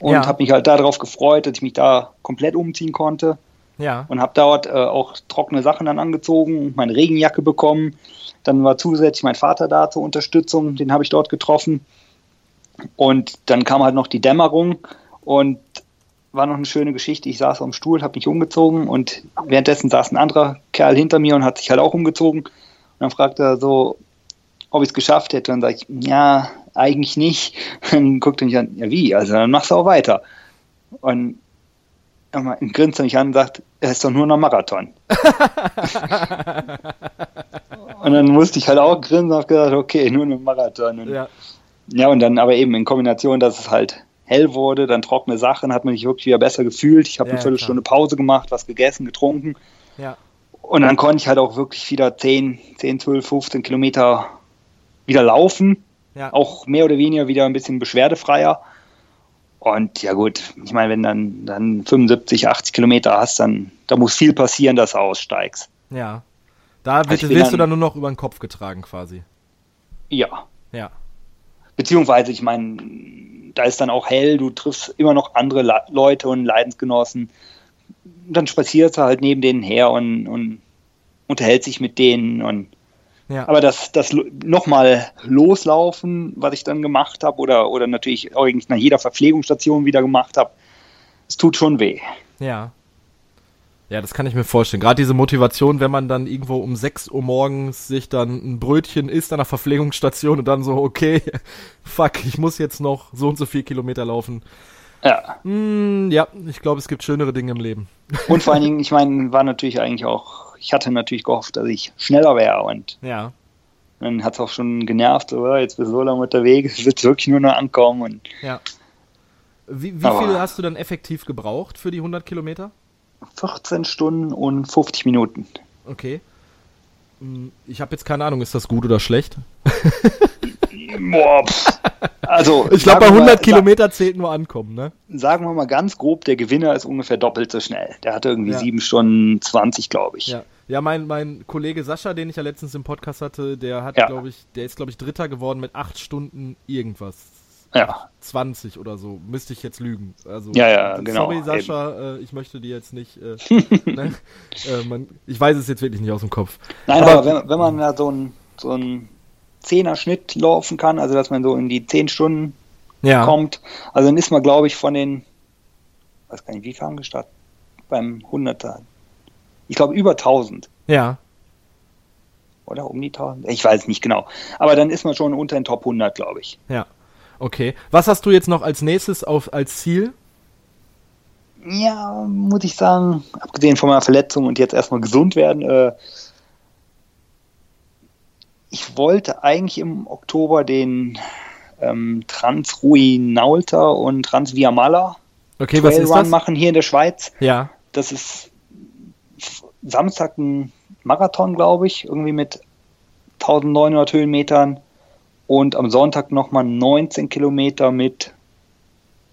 und Ja. habe mich halt darauf gefreut, dass ich mich da komplett umziehen konnte Ja. und habe dort äh, auch trockene Sachen dann angezogen, meine Regenjacke bekommen. Dann war zusätzlich mein Vater da zur Unterstützung, den habe ich dort getroffen. Und dann kam halt noch die Dämmerung und war noch eine schöne Geschichte. Ich saß auf dem Stuhl, habe mich umgezogen und währenddessen saß ein anderer Kerl hinter mir und hat sich halt auch umgezogen. Dann fragte er so, ob ich es geschafft hätte. Und dann sage ich, ja, eigentlich nicht. *laughs* Dann guckte er mich an, ja wie, also dann machst du auch weiter. Und er grinst er mich an und sagt, er ist doch nur noch Marathon. *laughs* und dann musste ich halt auch grinsen und habe gesagt, okay, nur noch Marathon. Und Ja. ja, und dann aber eben in Kombination, dass es halt hell wurde, dann trockene Sachen, hat man sich wirklich wieder besser gefühlt. Ich habe Ja, eine Viertelstunde Pause gemacht, was gegessen, getrunken. Ja. Und dann konnte ich halt auch wirklich wieder 10, 10, 12, 15 Kilometer wieder laufen. Ja. Auch mehr oder weniger wieder ein bisschen beschwerdefreier. Und ja gut, ich meine, wenn dann, dann 75, 80 Kilometer hast, dann da muss viel passieren, dass du aussteigst. Ja. Da wird, also wirst dann, du dann nur noch über den Kopf getragen quasi. Ja. Ja. Beziehungsweise, ich meine, da ist dann auch hell, du triffst immer noch andere Le Leute und Leidensgenossen. Dann spazierst du halt neben denen her und, und unterhält sich mit denen und ja. Aber das, das nochmal loslaufen, was ich dann gemacht habe, oder, oder natürlich eigentlich nach jeder Verpflegungsstation wieder gemacht habe, es tut schon weh. Ja. Ja, das kann ich mir vorstellen. Gerade diese Motivation, wenn man dann irgendwo um 6 Uhr morgens sich dann ein Brötchen isst an der Verpflegungsstation und dann so, okay, *laughs* fuck, ich muss jetzt noch so und so viel Kilometer laufen. Ja. Mm, ja, ich glaube, es gibt schönere Dinge im Leben. *laughs* Und vor allen Dingen, ich meine, war natürlich eigentlich auch ich hatte natürlich gehofft, dass ich schneller wäre und ja. dann hat es auch schon genervt, so, jetzt bist du so lange unterwegs, es wird wirklich nur noch ankommen. Und ja. Wie, wie viel hast du dann effektiv gebraucht für die 100 Kilometer? 14 Stunden und 50 Minuten. Okay. Hm, ich habe jetzt keine Ahnung, ist das gut oder schlecht? *laughs* Boah, also, *laughs* ich glaube, bei 100 mal, Kilometer zählt nur ankommen, ne? Sagen wir mal ganz grob, der Gewinner ist ungefähr doppelt so schnell. Der hatte irgendwie ja. 7 Stunden 20, glaube ich. Ja, ja mein, mein Kollege Sascha, den ich ja letztens im Podcast hatte, der hat, ja. glaube ich, der ist, glaube ich, Dritter geworden mit 8 Stunden irgendwas. Ja. 20 oder so, müsste ich jetzt lügen. Also, ja, ja, genau. Sorry, Sascha, äh, ich möchte dir jetzt nicht. Äh, *laughs* ne? äh, man, ich weiß es jetzt wirklich nicht aus dem Kopf. Nein, aber, aber wenn, wenn man da so ein, so ein Zehner-Schnitt laufen kann, also dass man so in die 10 Stunden ja. kommt. Also dann ist man, glaube ich, von den, weiß gar nicht, wie kam gestartet? Beim 100er. Ich glaube, über 1000. Ja. Oder um die 1000? Ich weiß nicht genau. Aber dann ist man schon unter den Top 100, glaube ich. Ja. Okay. Was hast du jetzt noch als nächstes auf, als Ziel? Ja, muss ich sagen, abgesehen von meiner Verletzung und jetzt erstmal gesund werden, äh, ich wollte eigentlich im Oktober den ähm, Trans-Rui-Naulter und Trans-Viamala okay, was ist das? machen hier in der Schweiz. Ja. Das ist Samstag ein Marathon, glaube ich, irgendwie mit 1900 Höhenmetern und am Sonntag nochmal 19 Kilometer mit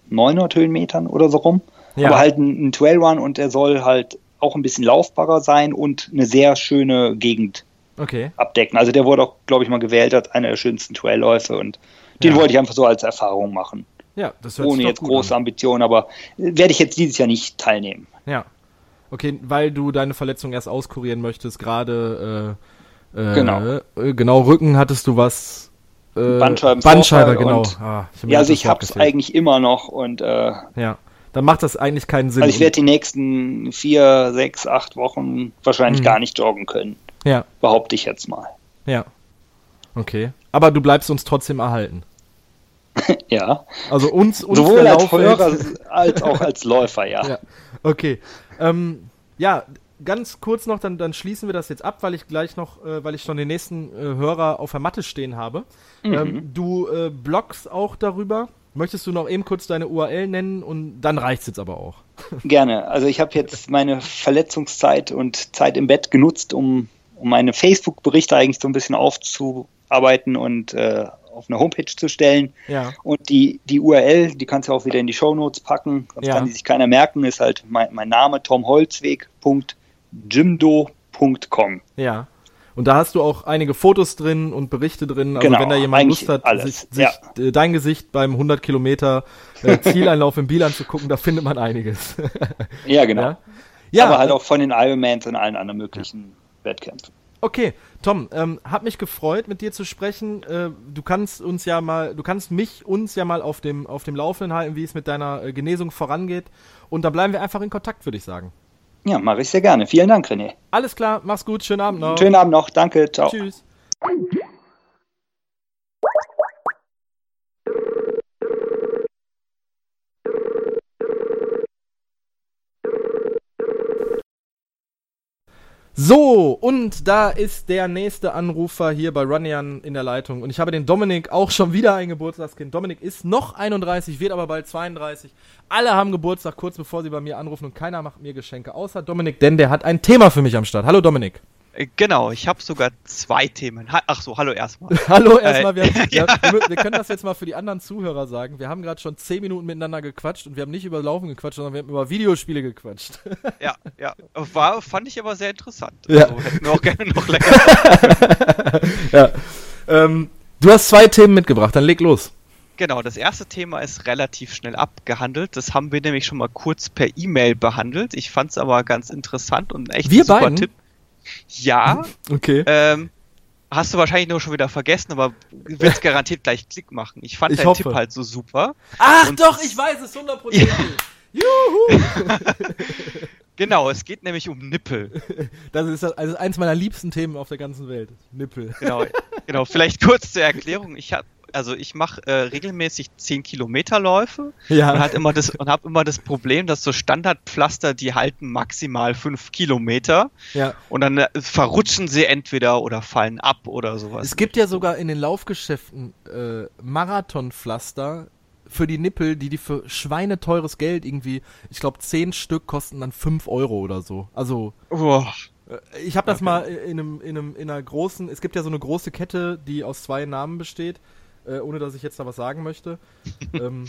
900 Höhenmetern oder so rum. Ja. Aber halt ein, ein Trailrun und der soll halt auch ein bisschen laufbarer sein und eine sehr schöne Gegend okay. abdecken. Also der wurde auch, glaube ich, mal gewählt als einer der schönsten Trailläufe und den ja. wollte ich einfach so als Erfahrung machen. Ja, das hört Ohne jetzt große an. Ambitionen, aber werde ich jetzt dieses Jahr nicht teilnehmen. Ja. Okay, weil du deine Verletzung erst auskurieren möchtest, gerade äh, äh, genau. Äh, genau, Rücken hattest du was. Äh, Bandscheiben Bandscheibe, genau. Ah, ja, also ich hab's eigentlich immer noch und äh, ja. Dann macht das eigentlich keinen Sinn. Also ich werde die nächsten vier, sechs, acht Wochen wahrscheinlich mhm. gar nicht joggen können. Ja. Behaupte ich jetzt mal. Ja. Okay. Aber du bleibst uns trotzdem erhalten. *laughs* ja. Also uns, uns Sowohl als Hörer als auch als Läufer, ja. ja. Okay. Ähm, ja, ganz kurz noch, dann, dann schließen wir das jetzt ab, weil ich gleich noch, äh, weil ich schon den nächsten äh, Hörer auf der Matte stehen habe. Mhm. Ähm, du äh, bloggst auch darüber. Möchtest du noch eben kurz deine URL nennen und dann reicht es jetzt aber auch. *laughs* Gerne. Also ich habe jetzt meine Verletzungszeit und Zeit im Bett genutzt, um um meine Facebook-Berichte eigentlich so ein bisschen aufzuarbeiten und äh, auf eine Homepage zu stellen. Ja. Und die, die URL, die kannst du auch wieder in die Show Notes packen, sonst ja. kann die sich keiner merken, ist halt mein, mein Name tomholzweg.jimdo.com. Ja. Und da hast du auch einige Fotos drin und Berichte drin. Also genau, wenn da jemand Lust hat, alles. sich, sich ja. äh, dein Gesicht beim 100 Kilometer äh, *laughs* Zieleinlauf im Biel anzugucken, da findet man einiges. ja, genau. Ja? ja? Aber halt auch von den Ironmans und allen anderen möglichen Wettkämpfe. Okay, Tom, ähm, hat mich gefreut, mit dir zu sprechen. Äh, du kannst uns ja mal, du kannst mich, uns ja mal auf dem, auf dem Laufenden halten, wie es mit deiner äh, Genesung vorangeht. Und da bleiben wir einfach in Kontakt, würde ich sagen. Ja, mache ich sehr gerne. Vielen Dank, René. Alles klar, mach's gut, schönen Abend noch. Schönen Abend noch, danke, ciao. Tschüss. So, und da ist der nächste Anrufer hier bei Runyan in der Leitung. Und ich habe den Dominik auch schon wieder ein Geburtstagskind. Dominik ist noch 31, wird aber bald 32. Alle haben Geburtstag kurz bevor sie bei mir anrufen und keiner macht mir Geschenke, außer Dominik, denn der hat ein Thema für mich am Start. Hallo Dominik. Äh, Genau, ich habe sogar zwei Themen. Ha Ach so, hallo erstmal. *laughs* Hallo erstmal, wir, haben- *laughs* wir, wir, wir können das jetzt mal für die anderen Zuhörer sagen. Wir haben gerade schon 10 Minuten miteinander gequatscht und wir haben nicht über Laufen gequatscht, sondern wir haben über Videospiele gequatscht. *laughs* Ja, ja. War, fand ich aber sehr interessant. Ja. Also, hätten wir auch gerne noch länger. ja. Ähm, du hast zwei Themen mitgebracht, dann leg los. Genau, das erste Thema ist relativ schnell abgehandelt. Das haben wir nämlich schon mal kurz per E-Mail behandelt. Ich fand es aber ganz interessant und echt Wir super beiden? Tipp. Ja, Okay. ähm, hast du wahrscheinlich nur schon wieder vergessen, aber wird garantiert gleich Klick machen. Ich fand Ich deinen hoffe. Tipp halt so super. Ach und- doch, ich weiß es, 100%. Juhu! *laughs* Genau, es geht nämlich um Nippel. Das ist also eins meiner liebsten Themen auf der ganzen Welt. Nippel. Genau, genau. Vielleicht kurz zur Erklärung. Ich hab, also ich mache äh, regelmäßig 10 Kilometer Läufe und Ja. hat immer das und habe immer das Problem, dass so Standardpflaster, die halten maximal 5 Kilometer ja. und dann äh, verrutschen sie entweder oder fallen ab oder sowas. Es gibt ja sogar in den Laufgeschäften äh, Marathonpflaster für die Nippel, die die für schweineteures Geld irgendwie, ich glaube, 10 Stück kosten dann 5 Euro oder so. Also, Boah. äh, ich habe das mal in einem, in einem, in einer großen, es gibt ja so eine große Kette, die aus zwei Namen besteht, äh, ohne dass ich jetzt da was sagen möchte. *laughs* ähm,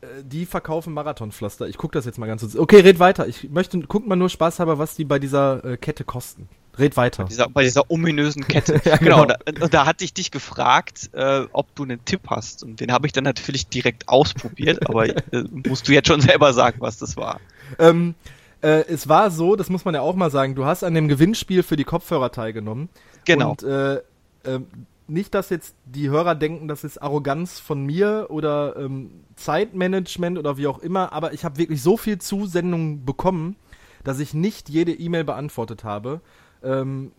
äh, die verkaufen Marathonpflaster. Ich guck das jetzt mal ganz kurz. Okay, red weiter. Ich möchte, guck mal nur spaßhalber, was die bei dieser äh, Kette kosten. Red weiter. Dieser, bei dieser ominösen Kette. *laughs* Ja, genau, genau. da, und da hatte ich dich gefragt, äh, ob du einen Tipp hast. Und den habe ich dann natürlich direkt ausprobiert, aber äh, musst du jetzt schon selber sagen, was das war. Ähm, äh, es war so, das muss man ja auch mal sagen, du hast an dem Gewinnspiel für die Kopfhörer teilgenommen. Genau. Und äh, ähm, nicht, dass jetzt die Hörer denken, das ist Arroganz von mir oder ähm, Zeitmanagement oder wie auch immer, aber ich habe wirklich so viel Zusendungen bekommen, dass ich nicht jede E-Mail beantwortet habe. Ähm,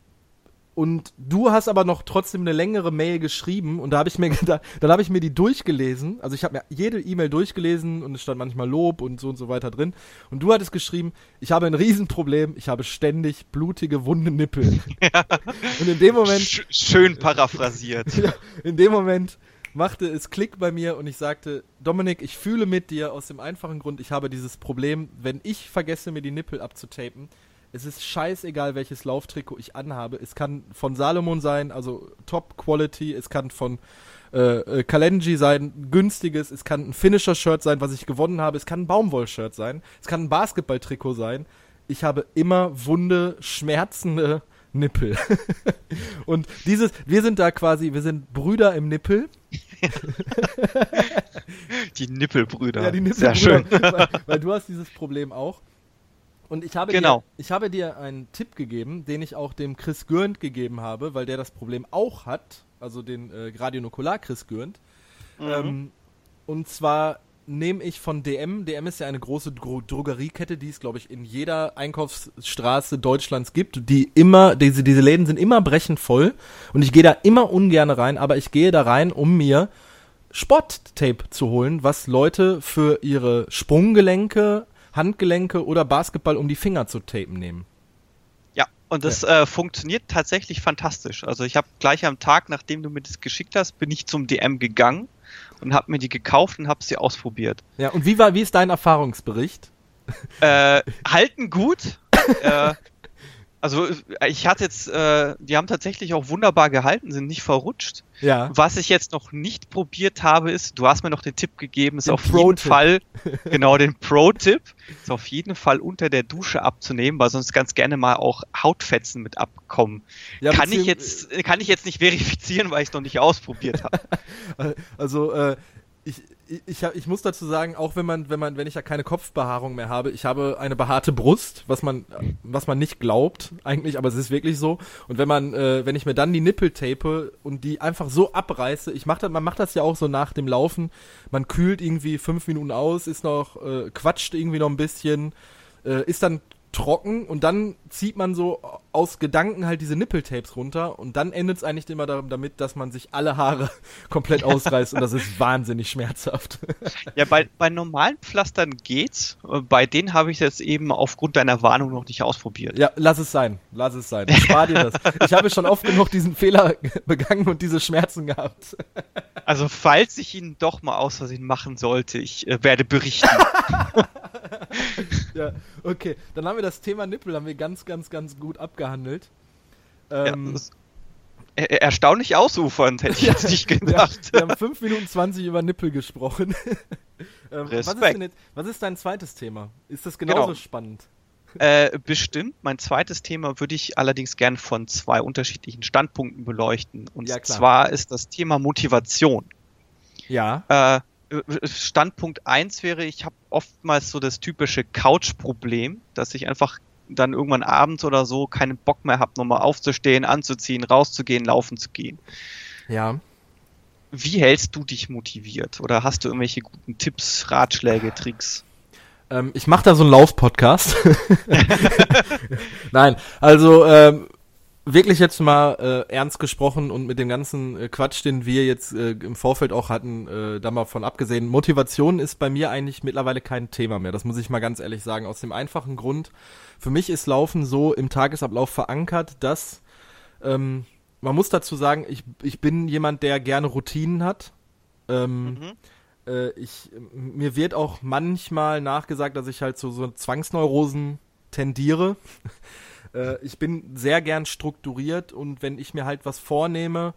und du hast aber noch trotzdem eine längere Mail geschrieben und da habe ich mir *laughs* gedacht, dann habe ich mir die durchgelesen. Also ich habe mir jede E-Mail durchgelesen und es stand manchmal Lob und so und so weiter drin. Und du hattest geschrieben, ich habe ein Riesenproblem, ich habe ständig blutige, wunde Nippel. *laughs* Und in dem Moment, Sch schön paraphrasiert. *laughs* ja, in dem Moment machte es Klick bei mir und ich sagte, Dominik, ich fühle mit dir aus dem einfachen Grund, ich habe dieses Problem, wenn ich vergesse, mir die Nippel abzutapen, es ist scheißegal, welches Lauftrikot ich anhabe. Es kann von Salomon sein, also Top Quality. Es kann von äh, äh, Kalenji sein, günstiges. Es kann ein Finisher-Shirt sein, was ich gewonnen habe. Es kann ein Baumwoll-Shirt sein. Es kann ein Basketball-Trikot sein. Ich habe immer wunde, schmerzende Nippel. *laughs* Und dieses, wir sind da quasi, wir sind Brüder im Nippel. *laughs* Die Nippelbrüder. Ja, die Sehr schön. Nippelbrüder, *laughs* weil, weil du hast dieses Problem auch. Und ich habe, Genau. dir, ich habe dir einen Tipp gegeben, den ich auch dem Chris Gürnt gegeben habe, weil der das Problem auch hat, also den äh, Gradionukular Chris Gürnt. Ähm, und zwar nehme ich von DM, DM ist ja eine große Dro Drogeriekette, die es, glaube ich, in jeder Einkaufsstraße Deutschlands gibt, die immer, diese, diese Läden sind immer brechend voll und ich gehe da immer ungern rein, aber ich gehe da rein, um mir Sporttape zu holen, was Leute für ihre Sprunggelenke, Handgelenke oder Basketball um die Finger zu tapen nehmen. Ja, und das äh, funktioniert tatsächlich fantastisch. Also ich habe gleich am Tag, nachdem du mir das geschickt hast, bin ich zum DM gegangen und habe mir die gekauft und habe sie ausprobiert. Ja, und wie war, wie ist dein Erfahrungsbericht? Äh, halten gut. *laughs* äh, also ich hatte jetzt, äh, die haben tatsächlich auch wunderbar gehalten, sind nicht verrutscht. Ja. Was ich jetzt noch nicht probiert habe, ist, du hast mir noch den Tipp gegeben, ist Den auf jeden. Fall, *laughs* genau den Pro-Tipp, ist auf jeden Fall unter der Dusche abzunehmen, weil sonst ganz gerne mal auch Hautfetzen mit abkommen. Ja, kann ich jetzt, kann ich jetzt nicht verifizieren, weil ich es noch nicht ausprobiert habe. *laughs* Also, äh, ich, ich, ich, muss dazu sagen, auch wenn man, wenn man, wenn ich ja keine Kopfbehaarung mehr habe, ich habe eine behaarte Brust, was man, was man nicht glaubt, eigentlich, aber es ist wirklich so. Und wenn man, äh, wenn ich mir dann die Nippel tape und die einfach so abreiße, ich mach das, man macht das ja auch so nach dem Laufen, man kühlt irgendwie fünf Minuten aus, ist noch, äh, quatscht irgendwie noch ein bisschen, äh, ist dann trocken und dann zieht man so aus Gedanken halt diese Nippeltapes runter und dann endet es eigentlich immer da- damit, dass man sich alle Haare *laughs* komplett ausreißt und das ist wahnsinnig schmerzhaft. *laughs* Ja, bei, bei normalen Pflastern geht's. Äh, Bei denen habe ich jetzt eben aufgrund deiner Warnung noch nicht ausprobiert. ja, lass es sein, lass es sein. Spar dir das. Ich habe schon oft genug diesen Fehler *laughs* begangen und diese Schmerzen gehabt. Also falls ich ihn doch mal aus Versehen machen sollte, ich äh, werde berichten. Ja, okay. Dann haben wir das Thema Nippel haben wir ganz, ganz, ganz gut abgehandelt. Ähm, ja, das, er, erstaunlich ausufernd, hätte ich *laughs* jetzt nicht gedacht. wir haben 5 Minuten 20 über Nippel gesprochen. *laughs* ähm, was, ist jetzt, was ist dein zweites Thema? Ist das genauso genau. spannend? Äh, bestimmt. Mein zweites Thema würde ich allerdings gern von zwei unterschiedlichen Standpunkten beleuchten. Und ja, zwar ist das Thema Motivation. Ja. Äh, Standpunkt eins wäre, ich habe oftmals so das typische Couch-Problem, dass ich einfach dann irgendwann abends oder so keinen Bock mehr habe, nochmal aufzustehen, anzuziehen, rauszugehen, laufen zu gehen. Ja. Wie hältst du dich motiviert? Oder hast du irgendwelche guten Tipps, Ratschläge, Tricks? Ähm, ich mache da so einen Lauf-Podcast. *laughs* Nein, also ähm, wirklich jetzt mal äh, ernst gesprochen und mit dem ganzen äh, Quatsch, den wir jetzt äh, im Vorfeld auch hatten, äh, da mal von abgesehen, Motivation ist bei mir eigentlich mittlerweile kein Thema mehr. Das muss ich mal ganz ehrlich sagen. Aus dem einfachen Grund, für mich ist Laufen so im Tagesablauf verankert, dass ähm, man muss dazu sagen, ich, ich bin jemand, der gerne Routinen hat. Ähm, mhm. äh, ich, mir wird auch manchmal nachgesagt, dass ich halt zu so Zwangsneurosen tendiere. Äh, ich bin sehr gern strukturiert und wenn ich mir halt was vornehme,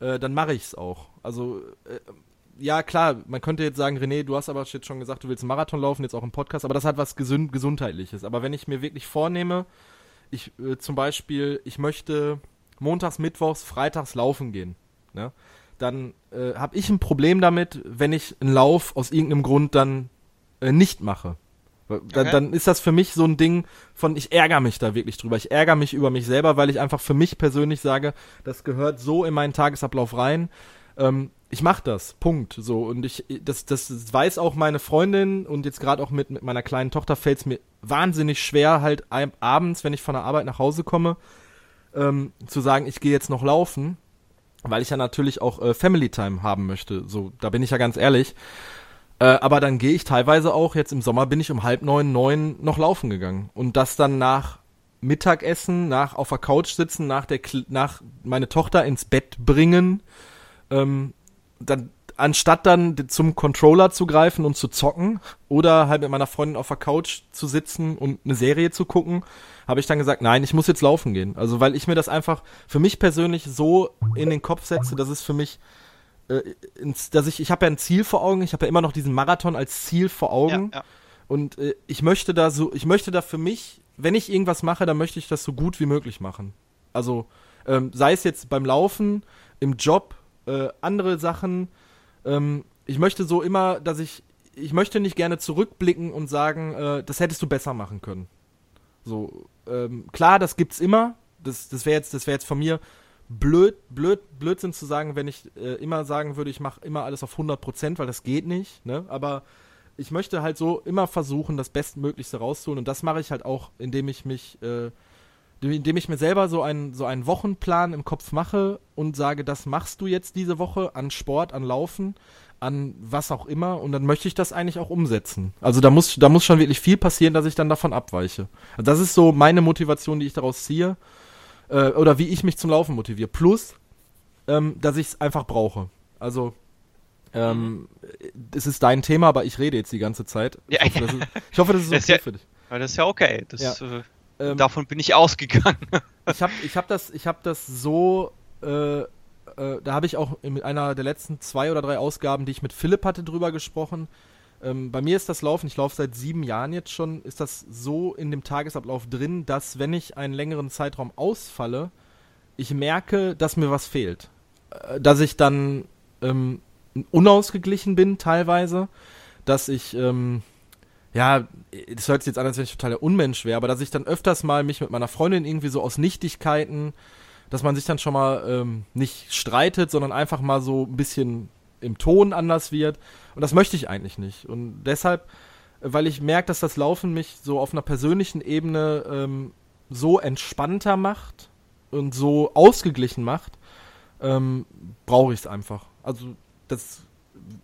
äh, dann mache ich es auch. Also, äh, ja, klar, man könnte jetzt sagen, René, du hast aber jetzt schon gesagt, du willst einen Marathon laufen, jetzt auch im Podcast, aber das hat was Gesund Gesundheitliches. Aber wenn ich mir wirklich vornehme, ich äh, zum Beispiel, ich möchte montags, mittwochs, freitags laufen gehen, ne? dann äh, habe ich ein Problem damit, wenn ich einen Lauf aus irgendeinem Grund dann äh, nicht mache. Dann, okay. dann ist das für mich so ein Ding von, ich ärgere mich da wirklich drüber. Ich ärgere mich über mich selber, weil ich einfach für mich persönlich sage, das gehört so in meinen Tagesablauf rein. Ähm, ich mache das, Punkt. So und ich, das, das weiß auch meine Freundin und jetzt gerade auch mit, mit meiner kleinen Tochter fällt es mir wahnsinnig schwer, halt abends, wenn ich von der Arbeit nach Hause komme, ähm, zu sagen, ich gehe jetzt noch laufen, weil ich ja natürlich auch äh, Family Time haben möchte. So, da bin ich ja ganz ehrlich. Äh, aber dann gehe ich teilweise auch, jetzt im Sommer bin ich um halb neun, neun noch laufen gegangen. Und das dann nach Mittagessen, nach auf der Couch sitzen, nach der nach meine Tochter ins Bett bringen, ähm, dann anstatt dann zum Controller zu greifen und zu zocken oder halt mit meiner Freundin auf der Couch zu sitzen und eine Serie zu gucken, habe ich dann gesagt, nein, ich muss jetzt laufen gehen. Also weil ich mir das einfach für mich persönlich so in den Kopf setze, dass es für mich dass ich, ich habe ja ein Ziel vor Augen, ich habe ja immer noch diesen Marathon als Ziel vor Augen. Ja, ja. Und äh, ich möchte da so, ich möchte da für mich, wenn ich irgendwas mache, dann möchte ich das so gut wie möglich machen. Also, ähm, sei es jetzt beim Laufen, im Job, äh, andere Sachen. Ähm, ich möchte so immer, dass ich, ich möchte nicht gerne zurückblicken und sagen, äh, das hättest du besser machen können. So, ähm, klar, das gibt's immer. Das, das wäre jetzt, das wäre jetzt von mir blöd, blöd, Blödsinn zu sagen, wenn ich äh, immer sagen würde, ich mache immer alles auf 100%, weil das geht nicht, ne? Aber ich möchte halt so immer versuchen, das Bestmöglichste rauszuholen und das mache ich halt auch, indem ich mich, äh, indem ich mir selber so einen, so einen Wochenplan im Kopf mache und sage, das machst du jetzt diese Woche an Sport, an Laufen, an was auch immer und dann möchte ich das eigentlich auch umsetzen. Also da muss, da muss schon wirklich viel passieren, dass ich dann davon abweiche. Also das ist so meine Motivation, die ich daraus ziehe äh, oder wie ich mich zum Laufen motiviere. Plus, ähm, dass ich es einfach brauche. Also, ähm, es ist dein Thema, aber ich rede jetzt die ganze Zeit. Ich, hoffe, das ist, ich hoffe, das ist okay das ja, für dich. Das ist ja okay. Das, ja. Äh, ähm, davon bin ich ausgegangen. *laughs* ich habe ich hab das, hab das so, äh, äh, da habe ich auch in einer der letzten zwei oder drei Ausgaben, die ich mit Philipp hatte, drüber gesprochen. Ähm, bei mir ist das Laufen, ich laufe seit sieben Jahren jetzt schon, ist das so in dem Tagesablauf drin, dass wenn ich einen längeren Zeitraum ausfalle, ich merke, dass mir was fehlt. Äh, dass ich dann ähm, unausgeglichen bin teilweise, dass ich, ähm, ja, das hört sich jetzt an, als wenn ich total der Unmensch wäre, aber dass ich dann öfters mal mich mit meiner Freundin irgendwie so aus Nichtigkeiten, dass man sich dann schon mal ähm, nicht streitet, sondern einfach mal so ein bisschen im Ton anders wird. Und das möchte ich eigentlich nicht. Und deshalb, weil ich merke, dass das Laufen mich so auf einer persönlichen Ebene ähm, so entspannter macht und so ausgeglichen macht, ähm, brauche ich es einfach. Also das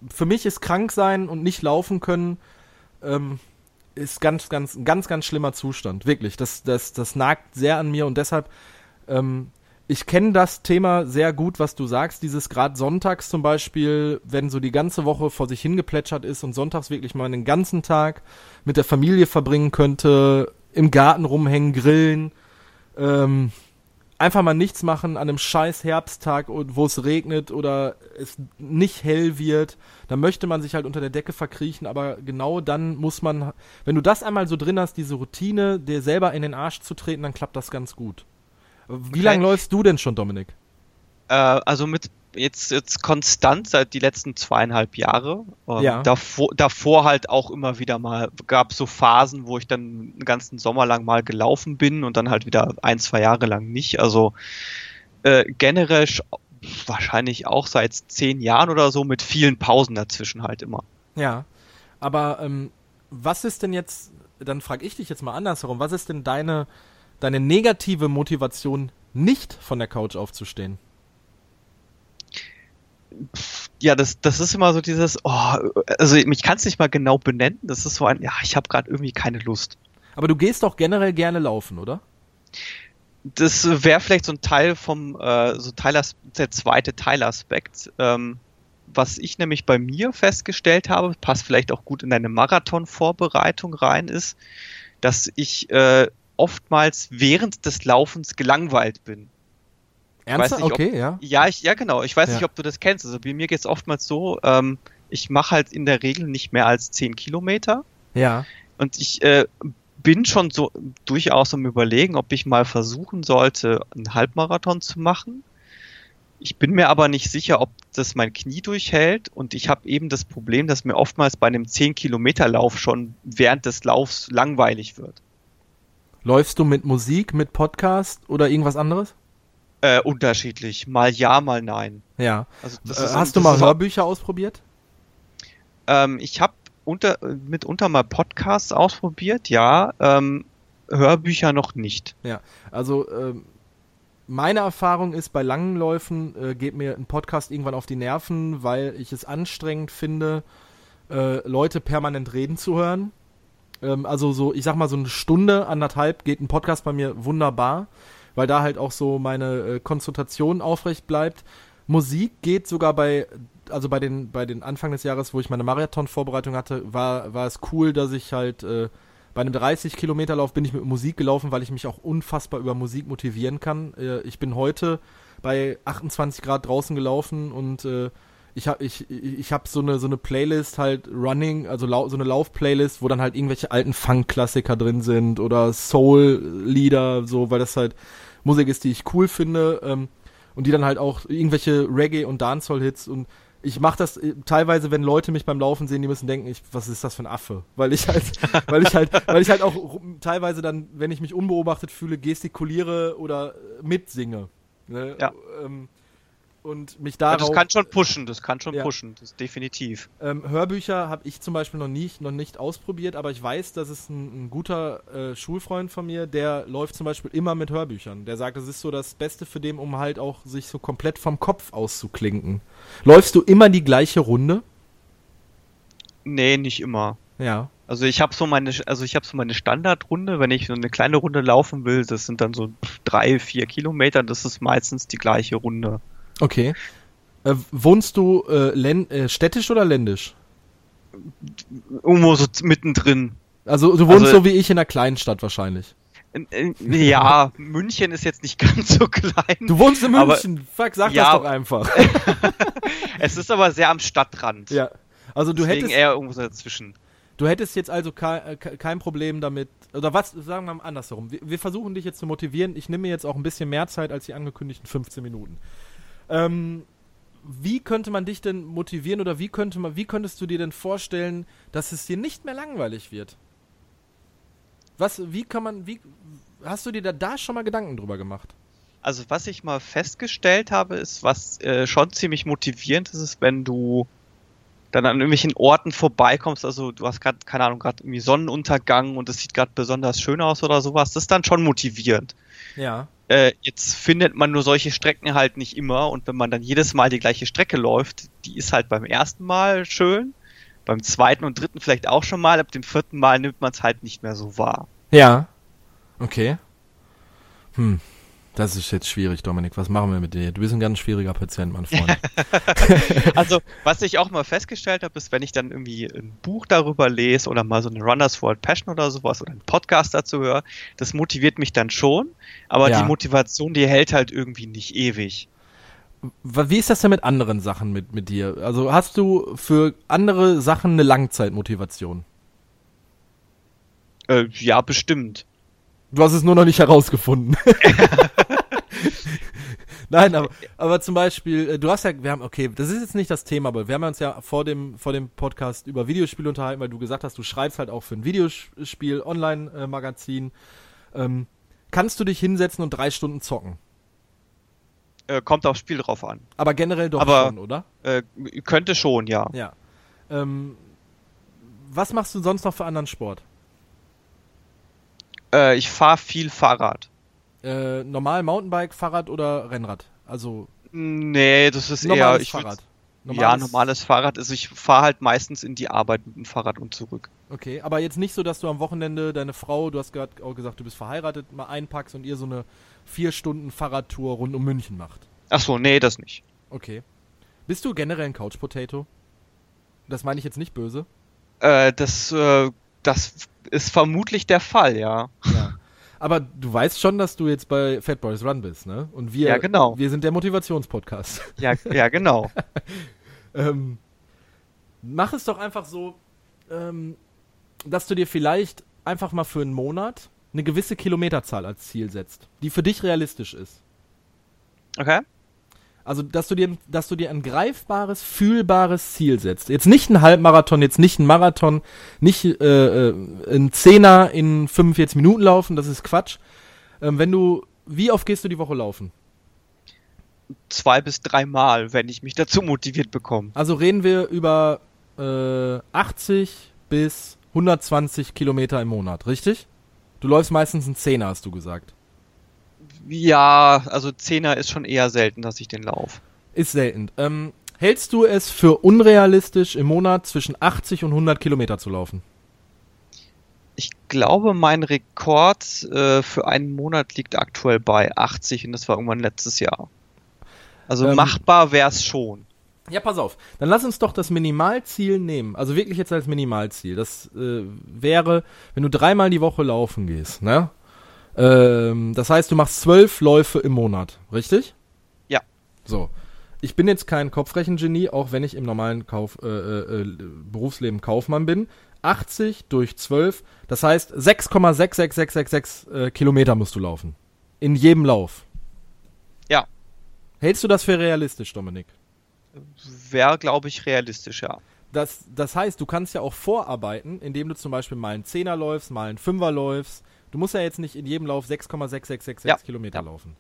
für mich ist krank sein und nicht laufen können ähm, ist ganz, ganz, ganz, ganz schlimmer Zustand. Wirklich. Das, das, das nagt sehr an mir und deshalb ähm, ich kenne das Thema sehr gut, was du sagst. Dieses gerade sonntags zum Beispiel, wenn so die ganze Woche vor sich hingeplätschert ist und sonntags wirklich mal einen ganzen Tag mit der Familie verbringen könnte, im Garten rumhängen, grillen, ähm, einfach mal nichts machen an einem scheiß Herbsttag, wo es regnet oder es nicht hell wird, dann möchte man sich halt unter der Decke verkriechen, aber genau dann muss man, wenn du das einmal so drin hast, diese Routine, dir selber in den Arsch zu treten, dann klappt das ganz gut. Wie Okay. lange läufst du denn schon, Dominik? Äh, also mit jetzt, jetzt konstant seit die letzten zweieinhalb Jahre. Ähm, Ja. davor, davor halt auch immer wieder mal, gab so Phasen, wo ich dann einen ganzen Sommer lang mal gelaufen bin und dann halt wieder ein, zwei Jahre lang nicht. Also äh, generell sch- wahrscheinlich auch seit zehn Jahren oder so mit vielen Pausen dazwischen halt immer. Ja, aber ähm, was ist denn jetzt, dann frage ich dich jetzt mal andersherum, was ist denn deine, deine negative Motivation, nicht von der Couch aufzustehen? Ja, das, das ist immer so dieses, oh, also mich kann es nicht mal genau benennen. Das ist so ein, ja, ich habe gerade irgendwie keine Lust. Aber du gehst doch generell gerne laufen, oder? Das wäre vielleicht so ein Teil vom, äh, so Teilas, der zweite Teilaspekt. Ähm, was ich nämlich bei mir festgestellt habe, passt vielleicht auch gut in deine Marathon-Vorbereitung rein, ist, dass ich äh, oftmals während des Laufens gelangweilt bin. Ernsthaft? nicht, ob- okay, ja. Ja, ich, ja genau. Ich weiß Ja. nicht, ob du das kennst. Also bei mir geht's oftmals so, ähm, ich mache halt in der Regel nicht mehr als 10 Kilometer. Ja. Und ich äh, bin schon so durchaus am überlegen, ob ich mal versuchen sollte, einen Halbmarathon zu machen. Ich bin mir aber nicht sicher, ob das mein Knie durchhält. Und ich habe eben das Problem, dass mir oftmals bei einem 10-Kilometer-Lauf schon während des Laufs langweilig wird. Läufst du mit Musik, mit Podcast oder irgendwas anderes? Äh, unterschiedlich. Mal ja, mal nein. Ja. Also Äh, hast du das mal Hörbücher ausprobiert? Ähm, ich habe unter, mitunter mal Podcasts ausprobiert, ja. Ähm, Hörbücher noch nicht. Ja. Also, ähm, meine Erfahrung ist, bei langen Läufen äh, geht mir ein Podcast irgendwann auf die Nerven, weil ich es anstrengend finde, äh, Leute permanent reden zu hören. Ähm, also so, ich sag mal, so eine Stunde, anderthalb geht ein Podcast bei mir wunderbar, weil da halt auch so meine äh, Konzentration aufrecht bleibt. Musik geht sogar bei, also bei den, bei den Anfang des Jahres, wo ich meine Marathon-Vorbereitung hatte, war, war es cool, dass ich halt äh, bei einem 30 Kilometer Lauf bin ich mit Musik gelaufen, weil ich mich auch unfassbar über Musik motivieren kann. Äh, ich bin heute bei 28 Grad draußen gelaufen und äh, ich habe ich, ich hab so eine so eine Playlist halt Running, also lau so eine Lauf-Playlist, wo dann halt irgendwelche alten Funk-Klassiker drin sind oder Soul-Lieder, so, weil das halt Musik ist, die ich cool finde ähm, und die dann halt auch irgendwelche Reggae- und Dancehall-Hits und ich mache das äh, teilweise, wenn Leute mich beim Laufen sehen, die müssen denken, ich, was ist das für ein Affe? Weil ich halt, *laughs* weil ich halt, weil ich halt auch teilweise dann, wenn ich mich unbeobachtet fühle, gestikuliere oder äh, mitsinge. Ne? Ja. Ähm, und mich Ja, darauf. das kann schon pushen, das kann schon Ja. pushen, das ist definitiv. Ähm, Hörbücher habe ich zum Beispiel noch nicht, noch nicht ausprobiert, aber ich weiß, dass es ein, ein guter äh, Schulfreund von mir, der läuft zum Beispiel immer mit Hörbüchern. Der sagt, das ist so das Beste für den, um halt auch sich so komplett vom Kopf auszuklinken. Läufst du immer die gleiche Runde? Nee, nicht immer. Ja. Also ich habe so meine, also ich habe so meine Standardrunde, wenn ich so eine kleine Runde laufen will, das sind dann so drei, vier Kilometer, das ist meistens die gleiche Runde. Okay. Äh, wohnst du äh, äh, städtisch oder ländisch? Irgendwo so mittendrin. Also du wohnst Also- so wie ich in einer kleinen Stadt wahrscheinlich. In- in- Ja, München ist jetzt nicht *laughs* ganz so klein. Du wohnst in Aber- München. Fuck, sag Ja. das doch einfach. *laughs* Es ist aber sehr am Stadtrand. ja. Also du Deswegen hättest eher irgendwo dazwischen. Du hättest jetzt also äh, ke kein Problem damit, oder was, sagen wir mal andersherum. Wir, wir versuchen dich jetzt zu motivieren. Ich nehme mir jetzt auch ein bisschen mehr Zeit als die angekündigten 15 Minuten. Ähm, wie könnte man dich denn motivieren oder wie könnte man, wie könntest du dir denn vorstellen, dass es dir nicht mehr langweilig wird? Was, wie kann man, wie, hast du dir da, da schon mal Gedanken drüber gemacht? Also was ich mal festgestellt habe, ist, was äh, schon ziemlich motivierend ist, ist, wenn du dann an irgendwelchen Orten vorbeikommst, also du hast gerade, keine Ahnung, gerade irgendwie Sonnenuntergang und es sieht gerade besonders schön aus oder sowas, das ist dann schon motivierend. Ja. Äh, jetzt findet man nur solche Strecken halt nicht immer und wenn man dann jedes Mal die gleiche Strecke läuft, die ist halt beim ersten Mal schön, beim zweiten und dritten vielleicht auch schon mal, ab dem vierten Mal nimmt man es halt nicht mehr so wahr. Ja. Okay. Hm. Das ist jetzt schwierig, Dominik. Was machen wir mit dir? Du bist ein ganz schwieriger Patient, mein Freund. *laughs* *laughs* Also, was ich auch mal festgestellt habe, ist, wenn ich dann irgendwie ein Buch darüber lese oder mal so eine Runners World Passion oder sowas oder einen Podcast dazu höre, das motiviert mich dann schon, aber Ja. die Motivation, die hält halt irgendwie nicht ewig. Wie ist das denn mit anderen Sachen mit, mit dir? Also hast du für andere Sachen eine Langzeitmotivation? Äh, ja, bestimmt. Du hast es nur noch nicht herausgefunden. *laughs* Nein, aber, aber zum Beispiel, äh, du hast ja, wir haben, okay, das ist jetzt nicht das Thema, aber wir haben uns ja vor dem, vor dem Podcast über Videospiele unterhalten, weil du gesagt hast, du schreibst halt auch für ein Videospiel, Online-Magazin. Ähm, kannst du dich hinsetzen und drei Stunden zocken? Äh, kommt aufs Spiel drauf an. Aber generell doch Aber- schon, oder? Äh, könnte schon, ja. Ja. Ähm, was machst du sonst noch für anderen Sport? Äh, ich fahre viel Fahrrad. Äh, normal Mountainbike, Fahrrad oder Rennrad? Also Nee, das ist eher. normales Ich würd- Fahrrad. ja, normales Fahrrad. Also ich fahre halt meistens in die Arbeit mit dem Fahrrad und zurück. Okay, aber jetzt nicht so, dass du am Wochenende deine Frau, du hast gerade auch gesagt, du bist verheiratet, mal einpackst und ihr so eine vier Stunden Fahrradtour rund um München macht. Ach so, nee, das nicht. Okay. Bist du generell ein Couch Potato? Das meine ich jetzt nicht böse. Äh, das, äh, das ist vermutlich der Fall, ja. Ja. Aber du weißt schon, dass du jetzt bei Fat Boys Run bist, ne? Und wir, Ja, genau. wir sind der Motivationspodcast. Ja, ja, genau. *laughs* ähm, mach es doch einfach so, ähm, dass du dir vielleicht einfach mal für einen Monat eine gewisse Kilometerzahl als Ziel setzt, die für dich realistisch ist. Okay. Also, dass du dir, dass du dir ein greifbares, fühlbares Ziel setzt. Jetzt nicht ein Halbmarathon, jetzt nicht ein Marathon, nicht äh, äh, ein Zehner in 45 Minuten laufen, das ist Quatsch. Ähm, wenn du, wie oft gehst du die Woche laufen? Zwei bis dreimal, wenn ich mich dazu motiviert bekomme. Also reden wir über äh, 80 bis 120 Kilometer im Monat, richtig? Du läufst meistens einen Zehner, hast du gesagt. Ja, also Zehner ist schon eher selten, dass ich den lauf. Ist selten. Ähm, hältst du es für unrealistisch, im Monat zwischen 80 und 100 Kilometer zu laufen? Ich glaube, mein Rekord äh, für einen Monat liegt aktuell bei 80 und das war irgendwann letztes Jahr. Also Ähm, machbar wäre es schon. Ja, pass auf. Dann lass uns doch das Minimalziel nehmen. Also wirklich jetzt als Minimalziel. Das äh, wäre, wenn du dreimal die Woche laufen gehst, ne? Ähm, das heißt, du machst zwölf Läufe im Monat, richtig? Ja. So. Ich bin jetzt kein Kopfrechengenie, auch wenn ich im normalen Kauf, äh, äh, äh, Berufsleben Kaufmann bin. 80 durch 12, das heißt 6,66666 äh, Kilometer musst du laufen. In jedem Lauf. Ja. Hältst du das für realistisch, Dominik? Wäre, glaube ich, realistisch, ja. Das, das heißt, du kannst ja auch vorarbeiten, indem du zum Beispiel mal einen Zehner läufst, mal einen Fünfer läufst. Du musst ja jetzt nicht in jedem Lauf 6,6666 Ja, Kilometer ja. laufen.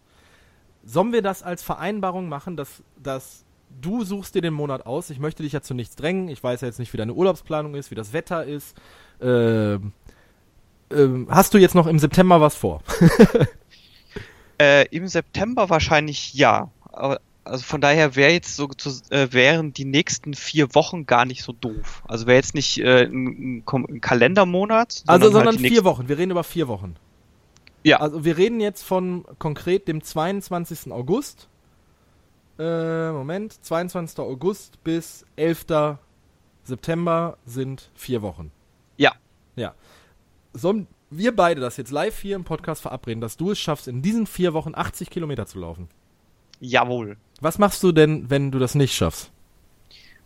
Sollen wir das als Vereinbarung machen, dass, dass du suchst dir den Monat aus? Ich möchte dich ja zu nichts drängen. Ich weiß ja jetzt nicht, wie deine Urlaubsplanung ist, wie das Wetter ist. Ähm, ähm, hast du jetzt noch im September was vor? *laughs* Äh, Im September wahrscheinlich ja. Aber, also von daher wäre jetzt so zu, äh, wären die nächsten vier Wochen gar nicht so doof. Also wäre jetzt nicht äh, ein, ein, Kalendermonat, Also, halt sondern die vier Wochen. Wir reden über vier Wochen. Ja. Also, wir reden jetzt von konkret dem 22. August. Äh, Moment. 22. August bis 11. September sind vier Wochen. Ja. Ja. Sollen wir beide das jetzt live hier im Podcast verabreden, dass du es schaffst, in diesen vier Wochen 80 Kilometer zu laufen? Jawohl. Was machst du denn, wenn du das nicht schaffst?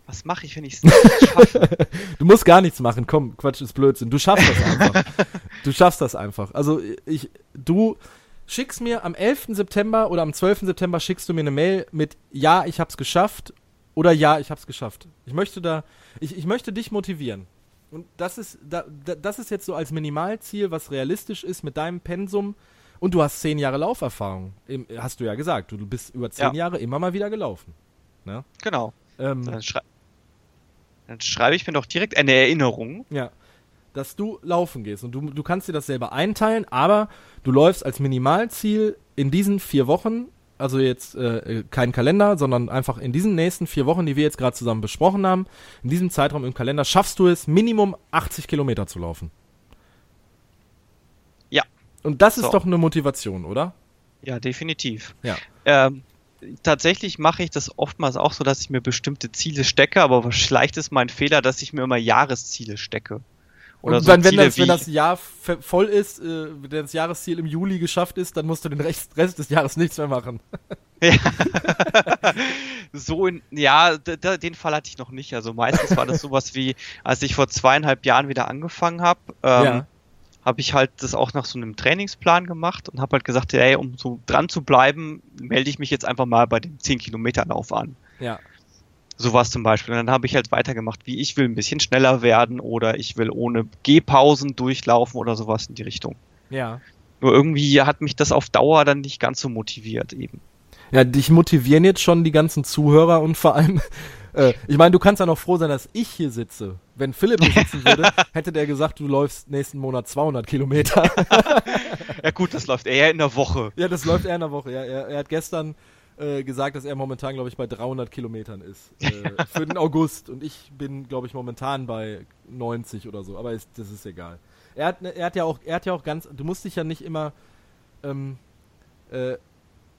Was mache ich, wenn ich es nicht schaffe? *laughs* Du musst gar nichts machen, komm, Quatsch ist Blödsinn. Du schaffst das einfach. *laughs* du schaffst das einfach. Also ich, du schickst mir am 11. September oder am 12. September schickst du mir eine Mail mit Ja, ich hab's geschafft oder Ja, ich hab's geschafft. Ich möchte da, ich, ich möchte dich motivieren. Und das ist, da, da, das ist jetzt so als Minimalziel, was realistisch ist mit deinem Pensum. Und du hast zehn Jahre Lauferfahrung. Hast du ja gesagt. Du bist über zehn Ja. Jahre immer mal wieder gelaufen. genau. Ähm, Dann, schrei dann schreibe ich mir doch direkt eine Erinnerung. Ja. Dass du laufen gehst und du, du kannst dir das selber einteilen, aber du läufst als Minimalziel in diesen vier Wochen, also jetzt äh, kein Kalender, sondern einfach in diesen nächsten vier Wochen, die wir jetzt gerade zusammen besprochen haben, in diesem Zeitraum im Kalender schaffst du es, Minimum 80 Kilometer zu laufen. Und das ist So. doch eine Motivation, oder? Ja, definitiv. Ja. Ähm, tatsächlich mache ich das oftmals auch so, dass ich mir bestimmte Ziele stecke, aber vielleicht ist mein Fehler, dass ich mir immer Jahresziele stecke. Oder und so dann, wenn, Ziele das, wenn das Jahr voll ist, äh, wenn das Jahresziel im Juli geschafft ist, dann musst du den Rest, Rest des Jahres nichts mehr machen. *laughs* Ja. so in, ja, den Fall hatte ich noch nicht. Also meistens war das sowas wie, als ich vor zweieinhalb Jahren wieder angefangen habe, ähm, Ja. Habe ich halt das auch nach so einem Trainingsplan gemacht und habe halt gesagt, ey, um so dran zu bleiben, melde ich mich jetzt einfach mal bei dem 10 Kilometer Lauf an. Ja. Sowas zum Beispiel. Und dann habe ich halt weitergemacht, wie ich will ein bisschen schneller werden oder ich will ohne Gehpausen durchlaufen oder sowas in die Richtung. Ja. Nur irgendwie hat mich das auf Dauer dann nicht ganz so motiviert eben. Ja, dich motivieren jetzt schon die ganzen Zuhörer und vor allem, äh, ich meine, du kannst ja noch froh sein, dass ich hier sitze. Wenn Philipp hier sitzen würde, *laughs* hätte der gesagt, du läufst nächsten Monat 200 Kilometer. *laughs* Ja gut, das läuft eher in der Woche. ja, das läuft eher in der Woche. Ja, er, er hat gestern äh, gesagt, dass er momentan, glaube ich, bei 300 Kilometern ist. Äh, *laughs* für den August. Und ich bin, glaube ich, momentan bei 90 oder so. Aber ist, das ist egal. Er hat, ne- er hat ja auch, er hat ja auch ganz, du musst dich ja nicht immer, ähm, äh,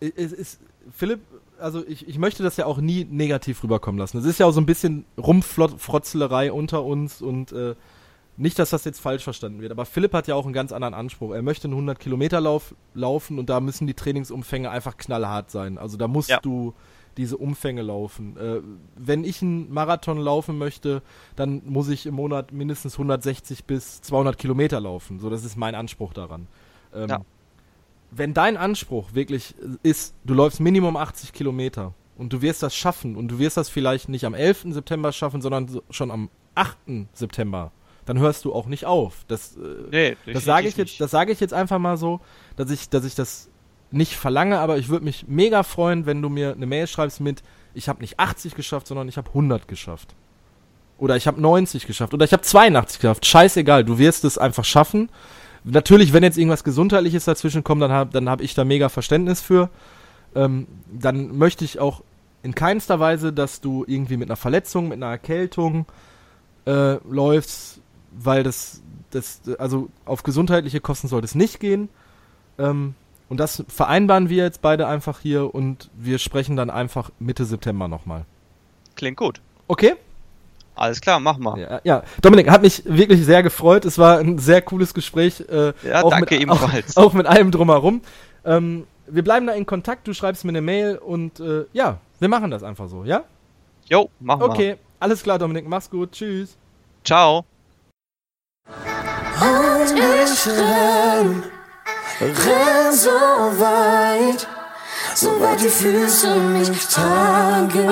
es ist, Philipp, also ich, ich möchte das ja auch nie negativ rüberkommen lassen. Es ist ja auch so ein bisschen Rumfrotzelerei unter uns und äh, nicht, dass das jetzt falsch verstanden wird, aber Philipp hat ja auch einen ganz anderen Anspruch. Er möchte einen 100 Kilometer Lauf laufen und da müssen die Trainingsumfänge einfach knallhart sein. Also da musst Ja. du diese Umfänge laufen. Äh, wenn ich einen Marathon laufen möchte, dann muss ich im Monat mindestens 160 bis 200 Kilometer laufen. So, das ist mein Anspruch daran. Ähm, Ja. Wenn dein Anspruch wirklich ist, du läufst Minimum 80 Kilometer und du wirst das schaffen und du wirst das vielleicht nicht am 11. September schaffen, sondern so- schon am 8. September, dann hörst du auch nicht auf. Das, äh, Nee, das sage ich jetzt, das sage ich jetzt einfach mal so, dass ich, dass ich das nicht verlange, aber ich würde mich mega freuen, wenn du mir eine Mail schreibst mit, ich habe nicht 80 geschafft, sondern ich habe 100 geschafft. Oder ich habe 90 geschafft. Oder ich habe 82 geschafft. Scheißegal, du wirst es einfach schaffen. Natürlich, wenn jetzt irgendwas Gesundheitliches dazwischen kommt, dann habe dann hab ich da mega Verständnis für. Ähm, dann möchte ich auch in keinster Weise, dass du irgendwie mit einer Verletzung, mit einer Erkältung äh, läufst, weil das, das, also auf gesundheitliche Kosten sollte es nicht gehen. Ähm, und das vereinbaren wir jetzt beide einfach hier und wir sprechen dann einfach Mitte September nochmal. Klingt gut. Okay? Alles klar, mach mal. Ja, ja. Dominik, hat mich wirklich sehr gefreut. Es war ein sehr cooles Gespräch. Äh, Ja, auch danke mit, ebenfalls. Auch, *laughs* auch mit allem drumherum. Ähm, wir bleiben da in Kontakt. Du schreibst mir eine Mail und äh, ja, wir machen das einfach so, ja? Jo, mach mal. Okay, alles klar, Dominik. Mach's gut. Tschüss. Ciao. Und ich renn, renn so weit, so weit die Füße mich tragen.